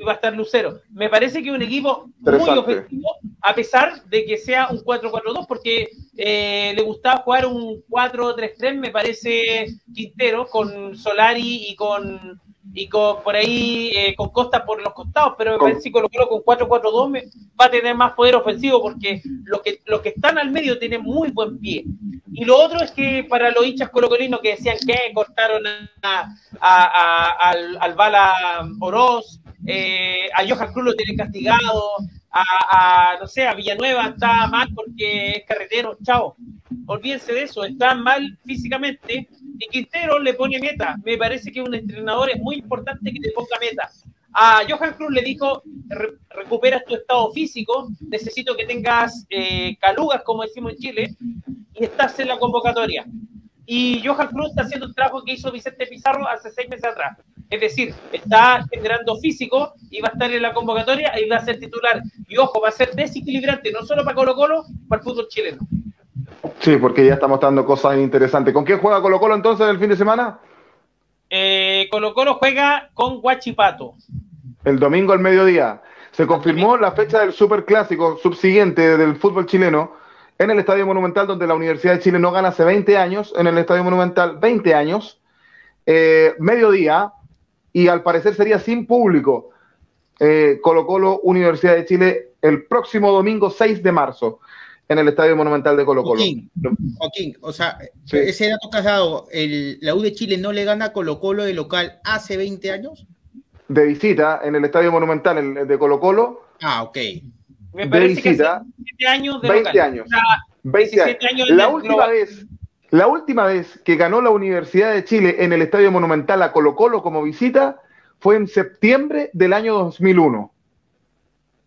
y va a estar Lucero. Me parece que es un equipo muy ofensivo, a pesar de que sea un 4-4-2, porque eh, le gustaba jugar un 4-3-3, me parece Quintero, con Solari y con y con por ahí eh, con Costa por los costados, pero me parece que Colo con 4-4-2 va a tener más poder ofensivo porque los que, los que están al medio tienen muy buen pie. Y lo otro es que para los hinchas colocolinos que decían que cortaron a, al, al, Bala Oroz, eh, a Johan Cruz lo tienen castigado, a, no sé, a Villanueva está mal porque es carretero, chao. Olvídense de eso, está mal físicamente y Quintero le pone meta. Me parece que un entrenador es muy importante que te ponga meta. A Johan Cruz le dijo, recuperas tu estado físico, necesito que tengas eh, calugas, como decimos en Chile, y estás en la convocatoria. Y Johan Cruz está haciendo un trabajo que hizo Vicente Pizarro hace seis meses atrás. Es decir, está generando físico y va a estar en la convocatoria y va a ser titular. Y ojo, va a ser desequilibrante, no solo para Colo Colo, para el fútbol chileno. Sí, porque ya estamos dando cosas interesantes. ¿Con quién juega Colo Colo entonces el fin de semana? Eh, Colo Colo juega con Guachipato. El domingo al mediodía. Se confirmó la fecha del superclásico subsiguiente del fútbol chileno en el Estadio Monumental, donde la Universidad de Chile no gana hace 20 años, en el Estadio Monumental 20 años, eh, mediodía, y al parecer sería sin público. Eh, Colo Colo, Universidad de Chile, el próximo domingo 6 de marzo, en el Estadio Monumental de Colo Colo. Joaquín, Joaquín, o sea, ese dato que has dado, el, la U de Chile no le gana a Colo Colo de local hace 20 años de visita en el Estadio Monumental el de Colo Colo. Ah, ok. Me parece que 20 años de 20 local. años. 20 años. años la última vez la última vez que ganó la Universidad de Chile en el Estadio Monumental a Colo Colo como visita fue en septiembre del año 2001.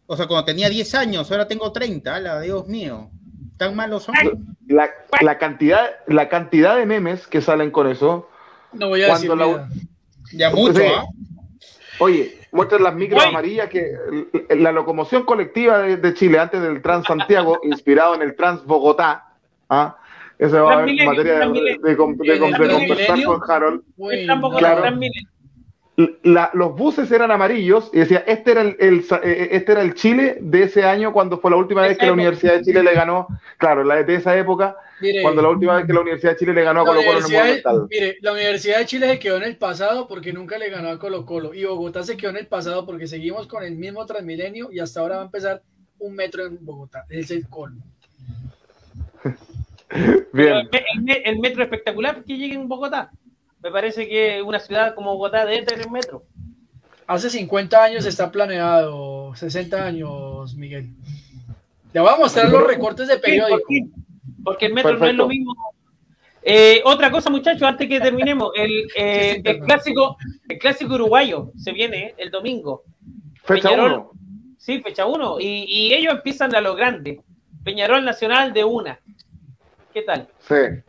O sea, cuando tenía 10 años, ahora tengo 30, la Dios mío. ¿Tan malos son? La, la, cantidad, la cantidad de memes que salen con eso. No voy a decir la, Ya mucho, ¿ah? Oye, muestran las micros amarillas que la locomoción colectiva de, Chile antes del Trans Santiago, (laughs) inspirado en el Trans Bogotá, ¿ah? Esa va a haber materia de, de, conversar con Harold. Claro, la, los buses eran amarillos y decía, este era el, el, este era el Chile de ese año cuando fue la última vez que la Universidad de Chile le ganó, claro, la de esa época, mire, cuando la última vez que la Universidad de Chile le ganó a Colo Colo en el Monumental. Mire, la Universidad de Chile se quedó en el pasado porque nunca le ganó a Colo Colo y Bogotá se quedó en el pasado porque seguimos con el mismo Transmilenio y hasta ahora va a empezar un metro en Bogotá, es el colmo. (laughs) Bien. El, el, metro espectacular que llegue en Bogotá. Me parece que una ciudad como Bogotá debe tener metro. Hace 50 años está planeado, 60 años, Miguel. Le voy a mostrar los recortes de periódico. Porque el metro Perfecto. no es lo mismo. Eh, otra cosa, muchachos, antes que terminemos, el, eh, (laughs) el, clásico, el clásico uruguayo se viene eh, el domingo. Fecha 1. Sí, fecha 1. Y, y, ellos empiezan a lo grande. Peñarol Nacional de una. ¿Qué tal? Sí.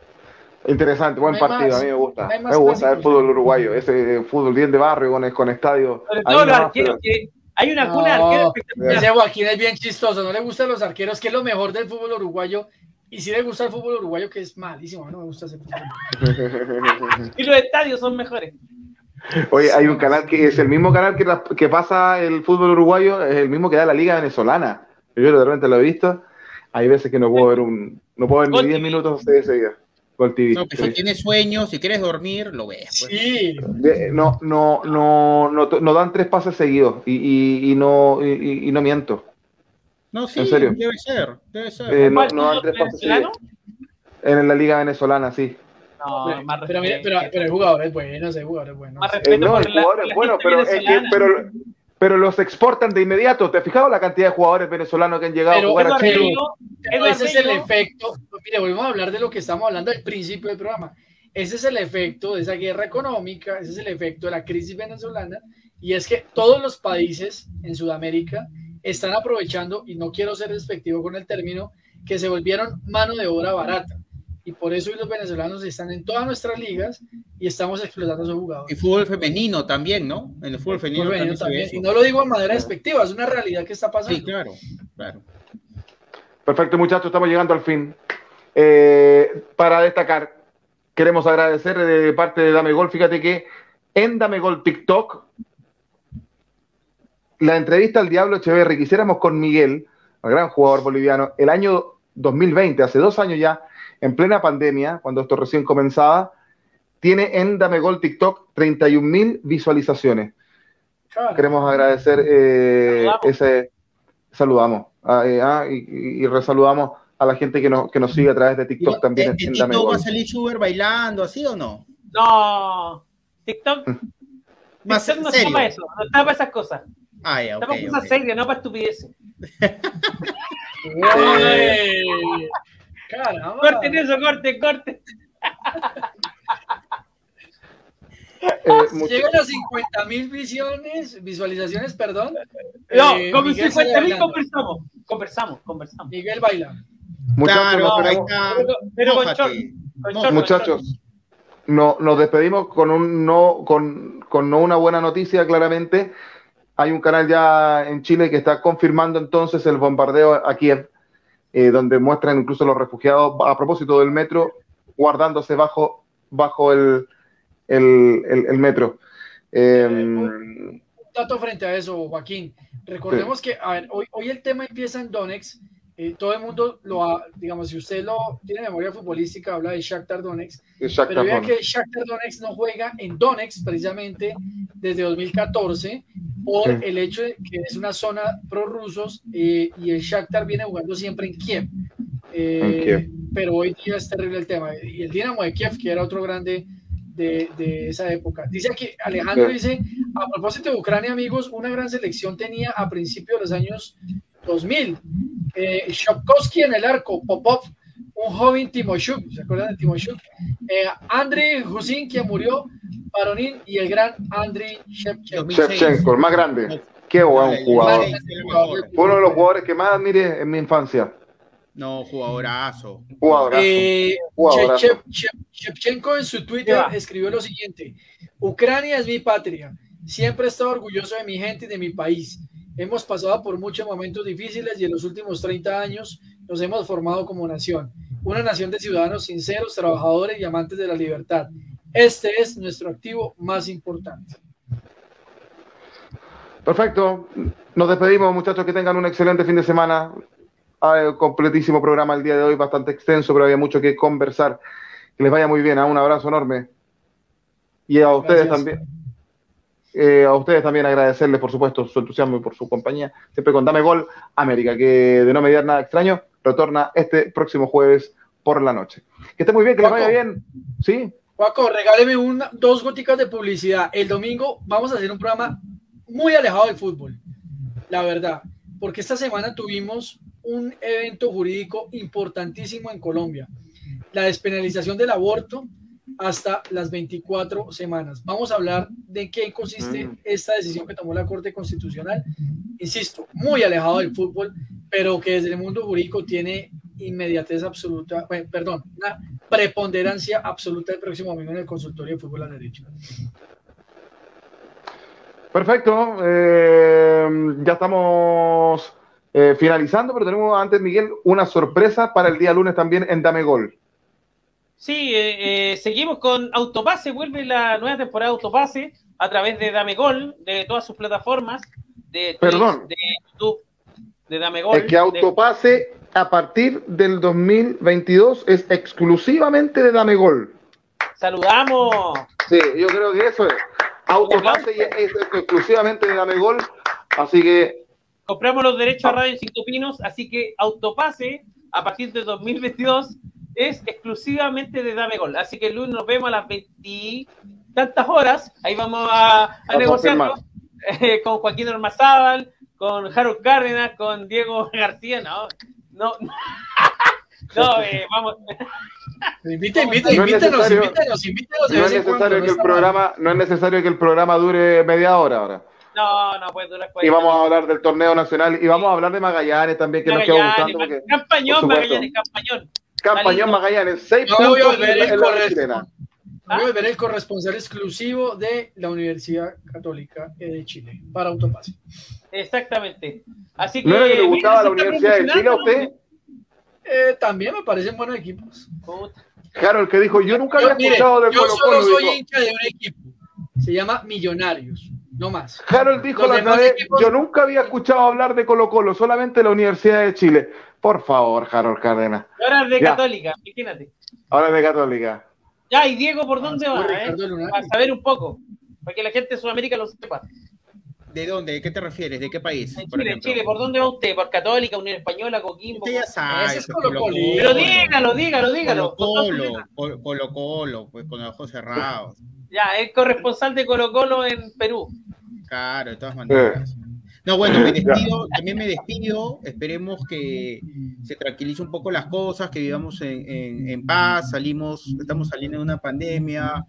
Interesante, buen partido, más, a mí me gusta. Me gusta el fútbol uruguayo, ese fútbol bien de barrio con, con estadio. Sobre todo los arqueros, que hay una cuna no, de arqueros Ese Joaquín es bien chistoso, no le gustan los arqueros, que es lo mejor del fútbol uruguayo. Y si le gusta el fútbol uruguayo, que es malísimo, no me gusta ese fútbol. (laughs) y los estadios son mejores. Oye, hay un canal que es el mismo canal que, que pasa el fútbol uruguayo, es el mismo que da la Liga Venezolana. Yo de repente lo he visto. Hay veces que no puedo ver un, no puedo ver ni 10 minutos de. Gol TV. No, pero si tienes sueño, si quieres dormir, lo ves. Pues. Sí. No, no, no, no, no, dan tres pases seguidos y, y, y no, y, y, no miento. No, sí, ¿En serio? debe ser, debe ser. Eh, no, no dan tres pases seguidos. En la liga venezolana, sí. No, pero, más pero, pero, pero, el jugador es bueno, ese jugador es bueno. Más respeto eh, no, el jugador es bueno, pero, es que, pero pero los exportan de inmediato. ¿Te has fijado la cantidad de jugadores venezolanos que han llegado pero, a jugar a Chile? Pero ese es el efecto. Mire, volvemos a hablar de lo que estamos hablando al principio del programa. Ese es el efecto de esa guerra económica, ese es el efecto de la crisis venezolana, y es que todos los países en Sudamérica están aprovechando, y no quiero ser despectivo con el término, que se volvieron mano de obra barata y por eso los venezolanos están en todas nuestras ligas y estamos explotando a sus jugadores. Y fútbol femenino también, ¿no? En el fútbol femenino, fútbol femenino también. también. Y no lo digo de manera despectiva, es una realidad que está pasando. Sí, claro, claro. Perfecto, muchachos, estamos llegando al fin. Eh, para destacar, queremos agradecer de parte de Dame Gol, fíjate que en Dame Gol TikTok, la entrevista al Diablo Echeverri que hiciéramos con Miguel, el gran jugador boliviano, el año 2020, hace dos años ya, en plena pandemia, cuando esto recién comenzaba, tiene en Dame Gol TikTok 31 mil visualizaciones. Claro. Queremos agradecer eh, saludamos. ese. Saludamos. Ah, eh, ah, y, y, resaludamos a la gente que nos, que nos sigue a través de TikTok también. ¿En, en TikTok Dame va a salir Schubert bailando así o no? No. TikTok. (laughs) Más TikTok no está para eso, no está para esas cosas. Ah, ya, está okay, para cosas okay. serias, no para estupideces. (laughs) (laughs) Caramba. Corten eso, corten, corten. Eh, Llegan a 50 mil visiones, visualizaciones, perdón. No, eh, con 50 mil conversamos, conversamos, conversamos. Miguel baila. Muchachos, claro, pero, pero, pero con short, con short, muchachos, no, nos despedimos con un no, con, con no una buena noticia, claramente. Hay un canal ya en Chile que está confirmando entonces el bombardeo a Kiev eh, donde muestran incluso los refugiados a propósito del metro, guardándose bajo, bajo el, el, el, metro. Eh, un dato frente a eso, Joaquín. Recordemos que, a ver, hoy, hoy el tema empieza en Donex eh, todo el mundo lo ha, digamos, si usted lo tiene memoria futbolística, habla de Shakhtar Donetsk, pero vea que Shakhtar Donetsk no juega en Donetsk precisamente desde 2014 por el hecho de que es una zona pro-rusos eh, y el Shakhtar viene jugando siempre en Kiev. Eh, pero hoy día es terrible el tema. Y el Dinamo de Kiev, que era otro grande de, de, esa época. Dice aquí, Alejandro dice, a propósito de Ucrania, amigos, una gran selección tenía a principios de los años 2000. Eh, Shopkowski en el arco, Popov, un joven Timoshuk, ¿se acuerdan de Timoshuk? Eh, Andrei Husin, que murió, Paronín y el gran Andrei Shevchenko. el más grande. Qué buen jugador. Uno de los jugadores que más admiré en mi infancia. No, jugadorazo. Jugadorazo. Eh, Shevchenko en su Twitter escribió lo siguiente: Ucrania es mi patria. Siempre he estado orgulloso de mi gente y de mi país. Hemos pasado por muchos momentos difíciles y en los últimos 30 años nos hemos formado como nación. Una nación de ciudadanos sinceros, trabajadores y amantes de la libertad. Este es nuestro activo más importante. Perfecto. Nos despedimos, muchachos. Que tengan un excelente fin de semana. Hay completísimo programa el día de hoy, bastante extenso, pero había mucho que conversar. Que les vaya muy bien. Un abrazo enorme. Y a ustedes también. Eh, a ustedes también agradecerles, por supuesto, su entusiasmo y por su compañía. Siempre con Dame Gol América, que de no mediar nada extraño, retorna este próximo jueves por la noche. Que esté muy bien, que les vaya bien. ¿Sí? Paco, regáleme una, dos goticas de publicidad. El domingo vamos a hacer un programa muy alejado del fútbol, la verdad, porque esta semana tuvimos un evento jurídico importantísimo en Colombia, la despenalización del aborto hasta las 24 semanas. Vamos a hablar de qué consiste mm. esta decisión que tomó la Corte Constitucional. Insisto, muy alejado del fútbol, pero que desde el mundo jurídico tiene inmediatez absoluta, perdón, una preponderancia absoluta el próximo domingo en el consultorio de fútbol al derecho. Perfecto, eh, ya estamos eh, finalizando, pero tenemos antes, Miguel, una sorpresa para el día lunes también en Dame Gol. Sí, eh, eh, seguimos con Autopase, vuelve la nueva temporada de Autopase a través de Dame Gol, de todas sus plataformas, de, Perdón. de YouTube, de Dame Gol. Es que Autopase a partir del 2022 es exclusivamente de Dame Gol. Saludamos. Sí, yo creo que eso es. Autopase es exclusivamente de Dame Gol, así que... Compramos los derechos a Radio Cinco Pinos, así que Autopase a partir del 2022 es exclusivamente de Dame Gol. Así que lunes nos vemos a las 20 tantas horas. Ahí vamos a, negociar (laughs) eh, con Joaquín Ormazábal, con Harold Cárdenas, con Diego García. No, no, (laughs) no, eh, vamos. Invite, invite, invítenos, invítenos, invítenos. No es necesario que el programa, no es necesario que el programa dure media hora ahora. No, no puede durar Y vamos a hablar del torneo nacional y vamos a hablar de Magallanes también, que nos queda gustando. Porque, campañón, Magallanes, campañón. Campañón Magallanes, seis puntos voy a volver el, voy a ver el corresponsal exclusivo de la Universidad Católica de Chile para Autopase. Exactamente. Así que, ¿No era que le gustaba la Universidad de Chile a usted? Eh, también me parecen buenos equipos. Claro, el que dijo, yo nunca había escuchado de Colo Colo. Yo solo soy hincha de un equipo. Se llama Millonarios, no más. Harold dijo la vez, yo nunca había escuchado hablar de Colo Colo, solamente la Universidad de Chile. Por favor, Harold Cárdenas. Ahora es de Católica, imagínate. Ahora es de Católica. Ya, y Diego, ¿por dónde va? Eh? Para saber un poco, para que la gente de Sudamérica lo sepa. ¿De dónde? ¿De qué te refieres? ¿De qué país? En Chile, Chile, ¿por dónde va usted? ¿Por Católica, Unión Española, Coquimbo? Usted ya sabe. Es Colo -Colo. Pero dígalo, dígalo, dígalo. Colo Colo, Colo Colo, pues con los ojos cerrados. Ya, es corresponsal de Colo Colo en Perú. Claro, de todas maneras. No, bueno, me despido, también me despido. Esperemos que se tranquilice un poco las cosas, que vivamos en, paz, salimos, estamos saliendo de una pandemia,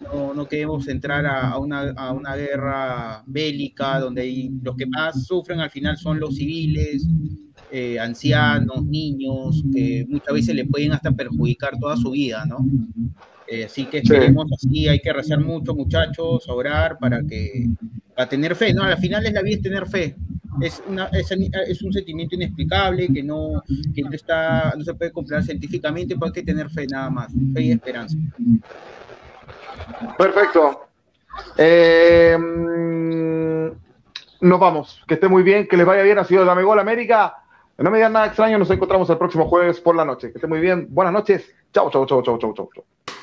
no, no queremos entrar a, una, a, una, guerra bélica donde los que más sufren al final son los civiles, eh, ancianos, niños, que muchas veces le pueden hasta perjudicar toda su vida, ¿no? Eh, así que esperemos así, hay que rezar mucho, muchachos, a orar para que, a tener fe, ¿no? Al final es la vida tener fe. es, una, es, es, un sentimiento inexplicable que no, que no, está, no se puede comprobar científicamente, pero hay que tener fe nada más, fe y esperanza. Perfecto. Eh, mm, nos vamos. Que esté muy bien, que les vaya bien. Ha sido Dame Gol América. No me digan nada extraño, nos encontramos el próximo jueves por la noche. Que esté muy bien. Buenas noches. Chao, chao, chao, chao, chao, chao.